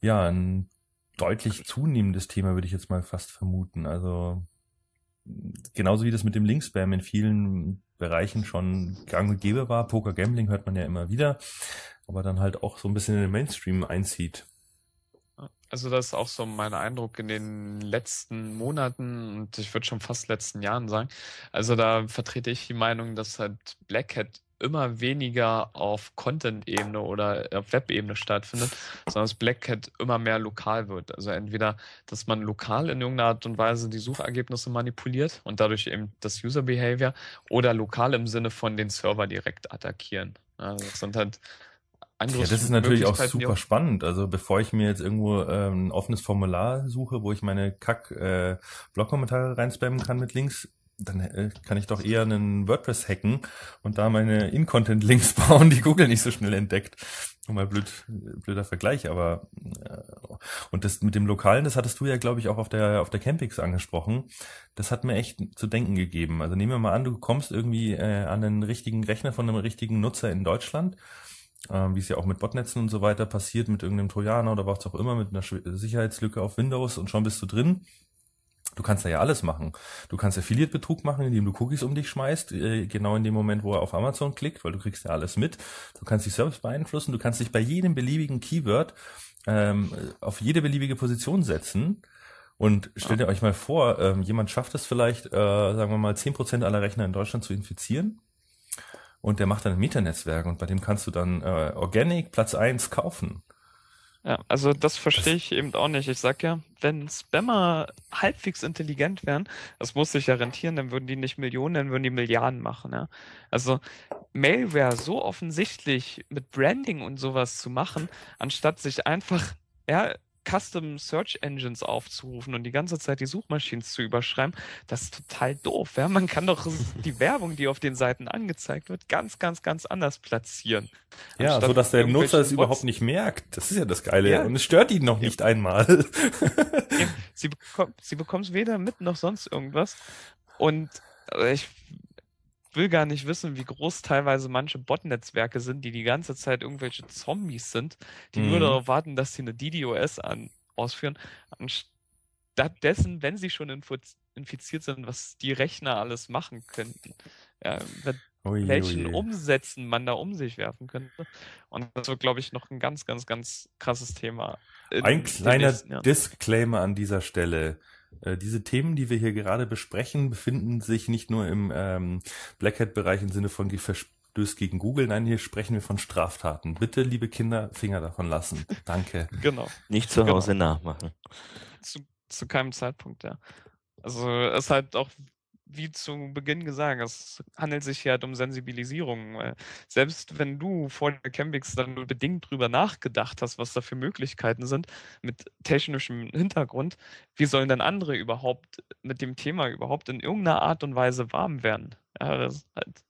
B: ja ein deutlich zunehmendes Thema, würde ich jetzt mal fast vermuten. Also genauso wie das mit dem Linkspam in vielen Bereichen schon gang und gäbe war. Poker Gambling hört man ja immer wieder, aber dann halt auch so ein bisschen in den Mainstream einzieht.
D: Also das ist auch so mein Eindruck in den letzten Monaten und ich würde schon fast letzten Jahren sagen. Also da vertrete ich die Meinung, dass halt Black Hat immer weniger auf Content-Ebene oder auf Web-Ebene stattfindet, sondern dass Black Cat immer mehr lokal wird. Also entweder, dass man lokal in irgendeiner Art und Weise die Suchergebnisse manipuliert und dadurch eben das User-Behavior oder lokal im Sinne von den Server direkt attackieren. Also das sind halt
B: andere ja, das ist natürlich auch super auch spannend. Also bevor ich mir jetzt irgendwo ähm, ein offenes Formular suche, wo ich meine Kack-Blog-Kommentare äh, reinspammen kann mit Links, dann äh, kann ich doch eher einen WordPress hacken und da meine In-Content-Links [LAUGHS] bauen, die Google nicht so schnell entdeckt. Mal blöd, blöder Vergleich, aber äh, und das mit dem Lokalen, das hattest du ja, glaube ich, auch auf der auf der Campix angesprochen. Das hat mir echt zu denken gegeben. Also nehmen wir mal an, du kommst irgendwie äh, an den richtigen Rechner von einem richtigen Nutzer in Deutschland, äh, wie es ja auch mit Botnetzen und so weiter passiert, mit irgendeinem Trojaner oder was auch immer, mit einer Sicherheitslücke auf Windows und schon bist du drin Du kannst da ja alles machen. Du kannst Affiliate-Betrug machen, indem du Cookies um dich schmeißt, äh, genau in dem Moment, wo er auf Amazon klickt, weil du kriegst ja alles mit. Du kannst die Service beeinflussen, du kannst dich bei jedem beliebigen Keyword ähm, auf jede beliebige Position setzen. Und stellt ihr euch mal vor, ähm, jemand schafft es vielleicht, äh, sagen wir mal, zehn Prozent aller Rechner in Deutschland zu infizieren. Und der macht dann ein Mieternetzwerk und bei dem kannst du dann äh, Organic Platz eins kaufen.
D: Ja, also das verstehe ich eben auch nicht. Ich sag ja, wenn Spammer halbwegs intelligent wären, das muss sich ja rentieren, dann würden die nicht Millionen, dann würden die Milliarden machen. Ja? Also Malware so offensichtlich mit Branding und sowas zu machen, anstatt sich einfach ja, Custom Search Engines aufzurufen und die ganze Zeit die Suchmaschinen zu überschreiben, das ist total doof. Ja? Man kann doch [LAUGHS] die Werbung, die auf den Seiten angezeigt wird, ganz, ganz, ganz anders platzieren.
B: Ja, so dass der Nutzer es überhaupt nicht merkt. Das ist ja das Geile. Ja. Und es stört ihn noch nicht einmal.
D: sie, bekommt, sie bekommt es weder mit noch sonst irgendwas. Und äh, ich will gar nicht wissen, wie groß teilweise manche Bot-Netzwerke sind, die die ganze Zeit irgendwelche Zombies sind, die mhm. nur darauf warten, dass sie eine DDoS an, ausführen, anstattdessen, wenn sie schon infiziert sind, was die Rechner alles machen könnten. Ja, Ui, welchen ui. Umsätzen man da um sich werfen könnte. Und das wird, glaube ich, noch ein ganz, ganz, ganz krasses Thema.
B: Ein kleiner Disclaimer an dieser Stelle. Äh, diese Themen, die wir hier gerade besprechen, befinden sich nicht nur im ähm, Black Hat-Bereich im Sinne von Verstöß gegen Google. Nein, hier sprechen wir von Straftaten. Bitte, liebe Kinder, Finger davon lassen. Danke. [LAUGHS]
C: genau. Nicht zu Hause genau. nachmachen.
D: Zu, zu keinem Zeitpunkt, ja. Also es ist halt auch wie zu Beginn gesagt, es handelt sich ja halt um Sensibilisierung. Selbst wenn du vor der Campix dann nur bedingt drüber nachgedacht hast, was da für Möglichkeiten sind, mit technischem Hintergrund, wie sollen dann andere überhaupt mit dem Thema überhaupt in irgendeiner Art und Weise warm werden? Ja, das ist halt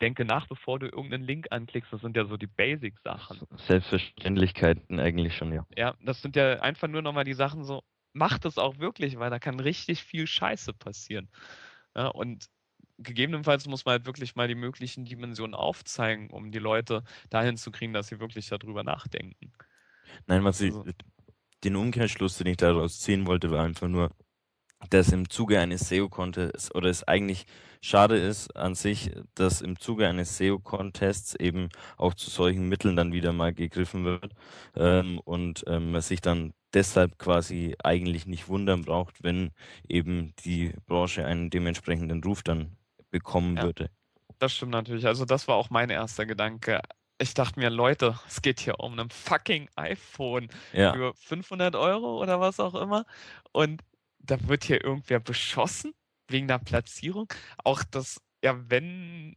D: denke nach, bevor du irgendeinen Link anklickst. Das sind ja so die Basic-Sachen.
C: Selbstverständlichkeiten eigentlich schon, ja.
D: Ja, das sind ja einfach nur nochmal die Sachen so, mach das auch wirklich, weil da kann richtig viel Scheiße passieren. Ja, und gegebenenfalls muss man halt wirklich mal die möglichen Dimensionen aufzeigen, um die Leute dahin zu kriegen, dass sie wirklich darüber nachdenken.
C: Nein, was also, ich, den Umkehrschluss, den ich daraus ziehen wollte, war einfach nur, dass im Zuge eines SEO-Contests oder es eigentlich schade ist an sich, dass im Zuge eines SEO-Contests eben auch zu solchen Mitteln dann wieder mal gegriffen wird ähm, und ähm, man sich dann deshalb quasi eigentlich nicht wundern braucht, wenn eben die Branche einen dementsprechenden Ruf dann bekommen ja, würde.
D: Das stimmt natürlich. Also das war auch mein erster Gedanke. Ich dachte mir, Leute, es geht hier um ein fucking iPhone ja. für 500 Euro oder was auch immer. Und da wird hier irgendwer beschossen wegen der Platzierung. Auch das, ja, wenn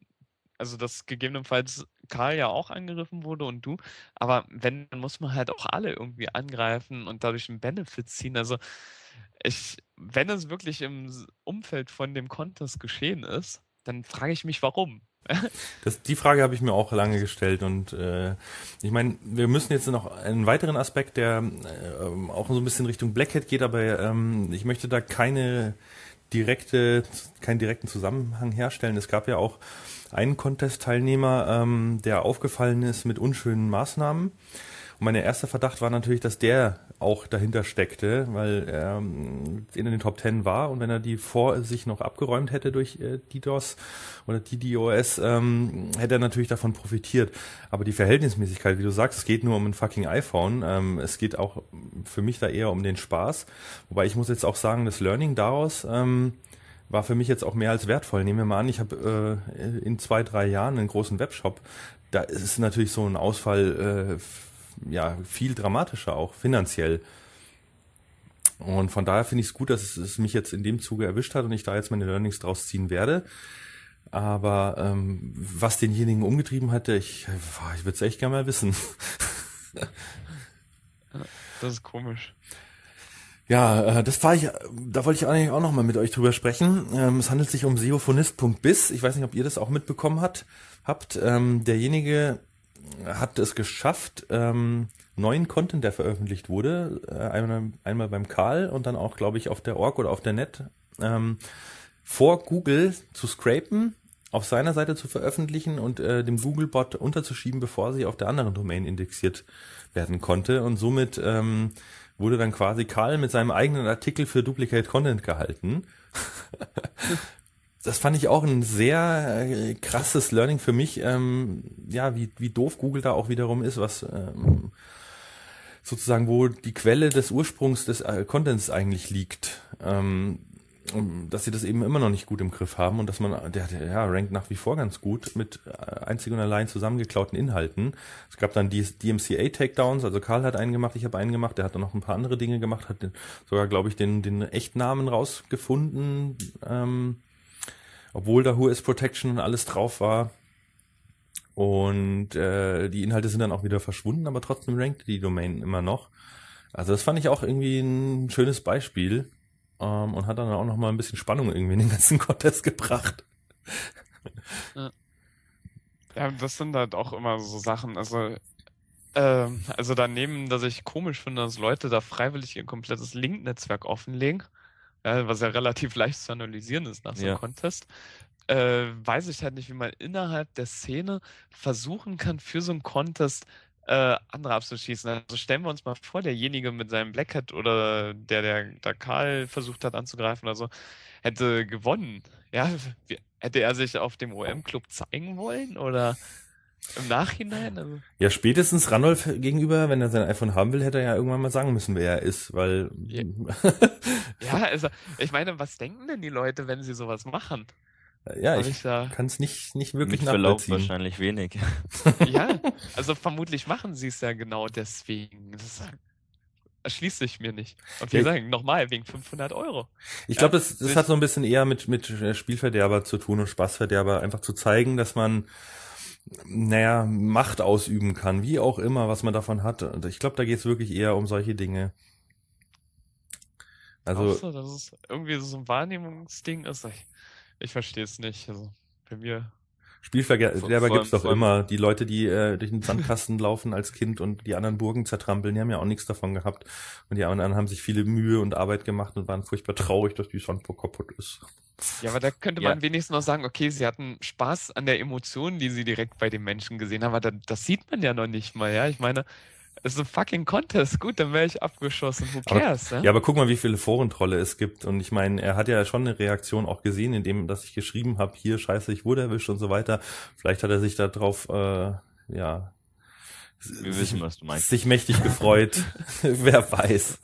D: also dass gegebenenfalls Karl ja auch angegriffen wurde und du, aber wenn, dann muss man halt auch alle irgendwie angreifen und dadurch einen Benefit ziehen. Also ich, wenn es wirklich im Umfeld von dem Contest geschehen ist, dann frage ich mich, warum. [LAUGHS]
B: Das, die Frage habe ich mir auch lange gestellt und äh, ich meine, wir müssen jetzt noch einen weiteren Aspekt, der äh, auch so ein bisschen Richtung Blackhead geht, aber ähm, ich möchte da keine direkte, keinen direkten Zusammenhang herstellen. Es gab ja auch einen Contest-Teilnehmer, ähm, der aufgefallen ist mit unschönen Maßnahmen. Mein erster Verdacht war natürlich, dass der auch dahinter steckte, weil er ähm, in den Top Ten war und wenn er die vor sich noch abgeräumt hätte durch äh, DDoS oder DDoS, ähm, hätte er natürlich davon profitiert. Aber die Verhältnismäßigkeit, wie du sagst, es geht nur um ein fucking iPhone. Ähm, es geht auch für mich da eher um den Spaß. Wobei ich muss jetzt auch sagen, das Learning daraus war für mich jetzt auch mehr als wertvoll. Nehmen wir mal an, ich habe äh, in zwei, drei Jahren einen großen Webshop. Da ist natürlich so ein Ausfall äh, ja viel dramatischer auch finanziell. Und von daher finde ich es gut, dass es, es, mich jetzt in dem Zuge erwischt hat und ich da jetzt meine Learnings draus ziehen werde. Aber ähm, was denjenigen umgetrieben hatte, ich, ich würde es echt gerne mal wissen.
D: das ist komisch.
B: Ja, äh, das war ich, da wollte ich eigentlich auch noch mal mit euch drüber sprechen. Ähm, es handelt sich um seophonist.biz. Ich weiß nicht, ob ihr das auch mitbekommen hat, habt. Ähm, derjenige hat es geschafft, ähm, neuen Content, der veröffentlicht wurde, äh, einmal, einmal beim Karl und dann auch, glaube ich, auf der Org oder auf der Net, ähm, vor Google zu scrapen, auf seiner Seite zu veröffentlichen und äh, dem Google-Bot unterzuschieben, bevor sie auf der anderen Domain indexiert werden konnte. Und somit ähm, wurde dann quasi Karl mit seinem eigenen Artikel für Duplicate Content gehalten. [LAUGHS] das fand ich auch ein sehr äh, krasses Learning für mich, ähm, ja, wie, wie doof Google da auch wiederum ist, was ähm, sozusagen, wo die Quelle des Ursprungs des äh, Contents eigentlich liegt. Ähm, dass sie das eben immer noch nicht gut im Griff haben und dass man, der, der ja, rankt nach wie vor ganz gut mit äh, einzig und allein zusammengeklauten Inhalten. Es gab dann die DMCA-Takedowns, also Karl hat einen gemacht, ich habe einen gemacht, der hat dann noch ein paar andere Dinge gemacht, hat den, sogar, glaube ich, den, den Echtnamen rausgefunden. Ähm, obwohl da US Protection und alles drauf war. Und äh, die Inhalte sind dann auch wieder verschwunden, aber trotzdem rankt die Domain immer noch. Also das fand ich auch irgendwie ein schönes Beispiel ähm, und hat dann auch noch mal ein bisschen Spannung irgendwie in den ganzen [LAUGHS] Contest gebracht.
D: Ja. das sind halt auch immer so Sachen. Also äh, also daneben, dass ich komisch finde, dass Leute da freiwillig ihr komplettes Link-Netzwerk offenlegen ja, was ja relativ leicht zu analysieren ist nach so einem ja. Contest, äh, weiß ich halt nicht, wie man innerhalb der Szene versuchen kann, für so einen Contest äh, andere abzuschießen. Also stellen wir uns mal vor, derjenige mit seinem Black Hat oder der, der, der Karl versucht hat anzugreifen oder so, hätte gewonnen. Ja, hätte er sich auf dem OM-Club zeigen wollen oder im Nachhinein? Also.
B: Ja, spätestens Randolph gegenüber, wenn er sein iPhone haben will, hätte er ja irgendwann mal sagen müssen, wer er ist, weil.
D: Ja, [LAUGHS] ja also ich meine, was denken denn die Leute, wenn sie sowas machen?
B: Ja, ich, ich kann es nicht, nicht wirklich
C: Mit Verlauf wahrscheinlich wenig. [LAUGHS]
D: ja, also vermutlich machen sie es ja genau deswegen. Das erschließt sich mir nicht. Und wir ja. sagen, nochmal, wegen 500 Euro.
B: Ich glaube, das, das hat so ein bisschen eher mit, mit Spielverderber zu tun und Spaßverderber, einfach zu zeigen, dass man, naja, Macht ausüben kann, wie auch immer, was man davon hat. Und ich glaube, da geht es wirklich eher um solche Dinge.
D: Also, so, dass es irgendwie so ein Wahrnehmungsding ist. Ich, ich verstehe es nicht. Also, bei mir
B: Spielverderber gibt's doch immer. Die Leute, die äh, durch den Sandkasten [LAUGHS] laufen als Kind und die anderen Burgen zertrampeln, die haben ja auch nichts davon gehabt. Und die anderen haben sich viele Mühe und Arbeit gemacht und waren furchtbar traurig, dass die Sandburg kaputt ist.
D: Ja, aber da könnte man ja. wenigstens noch sagen, okay, sie hatten Spaß an der Emotion, die sie direkt bei den Menschen gesehen haben, aber das, das sieht man ja noch nicht mal, ja. Ich meine, es ist ein fucking Contest. Gut, dann wäre ich abgeschossen. Who cares?
B: Aber, ja? ja, aber guck mal, wie viele Forentrolle es gibt. Und ich meine, er hat ja schon eine Reaktion auch gesehen, indem dass ich geschrieben habe, hier scheiße, ich wurde erwischt und so weiter. Vielleicht hat er sich darauf, äh, ja,
C: wir wissen, was du meinst.
B: Sich mächtig gefreut. [LAUGHS] Wer weiß.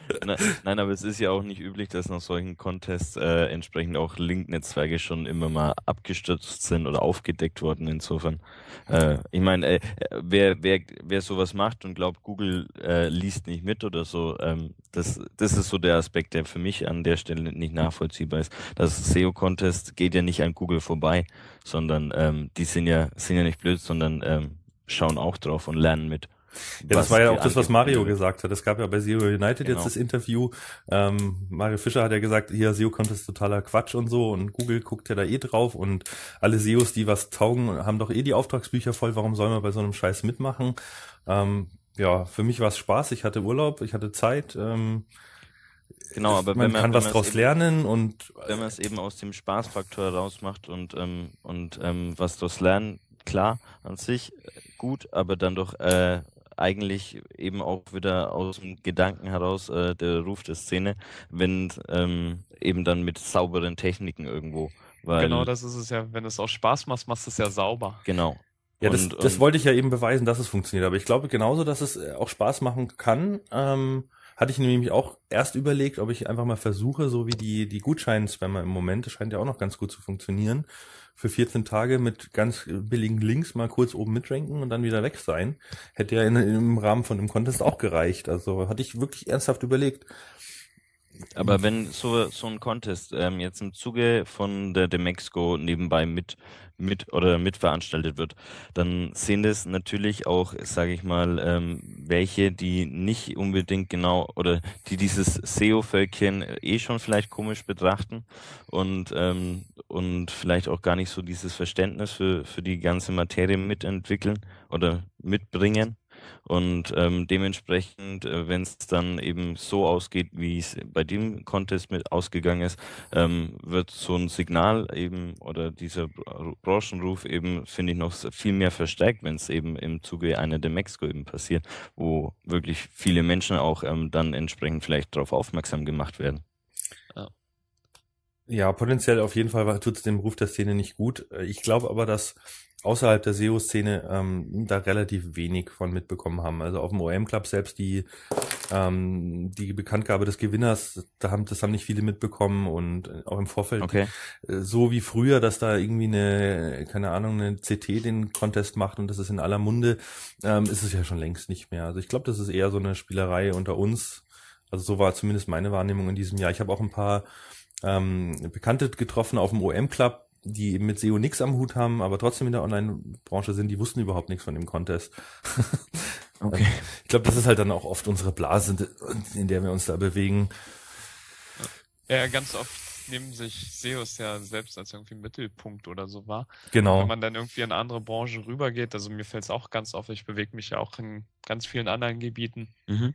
B: [LAUGHS]
C: Nein, aber es ist ja auch nicht üblich, dass nach solchen Contests äh, entsprechend auch Link-Netzwerke schon immer mal abgestürzt sind oder aufgedeckt worden. Insofern, äh, ich meine, äh, wer, wer, wer sowas macht und glaubt, Google äh, liest nicht mit oder so, ähm, das, das ist so der Aspekt, der für mich an der Stelle nicht nachvollziehbar ist. Das SEO-Contest geht ja nicht an Google vorbei, sondern ähm, die sind ja, sind ja nicht blöd, sondern ähm, schauen auch drauf und lernen mit.
B: Ja, das war ja auch das, was Mario gesagt hat. Es gab ja bei SEO United genau. jetzt das Interview. Ähm, Mario Fischer hat ja gesagt, hier SEO Contest totaler Quatsch und so und Google guckt ja da eh drauf und alle SEOs, die was taugen, haben doch eh die Auftragsbücher voll. Warum soll man bei so einem Scheiß mitmachen? Ähm, ja, für mich war es Spaß. Ich hatte Urlaub, ich hatte Zeit. Ähm,
C: Genau, aber
B: man, man kann was daraus lernen und
C: wenn man es eben aus dem Spaßfaktor rausmacht und ähm, und ähm, was daraus lernen, klar an sich äh, gut, aber dann doch äh, eigentlich eben auch wieder aus dem Gedanken heraus äh, der Ruf der Szene, wenn ähm, eben dann mit sauberen Techniken irgendwo.
D: Weil, genau, das ist es ja. Wenn es auch Spaß macht, machst du es ja sauber.
C: Genau.
B: Ja, das, und, das wollte ich ja eben beweisen, dass es funktioniert. Aber ich glaube genauso, dass es äh, auch Spaß machen kann. Ähm, hatte ich nämlich auch erst überlegt, ob ich einfach mal versuche, so wie die, die Gutscheinspammer im Moment, das scheint ja auch noch ganz gut zu funktionieren, für 14 Tage mit ganz billigen Links mal kurz oben mitranken und dann wieder weg sein. Hätte ja in, im Rahmen von dem Contest auch gereicht. Also hatte ich wirklich ernsthaft überlegt.
C: Aber wenn so, so ein Contest ähm, jetzt im Zuge von der Demexco nebenbei mit mit oder mitveranstaltet wird, dann sind es natürlich auch, sage ich mal, ähm, welche, die nicht unbedingt genau oder die dieses SEO-Völkchen eh schon vielleicht komisch betrachten und ähm, und vielleicht auch gar nicht so dieses Verständnis für für die ganze Materie mitentwickeln oder mitbringen und ähm, dementsprechend, äh, wenn es dann eben so ausgeht, wie es bei dem Contest mit ausgegangen ist, ähm, wird so ein Signal eben oder dieser Branchenruf eben, finde ich, noch viel mehr verstärkt, wenn es eben im Zuge einer der Mexiko eben passiert, wo wirklich viele Menschen auch ähm, dann entsprechend vielleicht darauf aufmerksam gemacht werden.
B: Ja. Ja, potenziell auf jeden Fall tut es dem Ruf der Szene nicht gut. Ich glaube aber, dass außerhalb der SEO-Szene ähm, da relativ wenig von mitbekommen haben. Also auf dem OM Club selbst die ähm, die Bekanntgabe des Gewinners, da haben das haben nicht viele mitbekommen und auch im Vorfeld
C: okay.
B: Äh, so wie früher, dass da irgendwie eine keine Ahnung eine CT den Contest macht und das ist in aller Munde, ähm, ist es ja schon längst nicht mehr. Also ich glaube, das ist eher so eine Spielerei unter uns. Also so war zumindest meine Wahrnehmung in diesem Jahr. Ich habe auch ein paar ähm, Bekannte getroffen auf dem OM Die mit SEO nichts am Hut haben, aber trotzdem in der Online-Branche sind, die wussten überhaupt nichts von dem Contest. [LAUGHS] okay. Ich glaube, das ist halt dann auch oft unsere Blase, in der wir uns da bewegen.
D: Ja, ganz oft nehmen sich SEOs ja selbst als irgendwie Mittelpunkt oder so wahr.
B: Genau.
D: Wenn man dann irgendwie in eine andere Branche rübergeht, also mir fällt es auch ganz auf, ich bewege mich ja auch in ganz vielen anderen Gebieten. Mhm.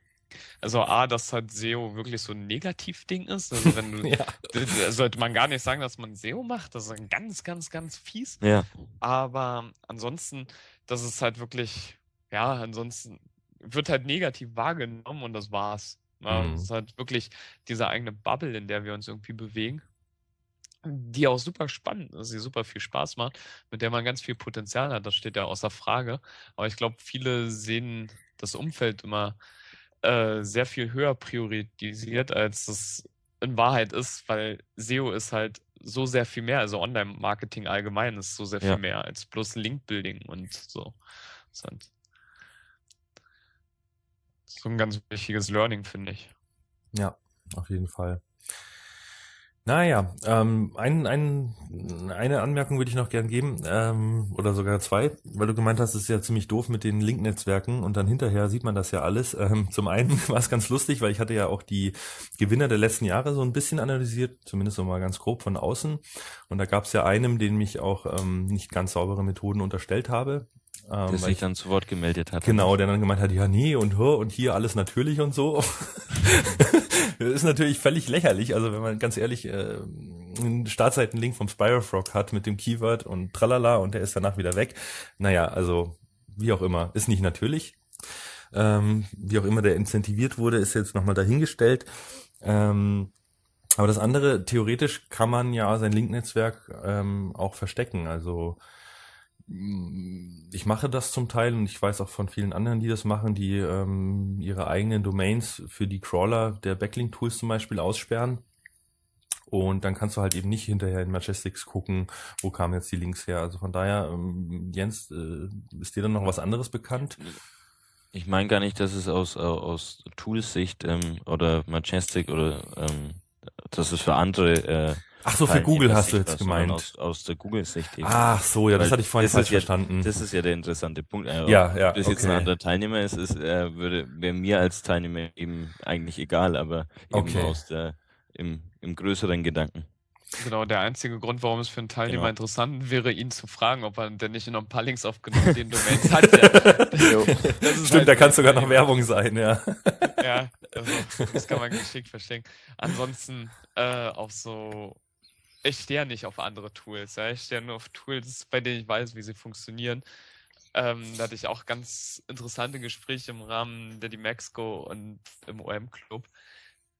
D: Also A, dass halt SEO wirklich so ein Negativding ist. Also wenn du, [LAUGHS] ja. sollte man gar nicht sagen, dass man SEO macht. Das ist ganz, ganz, ganz fies.
C: Ja.
D: Aber ansonsten, das ist halt wirklich, ja, ansonsten wird halt negativ wahrgenommen und das war's. Ja, mhm. Das ist halt wirklich diese eigene Bubble, in der wir uns irgendwie bewegen die auch super spannend ist, die super viel Spaß macht, mit der man ganz viel Potenzial hat, das steht ja außer Frage. Aber ich glaube, viele sehen das Umfeld immer äh, sehr viel höher priorisiert, als es in Wahrheit ist, weil SEO ist halt so sehr viel mehr, also Online-Marketing allgemein ist so sehr viel ja. mehr als bloß Link-Building und so. Halt So ein ganz wichtiges Learning, finde ich.
B: Ja, auf jeden Fall. Naja, ähm, ein, ein, eine Anmerkung würde ich noch gern geben, ähm, oder sogar zwei, weil du gemeint hast, es ist ja ziemlich doof mit den Link-Netzwerken und dann hinterher sieht man das ja alles. Ähm, zum einen [LAUGHS] war es ganz lustig, weil ich hatte ja auch die Gewinner der letzten Jahre so ein bisschen analysiert, zumindest so mal ganz grob von außen. Und da gab es ja einem, den mich auch ähm, nicht ganz saubere Methoden unterstellt habe.
C: Ähm, der sich dann zu Wort gemeldet hat.
B: Genau, der dann gemeint hat, ja nee und hör und hier alles natürlich und so. [LAUGHS] das ist natürlich völlig lächerlich. Also wenn man ganz ehrlich äh, einen Startseitenlink vom Spirofrog hat mit dem Keyword und tralala und der ist danach wieder weg. Naja, also wie auch immer, ist nicht natürlich. Ähm, wie auch immer der incentiviert wurde, ist jetzt nochmal dahingestellt. Ähm, aber das andere, theoretisch kann man ja sein Link-Netzwerk ähm, auch verstecken. Also ich mache das zum Teil und ich weiß auch von vielen anderen, die das machen, die ähm, ihre eigenen Domains für die Crawler der Backlink-Tools zum Beispiel aussperren. Und dann kannst du halt eben nicht hinterher in Majestics gucken, wo kamen jetzt die Links her. Also von daher, ähm, Jens, äh, ist dir dann noch was anderes bekannt?
C: Ich meine gar nicht, dass es aus, aus Tools-Sicht ähm, oder Majestic oder ähm, dass es für andere äh,
B: Ach so, für Google hast du jetzt gemeint.
C: Aus, aus der Google-Sicht.
B: Ach so, ja, das hatte ich vorhin falsch
C: ja,
B: verstanden.
C: Das ist ja der interessante Punkt.
B: Also, ja, ja.
C: Ob das jetzt ein anderer Teilnehmer ist, ist äh, würde wäre mir als Teilnehmer eben eigentlich egal, aber eben okay. aus der im, im größeren Gedanken.
D: Genau, der einzige Grund, warum es für einen Teilnehmer genau. interessant wäre, ihn zu fragen, ob er denn nicht noch ein paar Links aufgenommen den Domains hat. [LAUGHS]
B: Stimmt, halt da kann sogar noch Werbung sein, ja.
D: Ja, also, das kann man geschickt verstecken. Ansonsten äh, auch so ich stehe ja nicht auf andere Tools. Ja. Ich stehe nur auf Tools, bei denen ich weiß, wie sie funktionieren. Ähm, da hatte ich auch ganz interessante Gespräche im Rahmen der Dimexco und im OM-Club.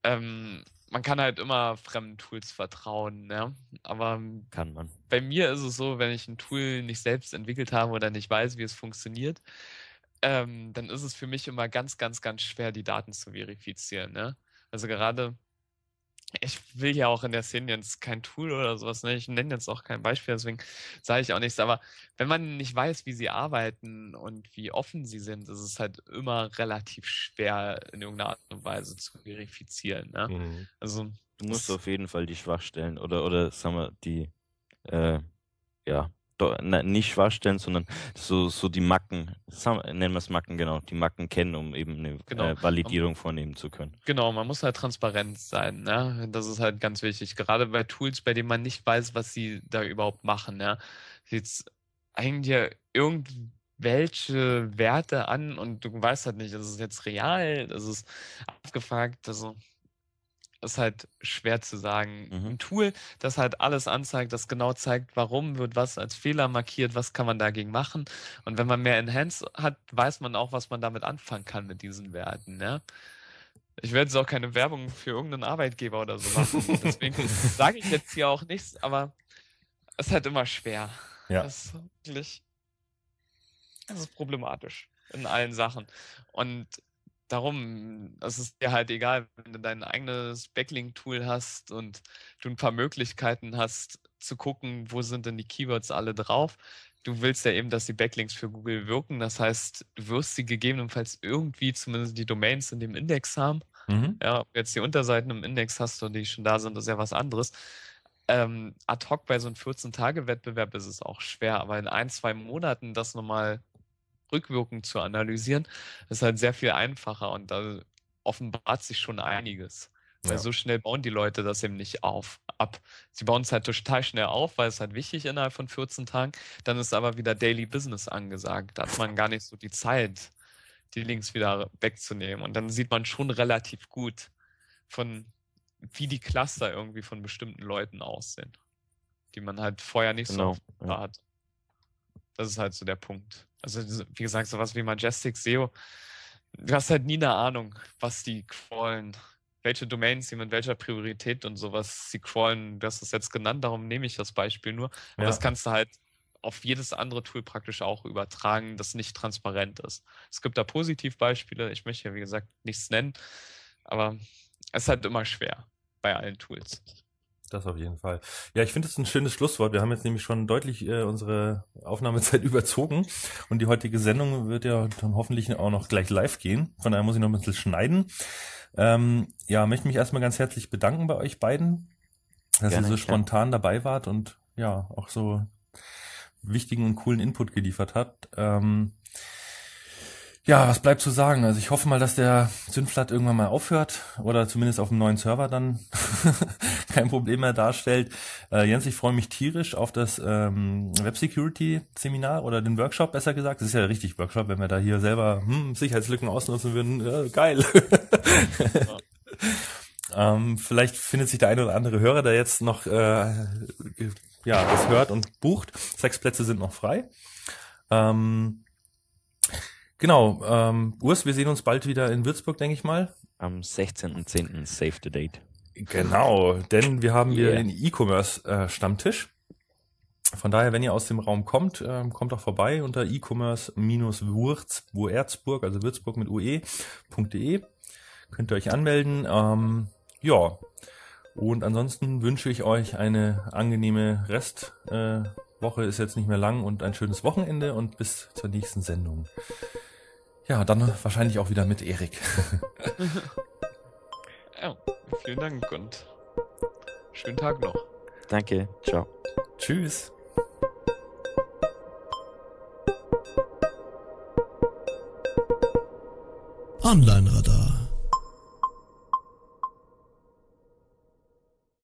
D: Ähm, man kann halt immer fremden Tools vertrauen, ja. Aber
C: kann man.
D: Bei mir ist es so, wenn ich ein Tool nicht selbst entwickelt habe oder nicht weiß, wie es funktioniert, ähm, dann ist es für mich immer ganz, ganz, ganz schwer, die Daten zu verifizieren. Ne? Also gerade ich will ja auch in der Szene jetzt kein Tool oder sowas, ne? Ich nenne jetzt auch kein Beispiel, deswegen sage ich auch nichts. Aber wenn man nicht weiß, wie sie arbeiten und wie offen sie sind, ist es halt immer relativ schwer in irgendeiner Art und Weise zu verifizieren. Ne? Mhm.
C: Also du musst auf jeden Fall die Schwachstellen oder oder sagen wir die äh, ja nicht Schwachstellen, sondern so, so die Macken, nennen wir es Macken, genau, die Macken kennen, um eben eine genau. äh, Validierung vornehmen zu können.
D: Genau, man muss halt transparent sein, ne? Das ist halt ganz wichtig. Gerade bei Tools, bei denen man nicht weiß, was sie da überhaupt machen, ja. Jetzt hängen dir irgendwelche Werte an und du weißt halt nicht, ist es jetzt real, ist es abgefragt, also ist halt schwer zu sagen. Mhm. Ein Tool, das halt alles anzeigt, das genau zeigt, warum wird was als Fehler markiert, was kann man dagegen machen. Und wenn man mehr Enhance hat, weiß man auch, was man damit anfangen kann mit diesen Werten. Ja? Ich werde jetzt auch keine Werbung für irgendeinen Arbeitgeber oder so machen. [LAUGHS] Deswegen sage ich jetzt hier auch nichts, aber es ist halt immer schwer. Ja. Das ist wirklich, das ist problematisch in allen Sachen. Und darum, es ist dir halt egal, wenn du dein eigenes Backlink-Tool hast und du ein paar Möglichkeiten hast zu gucken, wo sind denn die Keywords alle drauf. Du willst ja eben, dass die Backlinks für Google wirken. Das heißt, du wirst sie gegebenenfalls irgendwie zumindest die Domains in dem Index haben. Mhm. Ja, ob jetzt die Unterseiten im Index hast und die schon da sind, ist ja was anderes. Ähm, ad hoc bei so einem 14-Tage-Wettbewerb ist es auch schwer, aber in ein, zwei Monaten das nochmal rückwirkend zu analysieren, ist halt sehr viel einfacher und da offenbart sich schon einiges. Weil ja. so schnell bauen die Leute das eben nicht auf, ab. Sie bauen es halt total schnell auf, weil es halt wichtig innerhalb von 14 Tagen. Dann ist aber wieder Daily Business angesagt. Da hat man gar nicht so die Zeit, die Links wieder wegzunehmen. Und dann sieht man schon relativ gut von, wie die Cluster irgendwie von bestimmten Leuten aussehen, die man halt vorher nicht genau. so ja. hat. Das ist halt so der Punkt. Also, wie gesagt, sowas wie Majestic SEO, du hast halt nie eine Ahnung, was die crawlen, welche Domains sie mit welcher Priorität und sowas sie crawlen. Du hast es jetzt genannt, darum nehme ich das Beispiel nur. Aber ja. das kannst du halt auf jedes andere Tool praktisch auch übertragen, das nicht transparent ist. Es gibt da Positivbeispiele, ich möchte ja wie gesagt nichts nennen, aber es ist halt immer schwer bei allen Tools.
B: Das auf jeden Fall. Ja, ich finde es ein schönes Schlusswort. Wir haben jetzt nämlich schon deutlich äh, unsere Aufnahmezeit [LAUGHS] überzogen und die heutige Sendung wird ja dann hoffentlich auch noch gleich live gehen. Von daher muss ich noch ein bisschen schneiden. Ähm, ja, möchte mich erstmal ganz herzlich bedanken bei euch beiden, dass Gerne, ihr so spontan dabei wart und ja, auch so wichtigen und coolen Input geliefert habt. Ähm, ja, was bleibt zu sagen? Also ich hoffe mal, dass der Synflat irgendwann mal aufhört oder zumindest auf dem neuen Server dann [LAUGHS] kein Problem mehr darstellt. Äh, Jens, ich freue mich tierisch auf das ähm, Web Security Seminar oder den Workshop, besser gesagt. Das ist ja richtig Workshop, wenn wir da hier selber hm, Sicherheitslücken ausnutzen würden. Äh, geil. [LAUGHS] ähm, vielleicht findet sich der eine oder andere Hörer, der jetzt noch äh, ja das hört und bucht. Sechs Plätze sind noch frei. Ähm, Genau, ähm, Urs, wir sehen uns bald wieder in Würzburg, denke ich mal.
C: Am 16.10. Save the Date.
B: Genau, denn wir haben yeah. den E-Commerce-Stammtisch. Äh, Von daher, wenn ihr aus dem Raum kommt, äh, kommt auch vorbei unter e-commerce-wurzburg, also Würzburg mit ue.de. Könnt ihr euch anmelden. Ähm, ja, und ansonsten wünsche ich euch eine angenehme Restwoche, äh, ist jetzt nicht mehr lang und ein schönes Wochenende und bis zur nächsten Sendung. Ja, dann wahrscheinlich auch wieder mit Erik. [LAUGHS]
D: ja, vielen Dank und schönen Tag noch.
C: Danke, ciao.
B: Tschüss.
A: Online Radar.